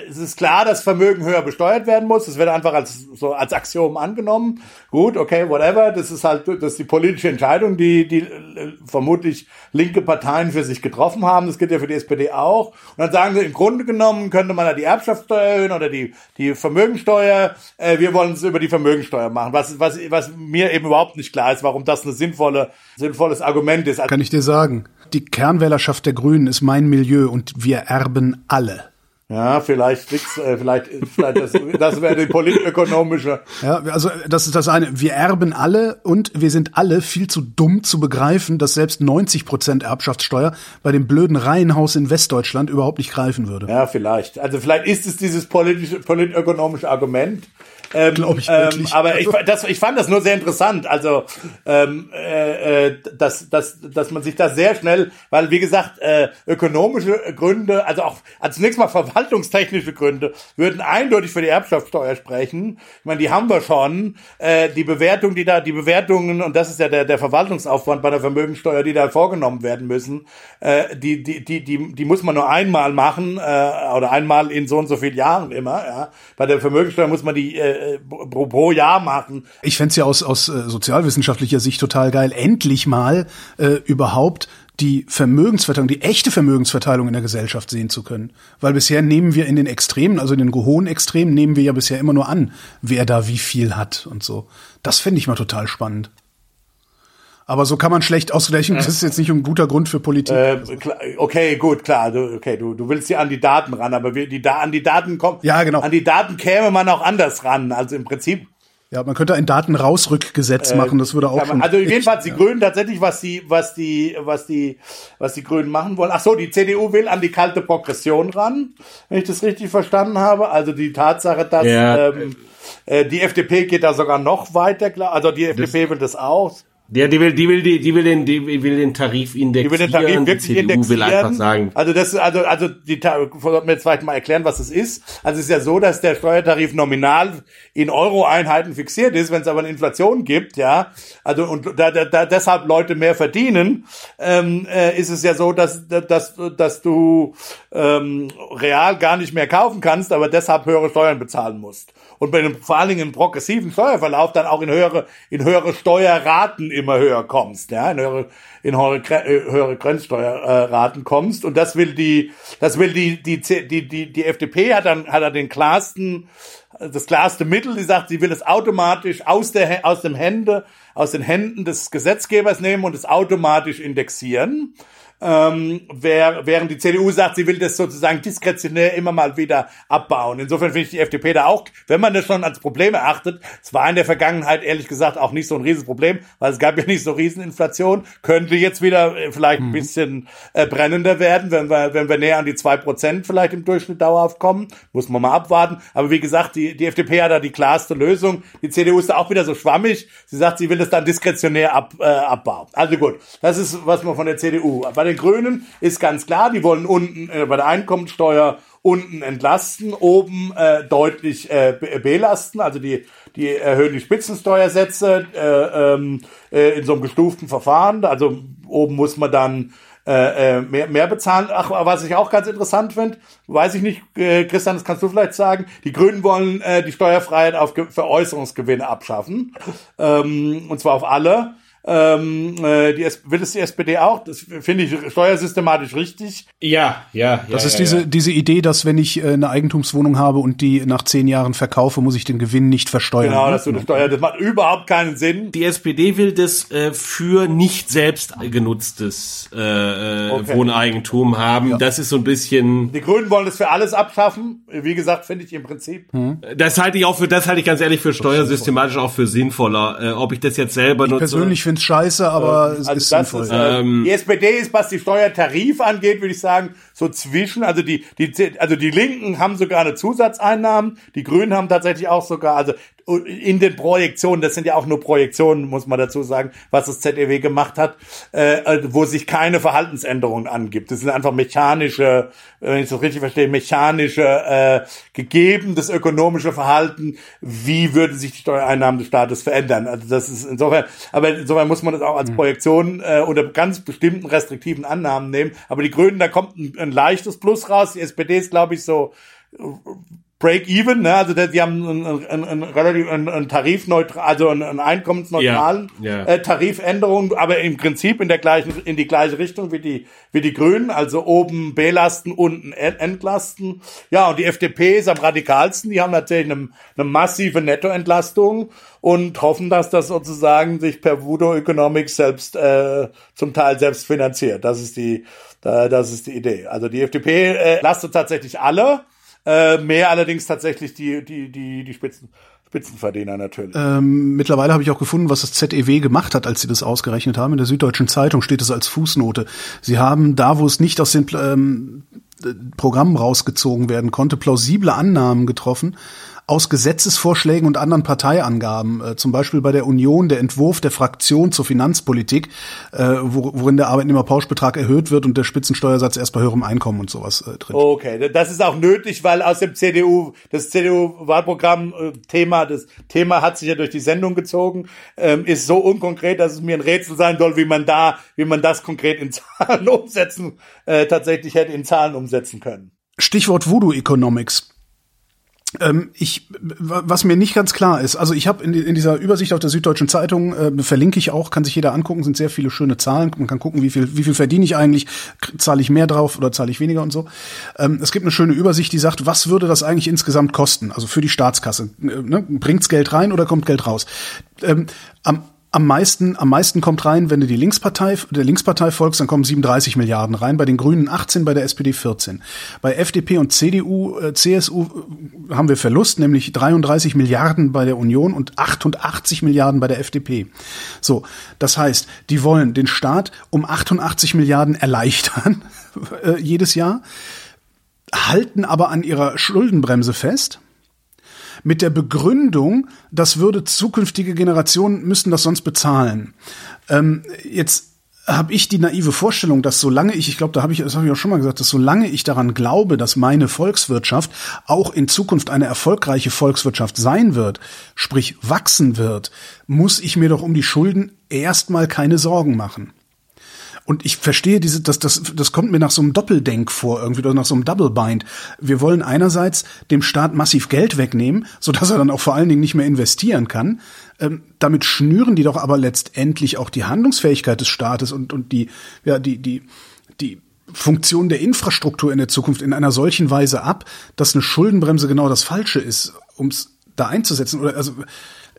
es ist klar, dass Vermögen höher besteuert werden muss. Das wird einfach als so als Axiom angenommen. Gut, okay, whatever. Das ist halt das ist die politische Entscheidung, die die äh, vermutlich linke Parteien für sich getroffen haben. Das gilt ja für die SPD auch. Und dann sagen sie, im Grunde genommen könnte man da die Erbschaftssteuer erhöhen oder die die Vermögensteuer. Äh, wir wollen es über die Vermögensteuer machen. Was was was mir eben überhaupt nicht klar ist, warum das eine sinnvolle sinnvolles Argument ist. Kann ich dir sagen? Die Kernwählerschaft der Grünen ist mein Milieu und wir erben alle. Ja, vielleicht liegt's, äh, vielleicht, vielleicht das, das wäre die politökonomische. Ja, also das ist das eine. Wir erben alle und wir sind alle viel zu dumm zu begreifen, dass selbst 90 Prozent Erbschaftssteuer bei dem blöden Reihenhaus in Westdeutschland überhaupt nicht greifen würde. Ja, vielleicht. Also vielleicht ist es dieses politische, politökonomische Argument. Ähm, Glaube ich ähm, aber ich, das, ich fand das nur sehr interessant. Also, ähm, äh, äh, dass, dass, dass man sich da sehr schnell, weil wie gesagt, äh, ökonomische Gründe, also auch also zunächst mal verwaltungstechnische Gründe, würden eindeutig für die Erbschaftssteuer sprechen. Ich meine, die haben wir schon. Äh, die Bewertung, die da, die Bewertungen, und das ist ja der, der Verwaltungsaufwand bei der Vermögensteuer, die da vorgenommen werden müssen, äh, die, die, die, die, die muss man nur einmal machen, äh, oder einmal in so und so vielen Jahren immer. Ja. Bei der Vermögensteuer muss man die äh, pro, pro Jahr machen. Ich fänd's ja aus, aus äh, sozialwissenschaftlicher Sicht total geil, endlich mal äh, überhaupt die Vermögensverteilung, die echte Vermögensverteilung in der Gesellschaft sehen zu können. Weil bisher nehmen wir in den Extremen, also in den hohen Extremen, nehmen wir ja bisher immer nur an, wer da wie viel hat und so. Das fände ich mal total spannend. Aber so kann man schlecht ausgleichen. Das ist jetzt nicht ein guter Grund für Politik. Äh, okay, gut, klar. Du, okay, du, du willst ja an die Daten ran, aber wir, die, da, an die Daten kommt. Ja, genau. An die Daten käme man auch anders ran. Also im Prinzip. Ja, man könnte ein Datenrausrückgesetz machen. Das würde auch man, schon. also jedenfalls die Grünen tatsächlich, was die, was die, was die, was die Grünen machen wollen. Ach so, die CDU will an die kalte Progression ran, wenn ich das richtig verstanden habe. Also die Tatsache, dass Ja. ähm, äh, die FDP geht da sogar noch weiter, klar. Also die FDP will das auch. Ja, die will, die will, die, die will den, die will den Tarif indexieren. Die will den Tarif die wirklich CDU indexieren. will einfach sagen, Also das, also, also die, sollten wir jetzt vielleicht mal erklären, was es ist. Also es ist ja so, dass der Steuertarif nominal in Euro-Einheiten fixiert ist, wenn es aber eine Inflation gibt, ja. Also und da, da, da deshalb Leute mehr verdienen, ähm, äh, ist es ja so, dass, dass, dass du ähm, real gar nicht mehr kaufen kannst, aber deshalb höhere Steuern bezahlen musst. Und bei einem, vor allen Dingen progressiven Steuerverlauf dann auch in höhere, in höhere Steuerraten immer höher kommst, ja, in höhere, in höhere, äh, höhere Grenzsteuerraten kommst. Und das will die, das will die, die, die, die, die FDP hat dann, hat er den klarsten, das klarste Mittel, die sagt, sie will es automatisch aus der, aus dem Hände, aus den Händen des Gesetzgebers nehmen und es automatisch indexieren ähm, wer, während die CDU sagt, sie will das sozusagen diskretionär immer mal wieder abbauen. Insofern finde ich die FDP da auch, wenn man das schon als Problem erachtet, es war in der Vergangenheit ehrlich gesagt auch nicht so ein Riesenproblem, weil es gab ja nicht so Rieseninflation, könnte jetzt wieder äh, vielleicht ein bisschen äh, brennender werden, wenn wir, wenn wir näher an die zwei Prozent vielleicht im Durchschnitt dauerhaft kommen, muss man mal abwarten. Aber wie gesagt, die, die FDP hat da die klarste Lösung. Die CDU ist da auch wieder so schwammig. Sie sagt, sie will das dann diskretionär ab, äh, abbauen. Also gut, das ist was man von der CDU. Bei den Grünen ist ganz klar, die wollen unten äh, bei der Einkommensteuer unten entlasten, oben äh, deutlich äh, be- belasten. Also die, die erhöhen die Spitzensteuersätze äh, ähm, äh, in so einem gestuften Verfahren. Also oben muss man dann äh, äh, mehr, mehr bezahlen. Ach, was ich auch ganz interessant finde, weiß ich nicht, äh, Christian, das kannst du vielleicht sagen, die Grünen wollen äh, die Steuerfreiheit auf Ge Veräußerungsgewinne abschaffen. Ähm, und zwar auf alle. Ähm, äh, die, will es die SPD auch? Das finde ich steuersystematisch richtig. ja, ja, ja. Das ist ja, diese, ja. diese Idee, dass wenn ich äh, eine Eigentumswohnung habe und die nach zehn Jahren verkaufe, muss ich den Gewinn nicht versteuern. Genau, ne? dass du das Steuer, das macht überhaupt keinen Sinn. Die SPD will das äh, für nicht selbst genutztes äh, äh, Okay. Wohneigentum haben. Das ist so ein bisschen, Die Grünen wollen das für alles abschaffen. Wie gesagt, finde ich im Prinzip. das halte ich auch für, das halte ich ganz ehrlich für steuersystematisch auch für sinnvoller. Äh, ob ich das jetzt selber Ich nutze. persönlich finde es scheiße, aber es Also ist das sinnvoll. ist, äh, Ähm, die SPD ist, was die Steuertarif angeht, würde ich sagen, so zwischen, also die, die, also die Linken haben sogar eine Zusatzeinnahmen, die Grünen haben tatsächlich auch sogar, also in den Projektionen, das sind ja auch nur Projektionen, muss man dazu sagen, was das ZEW gemacht hat, äh, wo sich keine Verhaltensänderungen angibt. Das sind einfach mechanische, wenn ich das richtig verstehe, mechanische, äh, gegeben das ökonomische Verhalten, wie würde sich die Steuereinnahmen des Staates verändern. Also das ist insofern, aber insofern muss man das auch als Projektion äh, unter ganz bestimmten restriktiven Annahmen nehmen. Aber die Grünen, da kommt ein, ein leichtes Plus raus. Die SPD ist, glaube ich, so Break-even, ne? also die haben einen, einen, einen, relativ einen, einen tarifneutral, also einen, einen einkommensneutralen Ja, ja. Äh, Tarifänderung, aber im Prinzip in der gleichen in die gleiche Richtung wie die wie die Grünen, also oben belasten, unten en- entlasten. Ja, und die FDP ist am radikalsten. Die haben natürlich eine, eine massive Nettoentlastung und hoffen, dass das sozusagen sich per Voodoo Economics selbst äh, zum Teil selbst finanziert. Das ist die äh, das ist die Idee. Also die FDP äh, lastet tatsächlich alle Äh, mehr allerdings tatsächlich die, die, die, die Spitzen, Spitzenverdiener natürlich. Ähm, mittlerweile habe ich auch gefunden, was das ZEW gemacht hat, als sie das ausgerechnet haben. In der Süddeutschen Zeitung steht es als Fußnote. Sie haben da, wo es nicht aus den ähm, Programmen rausgezogen werden konnte, plausible Annahmen getroffen, aus Gesetzesvorschlägen und anderen Parteiangaben, äh, zum Beispiel bei der Union der Entwurf der Fraktion zur Finanzpolitik, äh, wo, worin der Arbeitnehmerpauschbetrag erhöht wird und der Spitzensteuersatz erst bei höherem Einkommen und sowas äh, drin. Okay, das ist auch nötig, weil aus dem CDU, das CDU-Wahlprogramm-Thema, äh, das Thema hat sich ja durch die Sendung gezogen, ähm, ist so unkonkret, dass es mir ein Rätsel sein soll, wie man da, wie man das konkret in Zahlen umsetzen, äh, tatsächlich hätte in Zahlen umsetzen können. Stichwort Voodoo Economics. Ähm, ich, was mir nicht ganz klar ist, also ich habe in, in, dieser Übersicht auf der Süddeutschen Zeitung, äh, verlinke ich auch, kann sich jeder angucken, sind sehr viele schöne Zahlen. Man kann gucken, wie viel, wie viel verdiene ich eigentlich, zahle ich mehr drauf oder zahle ich weniger und so. Ähm, es gibt eine schöne Übersicht, die sagt, was würde das eigentlich insgesamt kosten, also für die Staatskasse. Äh, ne? Bringt's Geld rein oder kommt Geld raus? Ähm, am am meisten, am meisten kommt rein, wenn du die Linkspartei, der Linkspartei folgst, dann kommen 37 Milliarden rein, bei den Grünen 18, bei der SPD 14. Bei FDP und CDU, äh, CSU äh, haben wir Verlust, nämlich 33 Milliarden bei der Union und 88 Milliarden bei der FDP. So, das heißt, die wollen den Staat um 88 Milliarden erleichtern äh, jedes Jahr, halten aber an ihrer Schuldenbremse fest mit der Begründung, das würde zukünftige Generationen müssten das sonst bezahlen. Ähm, jetzt habe ich die naive Vorstellung, dass solange ich, ich glaube, da habe ich, das habe ich auch schon mal gesagt, dass solange ich daran glaube, dass meine Volkswirtschaft auch in Zukunft eine erfolgreiche Volkswirtschaft sein wird, sprich wachsen wird, muss ich mir doch um die Schulden erstmal keine Sorgen machen. Und ich verstehe diese, das, das, das kommt mir nach so einem Doppeldenk vor, irgendwie, oder nach so einem Double Bind. Wir wollen einerseits dem Staat massiv Geld wegnehmen, sodass er dann auch vor allen Dingen nicht mehr investieren kann. Ähm, damit schnüren die doch aber letztendlich auch die Handlungsfähigkeit des Staates und, und die, ja, die, die, die Funktion der Infrastruktur in der Zukunft in einer solchen Weise ab, dass eine Schuldenbremse genau das Falsche ist, um es da einzusetzen. Oder also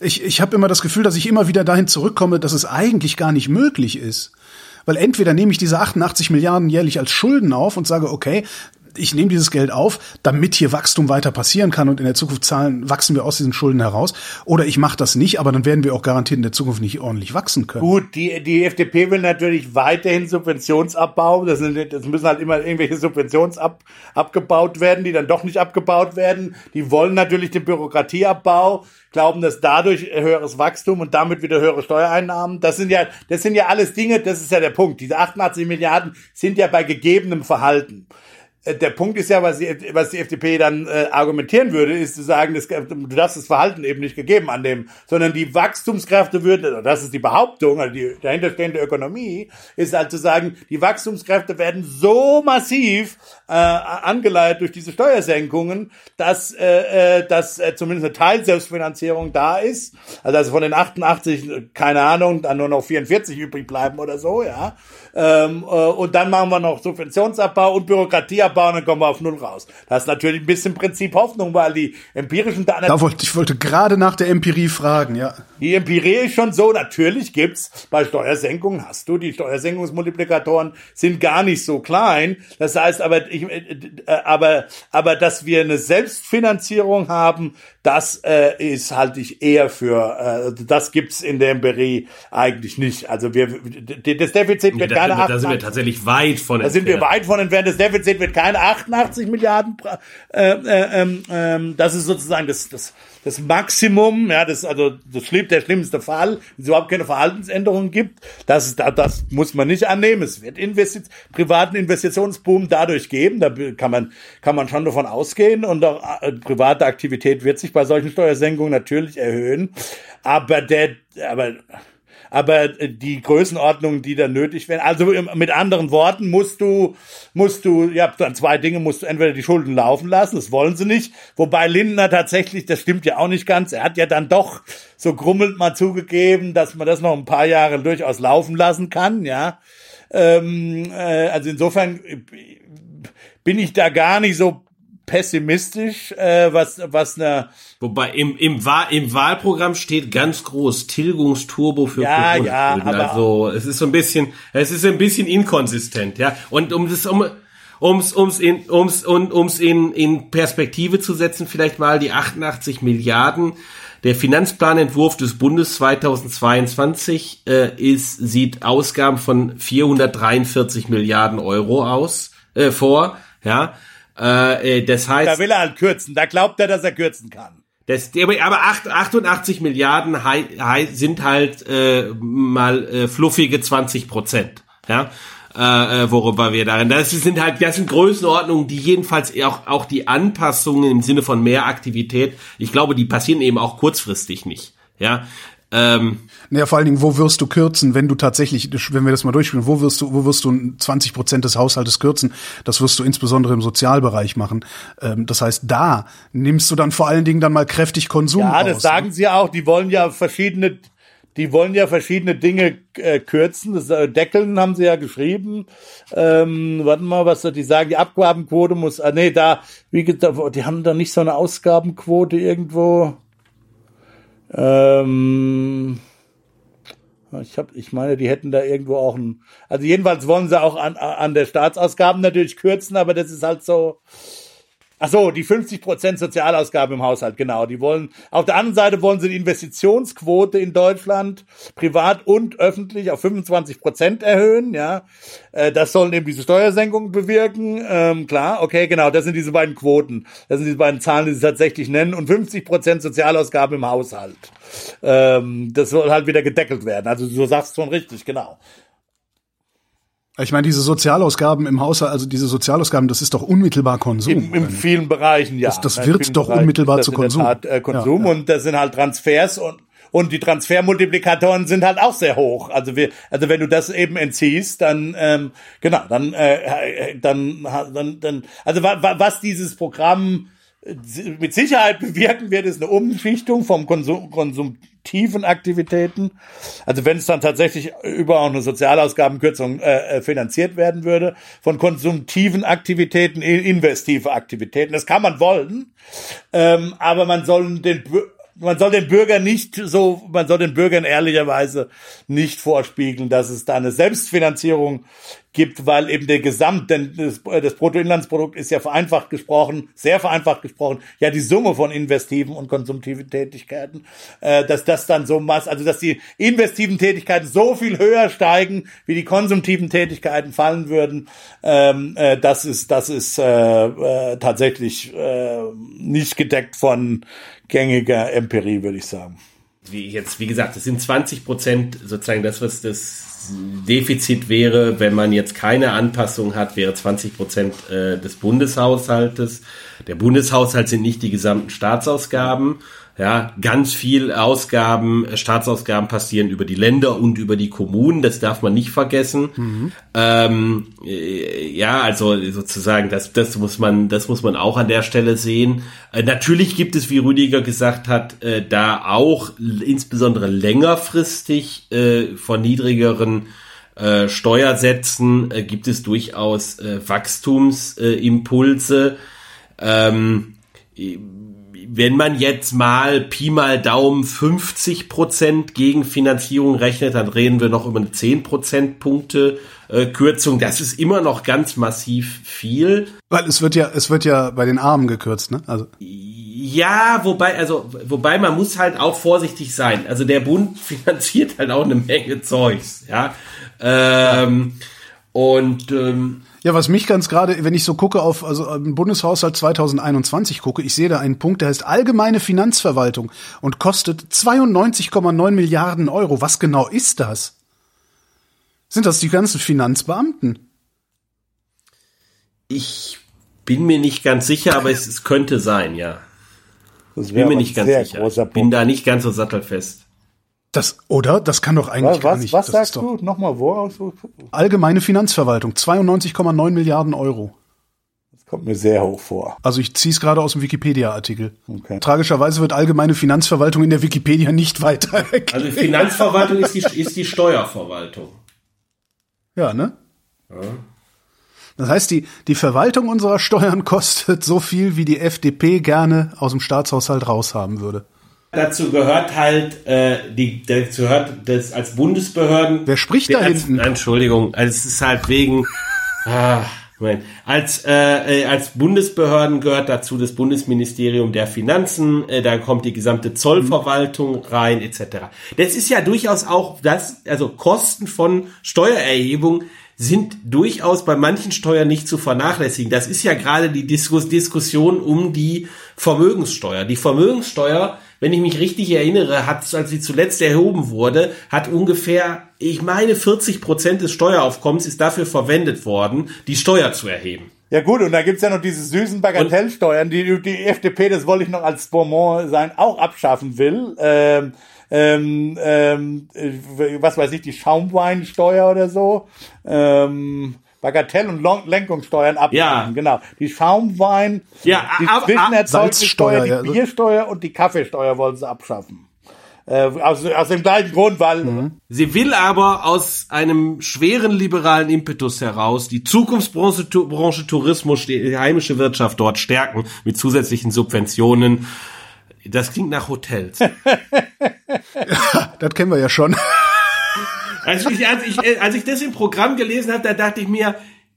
ich, ich habe immer das Gefühl, dass ich immer wieder dahin zurückkomme, dass es eigentlich gar nicht möglich ist. Weil entweder nehme ich diese 88 Milliarden jährlich als Schulden auf und sage, okay, ich nehme dieses Geld auf, damit hier Wachstum weiter passieren kann und in der Zukunft zahlen, wachsen wir aus diesen Schulden heraus. Oder ich mache das nicht, aber dann werden wir auch garantiert in der Zukunft nicht ordentlich wachsen können. Gut, die, die FDP will natürlich weiterhin Subventionsabbau. Das, sind, das müssen halt immer irgendwelche Subventionsab abgebaut werden, die dann doch nicht abgebaut werden. Die wollen natürlich den Bürokratieabbau glauben, dass dadurch höheres Wachstum und damit wieder höhere Steuereinnahmen, das sind ja, das sind ja alles Dinge, das ist ja der Punkt. Diese 88 Milliarden sind ja bei gegebenem Verhalten. Äh, der Punkt ist ja, was die, was die FDP dann äh, argumentieren würde, ist zu sagen, das, du darfst das Verhalten eben nicht gegeben annehmen, sondern die Wachstumskräfte würden, das ist die Behauptung, also die dahinterstehende Ökonomie, ist halt zu sagen, die Wachstumskräfte werden so massiv äh, angeleitet durch diese Steuersenkungen, dass, äh, äh, dass äh, zumindest eine Teilselbstfinanzierung da ist. Also, also von den 88, keine Ahnung, dann nur noch 44 übrig bleiben oder so, ja. Ähm, äh, und dann machen wir noch Subventionsabbau und Bürokratieabbau und dann kommen wir auf Null raus. Das ist natürlich ein bisschen Prinzip Hoffnung, weil die empirischen Daten. Da wollte, ich wollte gerade nach der Empirie fragen, ja. Die Empirie ist schon so, natürlich gibt's bei Steuersenkungen hast du, die Steuersenkungsmultiplikatoren sind gar nicht so klein. Das heißt aber, ich, äh, äh, aber, aber dass wir eine Selbstfinanzierung haben, das äh, ist halte ich eher für, äh, das gibt's in der Empirie eigentlich nicht. Also wir, das Defizit wird keine Da sind wir tatsächlich weit von entfernt. Da sind wir weit von entfernt. Das Defizit wird keine 88 Milliarden. Äh, äh, äh, äh, das ist sozusagen das, das, das Maximum. Ja, das also das der schlimmste Fall, wenn es überhaupt keine Verhaltensänderungen gibt. Das, ist, das muss man nicht annehmen. Es wird Investit privaten Investitionsboom dadurch geben. Da kann man kann man schon davon ausgehen. Und auch äh, private Aktivität wird sich bei solchen Steuersenkungen natürlich erhöhen. Aber der, aber aber die Größenordnungen, die da nötig wären, also mit anderen Worten musst du, musst du, ja, dann zwei Dinge musst du entweder die Schulden laufen lassen, das wollen sie nicht, wobei Lindner tatsächlich, das stimmt ja auch nicht ganz, er hat ja dann doch so grummelnd mal zugegeben, dass man das noch ein paar Jahre durchaus laufen lassen kann, ja, ähm, äh, also insofern bin ich da gar nicht so pessimistisch, äh, was was eine Wobei im im, Wahl, im Wahlprogramm steht ganz groß Tilgungsturbo für ja ja aber also es ist so ein bisschen es ist ein bisschen inkonsistent ja und um das um um's, um's in, um's, und, um's in, in Perspektive zu setzen, vielleicht mal die 88 Milliarden. Der Finanzplanentwurf des Bundes 2022 äh, ist, sieht Ausgaben von 443 Milliarden Euro aus, äh, vor, ja. Äh, äh das heißt. Da will er halt kürzen, da glaubt er, dass er kürzen kann. Das, aber 88 Milliarden sind halt äh, mal äh, fluffige 20 Prozent. Ja, äh, äh, worüber wir darin. Das sind halt, das sind Größenordnungen, die jedenfalls auch, auch die Anpassungen im Sinne von mehr Aktivität, ich glaube, die passieren eben auch kurzfristig nicht. Ja, ähm, naja, vor allen Dingen, wo wirst du kürzen, wenn du tatsächlich, wenn wir das mal durchspielen, wo wirst du, wo wirst du 20 Prozent des Haushaltes kürzen? Das wirst du insbesondere im Sozialbereich machen. Ähm, das heißt, da nimmst du dann vor allen Dingen dann mal kräftig Konsum Ja, das raus, sagen ne? sie auch. Die wollen ja verschiedene, die wollen ja verschiedene Dinge äh, kürzen. Das äh, Deckeln haben sie ja geschrieben. Ähm, warte mal, was die sagen. Die Abgabenquote muss, äh, nee, da, wie gesagt, die haben da nicht so eine Ausgabenquote irgendwo. Ähm, ich hab, ich meine, die hätten da irgendwo auch ein, also jedenfalls wollen sie auch an, an der Staatsausgaben natürlich kürzen, aber das ist halt so, Ach so, die 50 Prozent Sozialausgaben im Haushalt, genau. Die wollen, auf der anderen Seite wollen sie die Investitionsquote in Deutschland, privat und öffentlich, auf 25 Prozent erhöhen, ja. Äh, das sollen eben diese Steuersenkungen bewirken, ähm, klar, okay, genau, das sind diese beiden Quoten. Das sind diese beiden Zahlen, die sie tatsächlich nennen und 50 Prozent Sozialausgaben im Haushalt. Ähm, das soll halt wieder gedeckelt werden. Also du sagst schon richtig, genau. Ich meine, diese Sozialausgaben im Haushalt, also diese Sozialausgaben, das ist doch unmittelbar Konsum. In, in vielen Bereichen, ja. Das, das wird doch Bereichen unmittelbar zu Konsum. Tat, äh, Konsum ja, ja. und das sind halt Transfers und und die Transfermultiplikatoren sind halt auch sehr hoch. Also wir, also wenn du das eben entziehst, dann ähm, genau, dann äh, dann dann dann also was dieses Programm mit Sicherheit bewirken wird, ist eine Umschichtung vom Konsum, konsumtiven Aktivitäten. Also wenn es dann tatsächlich über auch eine Sozialausgabenkürzung äh, äh, finanziert werden würde, von konsumtiven Aktivitäten in investive Aktivitäten. Das kann man wollen, ähm, aber man soll den man soll den Bürgern nicht so, man soll den Bürgern ehrlicherweise nicht vorspiegeln, dass es da eine Selbstfinanzierung gibt, weil eben der Gesamt, denn das, das Bruttoinlandsprodukt ist ja vereinfacht gesprochen, sehr vereinfacht gesprochen, ja die Summe von investiven und konsumtiven Tätigkeiten, äh, dass das dann so mass, also dass die investiven Tätigkeiten so viel höher steigen, wie die konsumtiven Tätigkeiten fallen würden, ähm, äh, das ist das ist äh, äh, tatsächlich äh, nicht gedeckt von gängiger Empirie, würde ich sagen. Wie jetzt, wie gesagt, das sind 20 Prozent sozusagen das, was das Defizit wäre, wenn man jetzt keine Anpassung hat, wäre 20 Prozent äh, des Bundeshaushaltes. Der Bundeshaushalt sind nicht die gesamten Staatsausgaben. Ja, ganz viel Ausgaben, äh, Staatsausgaben passieren über die Länder und über die Kommunen. Das darf man nicht vergessen. Mhm. Ähm, äh, ja, also sozusagen, das, das muss man, das muss man auch an der Stelle sehen. Äh, natürlich gibt es, wie Rüdiger gesagt hat, äh, da auch insbesondere längerfristig äh, von niedrigeren äh, Steuersätzen gibt es durchaus Wachstumsimpulse. Ähm, wenn man jetzt mal Pi mal Daumen 50 Prozent Gegenfinanzierung rechnet, dann reden wir noch über eine 10 Prozentpunkte äh, Kürzung. Das ist immer noch ganz massiv viel. Weil es wird ja, es wird ja bei den Armen gekürzt, ne? Also. Ja, wobei, also, wobei man muss halt auch vorsichtig sein. Also der Bund finanziert halt auch eine Menge Zeugs, ja. Ähm, und ähm, ja, was mich ganz gerade, wenn ich so gucke auf also im Bundeshaushalt 2021 gucke, ich sehe da einen Punkt, der heißt allgemeine Finanzverwaltung und kostet 92,9 Milliarden Euro. Was genau ist das? Sind das die ganzen Finanzbeamten? Ich bin mir nicht ganz sicher, aber es, es könnte sein, ja. Ich bin mir nicht ganz sicher. Bin da nicht ganz so sattelfest. Das, oder? Das kann doch eigentlich was, gar nicht. Was sagst du? Nochmal, wo? Allgemeine Finanzverwaltung, 92,9 Milliarden Euro. Das kommt mir sehr hoch vor. Also ich ziehe es gerade aus dem Wikipedia-Artikel. Okay. Tragischerweise wird allgemeine Finanzverwaltung in der Wikipedia nicht weiter erklärt. Also Finanzverwaltung ist die, ist die Steuerverwaltung. Ja, ne? Ja. Das heißt, die, die Verwaltung unserer Steuern kostet so viel, wie die FDP gerne aus dem Staatshaushalt raushaben würde dazu gehört halt, äh, die, dazu gehört das als Bundesbehörden. Wer spricht da als, hinten? Entschuldigung, also es ist halt wegen, ah, Moment. Als, äh, äh, als Bundesbehörden gehört dazu das Bundesministerium der Finanzen, äh, da kommt die gesamte Zollverwaltung rein, etc. Das ist ja durchaus auch das, also Kosten von Steuererhebung sind durchaus bei manchen Steuern nicht zu vernachlässigen. Das ist ja gerade die Diskus Diskussion um die Vermögenssteuer. Die Vermögenssteuer, wenn ich mich richtig erinnere, hat, als sie zuletzt erhoben wurde, hat ungefähr, ich meine, 40 Prozent des Steueraufkommens ist dafür verwendet worden, die Steuer zu erheben. Ja gut, und da gibt's ja noch diese süßen Bagatellsteuern, die die FDP, das wollte ich noch als Bonbon sein, auch abschaffen will. Ähm, ähm, ähm, was weiß ich, die Schaumweinsteuer oder so. Ähm, Bagatell- und Lenkungssteuern ab. Ja. Genau. Die Schaumwein, Ja, die Zwischenerzeugnissteuer, Salzsteuer, die ja. Biersteuer und die Kaffeesteuer wollen sie abschaffen. Äh, aus, aus dem gleichen Grund, weil Sie will aber aus einem schweren liberalen Impetus heraus die Zukunftsbranche Tu- Branche Tourismus, die heimische Wirtschaft dort stärken mit zusätzlichen Subventionen. Das klingt nach Hotels. Das kennen wir ja schon. Als ich, als ich, als ich das im Programm gelesen habe, da dachte ich mir,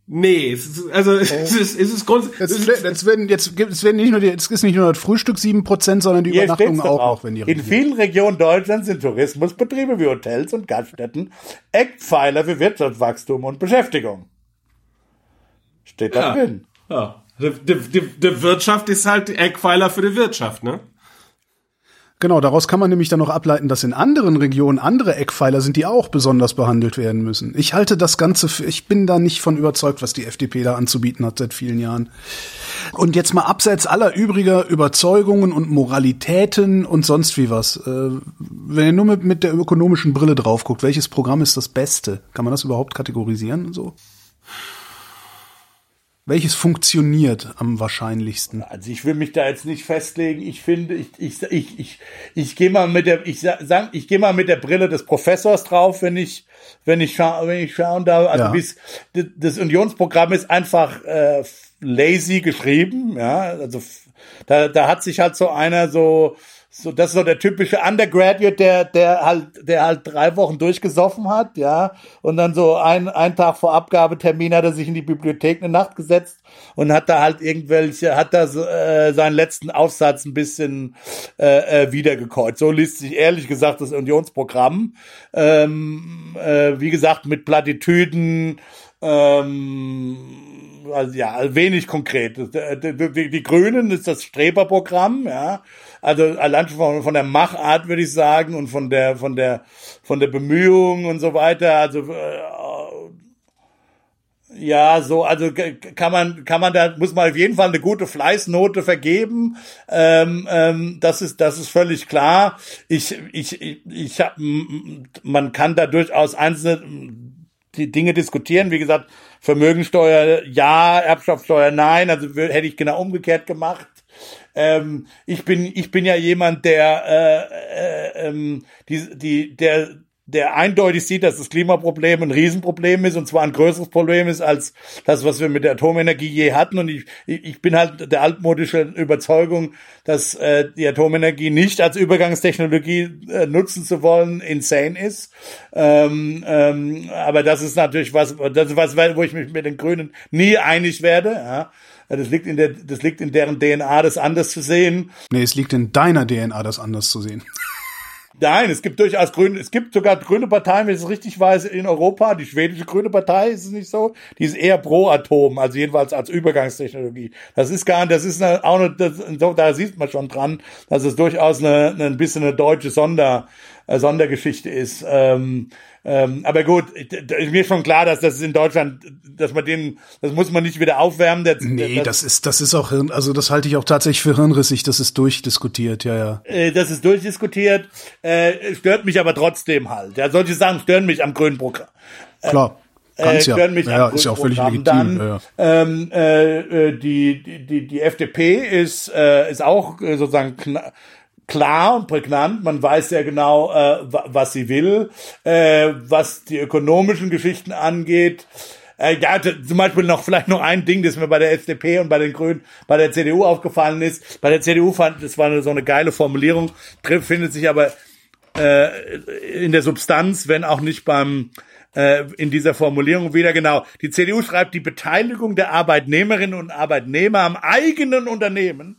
nee, es ist, also es ist, es ist grundsätzlich. Jetzt, jetzt werden jetzt es werden nicht nur die, jetzt ist nicht nur das Frühstück 7%, sondern die Übernachtung auch auch. wenn die In vielen Regionen Deutschlands sind Tourismusbetriebe wie Hotels und Gaststätten Eckpfeiler für Wirtschaftswachstum und Beschäftigung. Steht da Ja. drin. Ja. Die, die, die, die Wirtschaft ist halt Eckpfeiler für die Wirtschaft, ne? Genau, daraus kann man nämlich dann noch ableiten, dass in anderen Regionen andere Eckpfeiler sind, die auch besonders behandelt werden müssen. Ich halte das Ganze für, ich bin da nicht von überzeugt, was die FDP da anzubieten hat seit vielen Jahren. Und jetzt mal abseits aller übriger Überzeugungen und Moralitäten und sonst wie was. Äh, wenn ihr nur mit, mit der ökonomischen Brille drauf guckt, welches Programm ist das Beste? Kann man das überhaupt kategorisieren? So? Welches funktioniert am wahrscheinlichsten? Also ich will mich da jetzt nicht festlegen. Ich finde, ich ich ich ich, ich gehe mal mit der ich sa- sag, ich gehe mal mit der Brille des Professors drauf, wenn ich wenn ich scha wenn ich schauen darf. Also Ja. bis das Unionsprogramm ist einfach äh, lazy geschrieben, ja. Also da da hat sich halt so einer so so, das ist so der typische Undergraduate, der, der halt, der halt drei Wochen durchgesoffen hat, ja, und dann so ein, ein Tag vor Abgabetermin hat er sich in die Bibliothek eine Nacht gesetzt und hat da halt irgendwelche, hat da so, äh, seinen letzten Aufsatz ein bisschen äh, äh, wiedergekäut. So liest sich ehrlich gesagt das Unionsprogramm. Ähm, äh, wie gesagt, mit Plattitüden, ähm, also ja, wenig konkret. Die, die, die Grünen ist das Streberprogramm, ja. Also allein schon von, von der Machart würde ich sagen und von der von der von der Bemühung und so weiter. Also äh, ja, so also kann man kann man da muss man auf jeden Fall eine gute Fleißnote vergeben. Ähm, ähm, das ist das ist völlig klar. Ich ich ich, ich hab, man kann da durchaus einzelne die Dinge diskutieren. Wie gesagt, Vermögensteuer ja, Erbschaftssteuer nein. Also hätte ich genau umgekehrt gemacht. Ähm, ich bin ich bin ja jemand, der äh, äh, ähm, die die der der eindeutig sieht, dass das Klimaproblem ein Riesenproblem ist und zwar ein größeres Problem ist als das, was wir mit der Atomenergie je hatten. Und ich, ich bin halt der altmodischen Überzeugung, dass äh, die Atomenergie nicht als Übergangstechnologie äh, nutzen zu wollen, insane ist. Ähm, ähm, aber das ist natürlich was, das ist was, wo ich mich mit den Grünen nie einig werde. Ja. Das liegt in der, das liegt in deren DNA, das anders zu sehen. Nee, es liegt in deiner DNA, das anders zu sehen. Nein, es gibt durchaus Grüne, es gibt sogar grüne Parteien, wenn ich es richtig weiß, in Europa. Die schwedische grüne Partei ist es nicht so. Die ist eher pro Atom, also jedenfalls als Übergangstechnologie. Das ist gar, das ist eine, auch eine, das, da sieht man schon dran, dass es durchaus eine, eine ein bisschen eine deutsche Sonder, äh, Sondergeschichte ist. Ähm, ähm, aber gut, ist mir schon klar, dass das in Deutschland, dass man den, das muss man nicht wieder aufwärmen. Der, Nee, das ist, das ist auch Hirn, also das halte ich auch tatsächlich für hirnrissig, das ist durchdiskutiert, ja, ja. äh, das ist durchdiskutiert, äh, stört mich aber trotzdem halt. Ja, solche Sachen stören mich am grünen Programm. Klar. Kann's äh, ja. mich ja, ist ja auch völlig legitim. Dann, ja, ja. Ähm, äh, äh, die, die, die, FDP ist, äh, ist auch äh, sozusagen kna klar und prägnant. Man weiß ja genau, äh, wa- was sie will, äh, was die ökonomischen Geschichten angeht. Äh, ja, zum Beispiel noch vielleicht noch ein Ding, das mir bei der FDP und bei den Grünen, bei der CDU aufgefallen ist. Bei der CDU fand, das war so eine geile Formulierung, findet sich aber äh, in der Substanz, wenn auch nicht beim äh, in dieser Formulierung wieder. Genau. Die CDU schreibt, die Beteiligung der Arbeitnehmerinnen und Arbeitnehmer am eigenen Unternehmen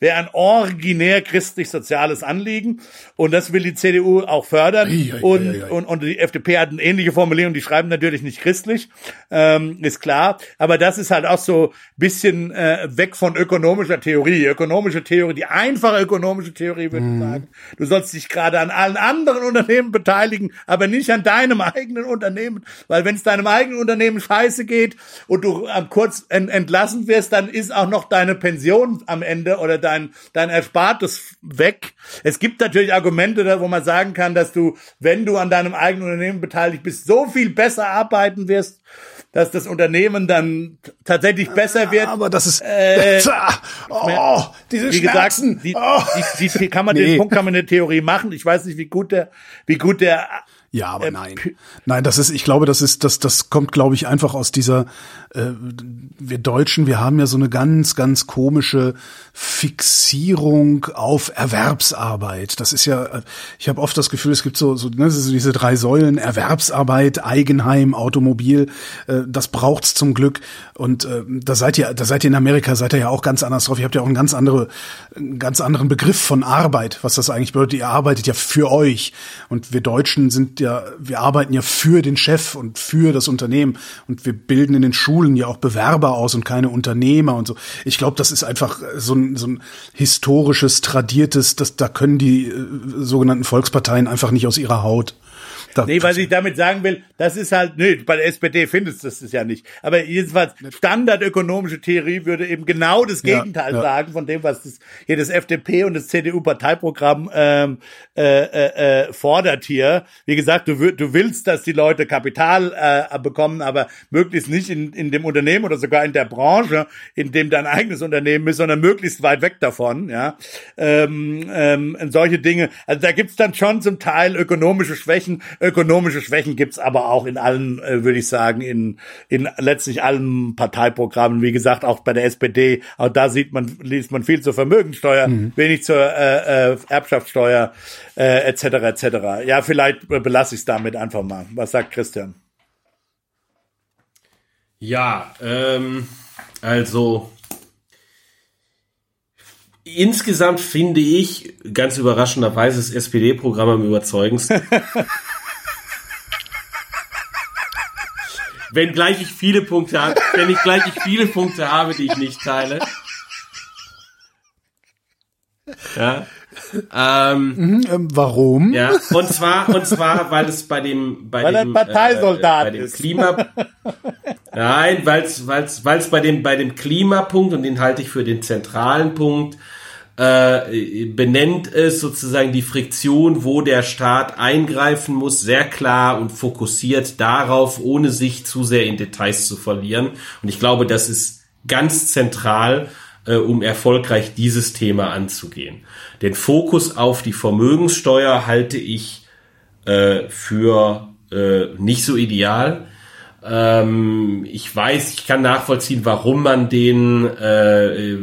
wäre ein originär christlich-soziales Anliegen und das will die CDU auch fördern. Ei, ei, und, ei, und, und die FDP hat eine ähnliche Formulierung, die schreiben natürlich nicht christlich, ähm, ist klar, aber das ist halt auch so bisschen äh, weg von ökonomischer Theorie. Ökonomische Theorie, die einfache ökonomische Theorie würde mhm. sagen, du sollst dich gerade an allen anderen Unternehmen beteiligen, aber nicht an deinem eigenen Unternehmen, weil wenn es deinem eigenen Unternehmen scheiße geht und du äh, kurz entlassen wirst, dann ist auch noch deine Pension am Ende oder dein, dein Erspartes weg. Es gibt natürlich Argumente, wo man sagen kann, dass du, wenn du an deinem eigenen Unternehmen beteiligt bist, so viel besser arbeiten wirst, dass das Unternehmen dann tatsächlich besser wird. Aber das ist, äh, oh, diese wie Schmerzen. Gesagt, die, oh. die, die, die, kann man nee. den Punkt kann man eine Theorie machen. Ich weiß nicht, wie gut der, wie gut der ja, aber äh, nein. Nein, das ist, ich glaube, das ist, das, das kommt, glaube ich, einfach aus dieser, äh, wir Deutschen, wir haben ja so eine ganz, ganz komische Fixierung auf Erwerbsarbeit. Das ist ja, äh, ich habe oft das Gefühl, es gibt so, so, ne, so diese drei Säulen, Erwerbsarbeit, Eigenheim, Automobil, äh, das braucht's zum Glück. Und äh, da seid ihr, da seid ihr in Amerika, seid ihr ja auch ganz anders drauf. Ihr habt ja auch einen ganz andere, einen ganz anderen Begriff von Arbeit, was das eigentlich bedeutet. Ihr arbeitet ja für euch. Und wir Deutschen sind ja, wir arbeiten ja für den Chef und für das Unternehmen und wir bilden in den Schulen ja auch Bewerber aus und keine Unternehmer und so. Ich glaube, das ist einfach so ein, so ein historisches, tradiertes, das, da können die äh, sogenannten Volksparteien einfach nicht aus ihrer Haut. Nee, was ich damit sagen will, das ist halt, nee, bei der SPD findest du das ja nicht. Aber jedenfalls, standardökonomische Theorie würde eben genau das Gegenteil ja, ja. sagen von dem, was das, hier das FDP und das CDU-Parteiprogramm ähm, äh, äh, äh, fordert hier. Wie gesagt, du, du willst, dass die Leute Kapital äh, bekommen, aber möglichst nicht in, in dem Unternehmen oder sogar in der Branche, in dem dein eigenes Unternehmen ist, sondern möglichst weit weg davon. Ja, ähm, ähm, solche Dinge. Also da gibt's dann schon zum Teil ökonomische Schwächen Ökonomische Schwächen gibt's aber auch in allen, äh, würde ich sagen, in, in letztlich allen Parteiprogrammen. Wie gesagt, auch bei der SPD, auch da sieht man, liest man viel zur Vermögensteuer, mhm. wenig zur äh, äh, Erbschaftssteuer, äh, etc. etc. Ja, vielleicht belasse ich es damit einfach mal. Was sagt Christian? Ja, ähm, also insgesamt finde ich ganz überraschenderweise das SPD-Programm am überzeugendsten. wenn gleich ich viele Punkte habe, wenn ich gleich ich viele Punkte habe, die ich nicht teile. Ja. Ähm, mhm, ähm, warum? Ja, und zwar, und zwar, weil es bei dem, bei weil dem, Parteisoldat äh, bei dem Klima, nein, weil es, weil es, weil es bei dem, bei dem Klimapunkt und den halte ich für den zentralen Punkt, äh, benennt es sozusagen die Friktion, wo der Staat eingreifen muss, sehr klar und fokussiert darauf, ohne sich zu sehr in Details zu verlieren. Und ich glaube, das ist ganz zentral, äh, um erfolgreich dieses Thema anzugehen. Den Fokus auf die Vermögenssteuer halte ich äh, für äh, nicht so ideal. Ähm, ich weiß, ich kann nachvollziehen, warum man den äh,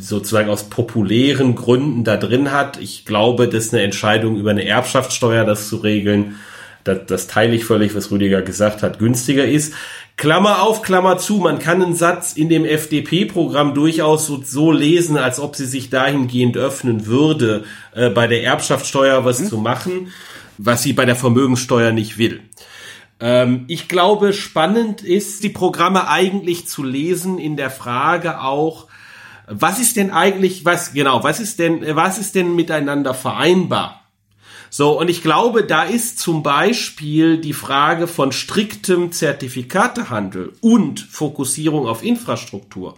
sozusagen aus populären Gründen da drin hat. Ich glaube, dass eine Entscheidung über eine Erbschaftssteuer, das zu regeln, das, das teile ich völlig, was Rüdiger gesagt hat, günstiger ist. Klammer auf, Klammer zu, man kann einen Satz in dem FDP-Programm durchaus so, so, lesen, als ob sie sich dahingehend öffnen würde, äh, bei der Erbschaftssteuer was mhm. zu machen, was sie bei der Vermögenssteuer nicht will. Ähm, ich glaube, spannend ist, die Programme eigentlich zu lesen in der Frage auch, was ist denn eigentlich, was, genau, was ist denn, was ist denn miteinander vereinbar? So, und ich glaube, da ist zum Beispiel die Frage von striktem Zertifikatehandel und Fokussierung auf Infrastruktur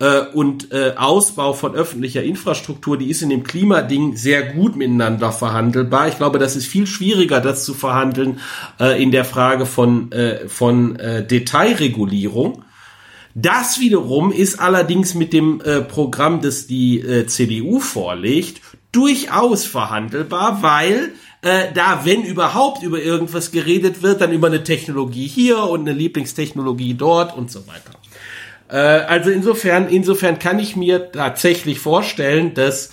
äh, und äh, Ausbau von öffentlicher Infrastruktur, die ist in dem Klimading sehr gut miteinander verhandelbar. Ich glaube, das ist viel schwieriger, das zu verhandeln äh, in der Frage von, äh, von äh, Detailregulierung. Das wiederum ist allerdings mit dem äh, Programm, das die äh, CDU vorlegt, durchaus verhandelbar, weil äh, da, wenn überhaupt über irgendwas geredet wird, dann über eine Technologie hier und eine Lieblingstechnologie dort und so weiter. Äh, also insofern, insofern kann ich mir tatsächlich vorstellen, dass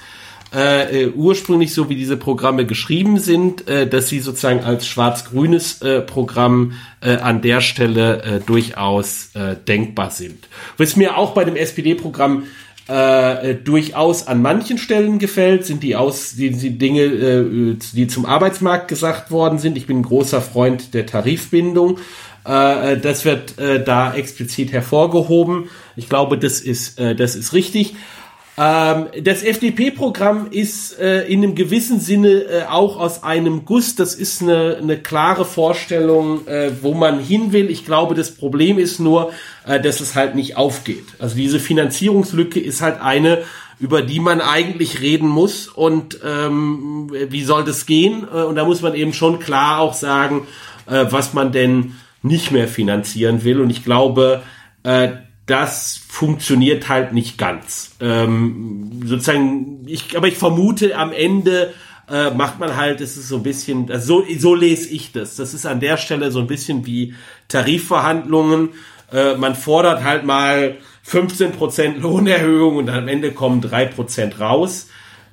äh, äh, ursprünglich so wie diese Programme geschrieben sind, äh, dass sie sozusagen als schwarz-grünes äh, Programm äh, an der Stelle äh, durchaus äh, denkbar sind. Was mir auch bei dem SPD-Programm äh, durchaus an manchen Stellen gefällt, sind die aus die, die Dinge, äh, die zum Arbeitsmarkt gesagt worden sind. Ich bin ein großer Freund der Tarifbindung. Äh, das wird äh, da explizit hervorgehoben. Ich glaube, das ist äh, das ist richtig. Ähm, das FDP-Programm ist äh, in einem gewissen Sinne äh, auch aus einem Guss. Das ist eine, eine klare Vorstellung, äh, wo man hin will. Ich glaube, das Problem ist nur, äh, dass es halt nicht aufgeht. Also diese Finanzierungslücke ist halt eine, über die man eigentlich reden muss. Und ähm, wie soll das gehen? Äh, und da muss man eben schon klar auch sagen, äh, was man denn nicht mehr finanzieren will. Und ich glaube, das funktioniert halt nicht ganz. Ähm, sozusagen, ich, aber ich vermute, am Ende äh, macht man halt, es ist so ein bisschen, also so, so lese ich das. Das ist an der Stelle so ein bisschen wie Tarifverhandlungen. Äh, man fordert halt mal 15% Lohnerhöhung und am Ende kommen 3% raus.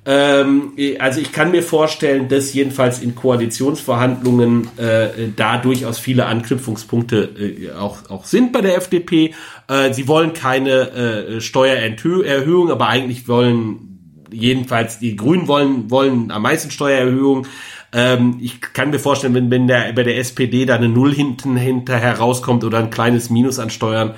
Ähm, also ich kann mir vorstellen, dass jedenfalls in Koalitionsverhandlungen äh, da durchaus viele Anknüpfungspunkte äh, auch, auch sind bei der FDP. Äh, sie wollen keine äh, Steuererhöhung, aber eigentlich wollen jedenfalls die Grünen wollen wollen am meisten Steuererhöhung. Ähm, ich kann mir vorstellen, wenn, wenn der, bei der SPD da eine Null hinten hinterher rauskommt oder ein kleines Minus an Steuern,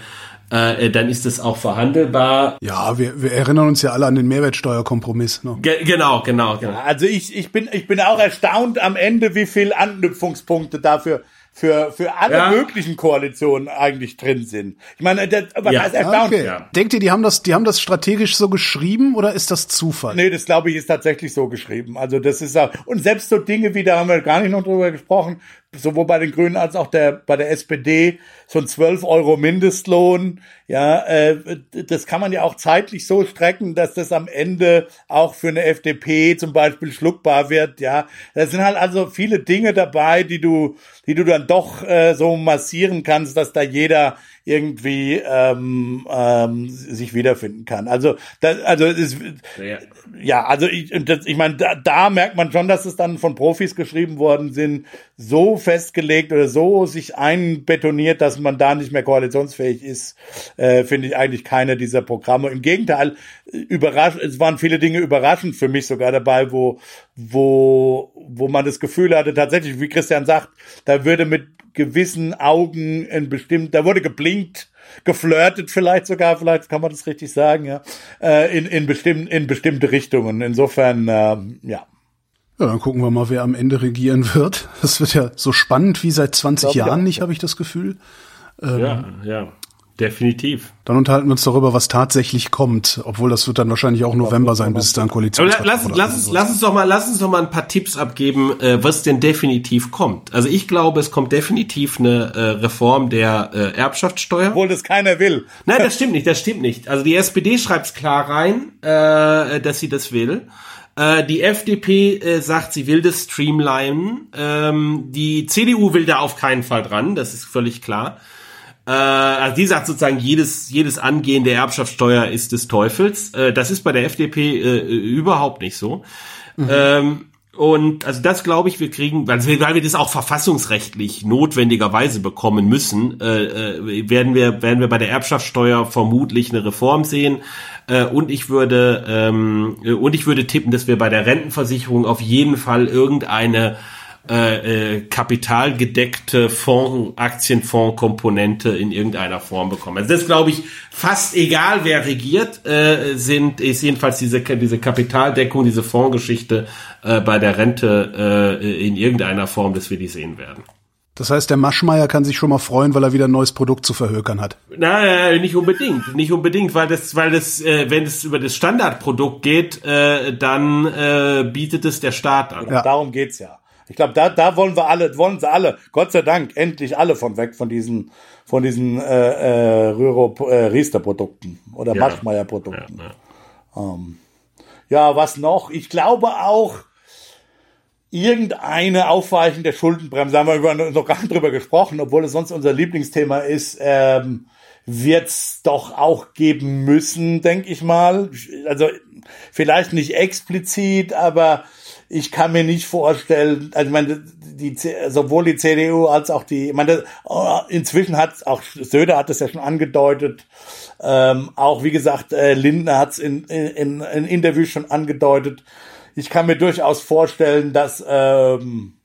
äh, dann ist es auch verhandelbar. Ja, wir, wir erinnern uns ja alle an den Mehrwertsteuerkompromiss. Ne? Ge genau, genau, genau. Also ich, ich, bin, ich bin auch erstaunt am Ende, wie viel Anknüpfungspunkte dafür für, für alle ja. möglichen Koalitionen eigentlich drin sind. Ich meine, das, aber ja. das ist erstaunlich. Okay. Ja. Denkt ihr, die haben das, die haben das strategisch so geschrieben oder ist das Zufall? Nee, das glaube ich ist tatsächlich so geschrieben. Also das ist auch, und selbst so Dinge wie, da haben wir gar nicht noch drüber gesprochen, sowohl bei den Grünen als auch der, bei der SPD, so ein 12 Euro Mindestlohn, ja, äh, das kann man ja auch zeitlich so strecken, dass das am Ende auch für eine FDP zum Beispiel schluckbar wird, ja. Da sind halt also viele Dinge dabei, die du, die du dann doch äh, so massieren kannst, dass da jeder irgendwie ähm, ähm, sich wiederfinden kann. Also, das, also ist, ja. ja, also ich, das, ich meine, da, da merkt man schon, dass es dann von Profis geschrieben worden sind, so festgelegt oder so sich einbetoniert, dass man da nicht mehr koalitionsfähig ist, äh, finde ich eigentlich keine dieser Programme. Im Gegenteil, überraschend, es waren viele Dinge überraschend für mich sogar dabei, wo, wo, wo man das Gefühl hatte, tatsächlich, wie Christian sagt, da würde mit gewissen Augen in bestimmt, da wurde geblinkt, geflirtet vielleicht sogar, vielleicht kann man das richtig sagen, ja, äh, in, in, bestimm, in bestimmte Richtungen. Insofern, äh, ja. Ja, dann gucken wir mal, wer am Ende regieren wird. Das wird ja so spannend wie seit 20 Jahren nicht, habe ich das Gefühl. Ähm, ja, ja. Definitiv. Dann unterhalten wir uns darüber, was tatsächlich kommt, obwohl das wird dann wahrscheinlich auch November sein, bis es dann Koalition Aber lass, lass, uns, lass uns doch mal, lass uns doch mal ein paar Tipps abgeben, äh, was denn definitiv kommt. Also ich glaube, es kommt definitiv eine äh, Reform der äh, Erbschaftssteuer. Obwohl das keiner will. Nein, das stimmt nicht, das stimmt nicht. Also die SPD schreibt es klar rein, äh, dass sie das will. Die FDP äh, sagt, sie will das streamlinen. Ähm, die CDU will da auf keinen Fall dran, das ist völlig klar. Äh, also die sagt sozusagen, jedes, jedes Angehen der Erbschaftssteuer ist des Teufels. Äh, das ist bei der FDP äh, überhaupt nicht so. Mhm. Ähm, und also das glaube ich, wir kriegen, weil wir, weil wir das auch verfassungsrechtlich notwendigerweise bekommen müssen, äh, äh, werden wir werden wir bei der Erbschaftssteuer vermutlich eine Reform sehen. Äh, und ich würde ähm, und ich würde tippen, dass wir bei der Rentenversicherung auf jeden Fall irgendeine äh, äh, kapitalgedeckte Fonds, Aktienfonds-Komponente in irgendeiner Form bekommen. Also das glaube ich fast egal, wer regiert, äh, sind ist jedenfalls diese diese Kapitaldeckung, diese Fondsgeschichte äh, bei der Rente äh, in irgendeiner Form, dass wir die sehen werden. Das heißt, der Maschmeier kann sich schon mal freuen, weil er wieder ein neues Produkt zu verhökern hat. Nein, nicht unbedingt, nicht unbedingt, weil das, weil das, äh, wenn es über das Standardprodukt geht, äh, dann äh, bietet es der Staat an. Ja. Darum geht's ja. Ich glaube, da, da wollen wir alle, wollen sie alle, Gott sei Dank, endlich alle von weg von diesen, von diesen äh, äh, Rüro, äh, Riester-Produkten oder ja. Maschmeyer-Produkten. Ja, ja. Ähm, ja, was noch? Ich glaube auch, irgendeine Aufweichen der Schuldenbremse, haben wir noch gar nicht drüber gesprochen, obwohl es sonst unser Lieblingsthema ist, ähm, wird's doch auch geben müssen, denke ich mal. Also vielleicht nicht explizit, aber ich kann mir nicht vorstellen, also ich meine, die, sowohl die CDU als auch die, ich meine, oh, inzwischen hat auch Söder hat es ja schon angedeutet, ähm, auch wie gesagt, äh, Lindner hat es in, in, in Interviews schon angedeutet. Ich kann mir durchaus vorstellen, dass ähm,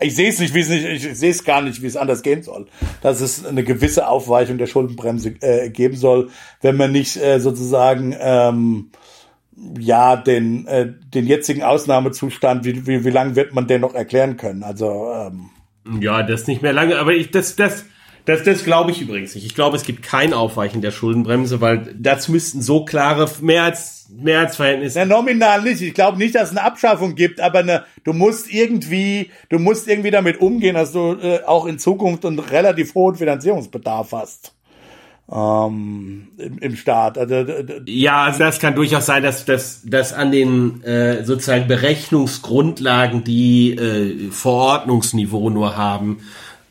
ich sehe es nicht, wie es nicht, ich sehe es gar nicht, wie es anders gehen soll, dass es eine gewisse Aufweichung der Schuldenbremse äh, geben soll, wenn man nicht äh, sozusagen ähm, ja den äh, den jetzigen Ausnahmezustand, wie wie, wie lange wird man den noch erklären können? Also ähm, ja, das nicht mehr lange, aber ich das das das, das glaube ich übrigens nicht. Ich glaube, es gibt kein Aufweichen der Schuldenbremse, weil das müssten so klare mehr als mehr als Verhältnisse. Na, nominal nicht. Ich glaube nicht, dass es eine Abschaffung gibt, aber eine, du musst irgendwie, du musst irgendwie damit umgehen, dass du äh, auch in Zukunft einen relativ hohen Finanzierungsbedarf hast ähm, im, im Staat. Also, ja, also das kann durchaus sein, dass, dass, dass an den äh, sozusagen Berechnungsgrundlagen, die äh, Verordnungsniveau nur haben,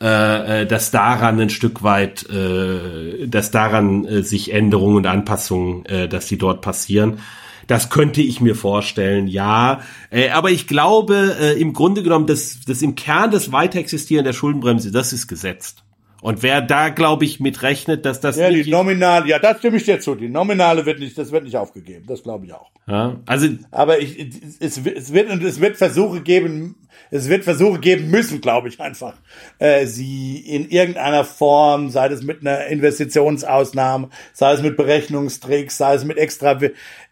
äh, äh, dass daran ein Stück weit, äh, dass daran äh, sich Änderungen und Anpassungen, äh, dass die dort passieren. Das könnte ich mir vorstellen, ja. Äh, aber ich glaube, äh, im Grunde genommen, dass das im Kern des Weiterexistieren der Schuldenbremse, das ist gesetzt. Und wer da, glaube ich, mit rechnet, dass das. Ja, die Nominale, ja, da stimme ich dir zu. Die Nominale wird nicht, das wird nicht aufgegeben. Das glaube ich auch. Ja, also. Aber ich, es, es wird, und es wird Versuche geben, es wird Versuche geben müssen, glaube ich einfach, äh, sie in irgendeiner Form, sei es mit einer Investitionsausnahme, sei es mit Berechnungstricks, sei es mit extra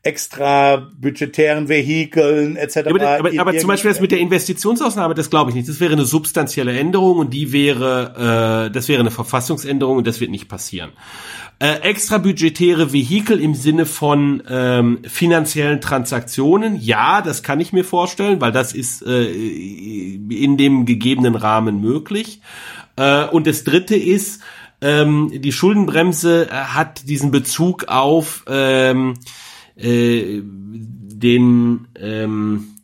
extra budgetären Vehikeln etc. aber, aber, aber zum Beispiel das mit der Investitionsausnahme, das glaube ich nicht. Das wäre eine substanzielle Änderung und die wäre, äh, das wäre eine Verfassungsänderung und das wird nicht passieren. Äh, extra budgetäre Vehikel im Sinne von ähm, finanziellen Transaktionen, ja, das kann ich mir vorstellen, weil das ist äh, in dem gegebenen Rahmen möglich. Äh, und das Dritte ist, ähm, die Schuldenbremse äh, hat diesen Bezug auf ähm, äh, den ähm,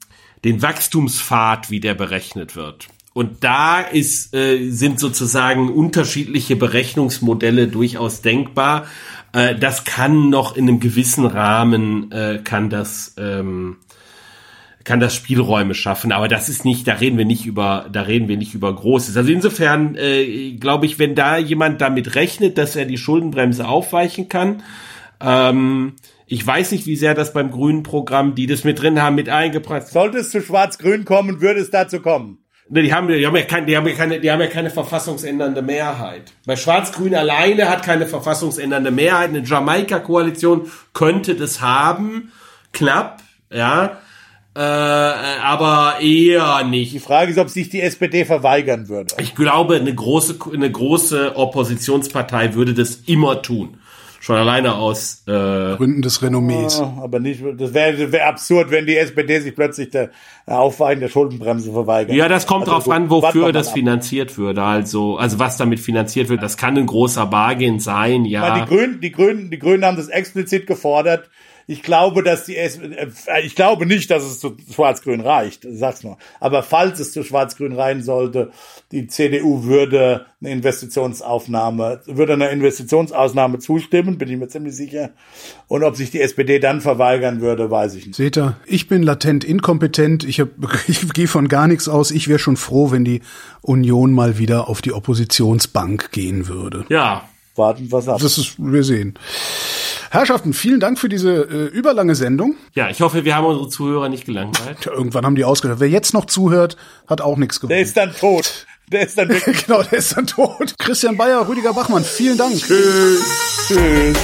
den Wachstumspfad, wie der berechnet wird. Und da ist, äh, sind sozusagen unterschiedliche Berechnungsmodelle durchaus denkbar. Äh, das kann noch in einem gewissen Rahmen, äh, kann das, ähm, kann das Spielräume schaffen. Aber das ist nicht, da reden wir nicht über, da reden wir nicht über Großes. Also insofern äh, glaube ich, wenn da jemand damit rechnet, dass er die Schuldenbremse aufweichen kann, ähm, ich weiß nicht, wie sehr das beim grünen Programm, die das mit drin haben, mit. Sollte es zu Schwarz-Grün kommen, würde es dazu kommen. Ne, die haben, die haben ja keine, die haben ja keine, die haben ja keine verfassungsändernde Mehrheit. Bei Schwarz-Grün alleine hat keine verfassungsändernde Mehrheit. Eine Jamaika-Koalition könnte das haben, knapp, ja, äh, aber eher nicht. Die Frage ist, ob sich die SPD verweigern würde. Ich glaube, eine große, eine große Oppositionspartei würde das immer tun. Schon alleine aus äh, Gründen des Renommees. Ja, aber nicht, das wäre wär absurd, wenn die SPD sich plötzlich der Aufweichen der Schuldenbremse verweigert. Ja, das kommt also, drauf an, wofür das finanziert würde. Also, also was damit finanziert wird. Das kann ein großer Bargain sein, ja. die Grünen, die Grünen, die Grünen haben das explizit gefordert. Ich glaube, dass die S äh, ich glaube nicht, dass es zu Schwarz-Grün reicht, sag's nur. Aber falls es zu Schwarz-Grün rein sollte, die CDU würde eine Investitionsaufnahme, würde einer Investitionsausnahme zustimmen, bin ich mir ziemlich sicher. Und ob sich die SPD dann verweigern würde, weiß ich nicht. Seht ihr, ich bin latent inkompetent, ich, hab, ich gehe von gar nichts aus. Ich wäre schon froh, wenn die Union mal wieder auf die Oppositionsbank gehen würde. Ja. Warten was ab. Das ist, wir sehen. Herrschaften, vielen Dank für diese äh, überlange Sendung. Ja, ich hoffe, wir haben unsere Zuhörer nicht gelangweilt. Ja, irgendwann haben die ausgedacht. Wer jetzt noch zuhört, hat auch nichts gewonnen. Der ist dann tot. Der ist dann genau, der ist dann tot. Christian Bayer, Rüdiger Bachmann, vielen Dank. Tschüss. Tschüss.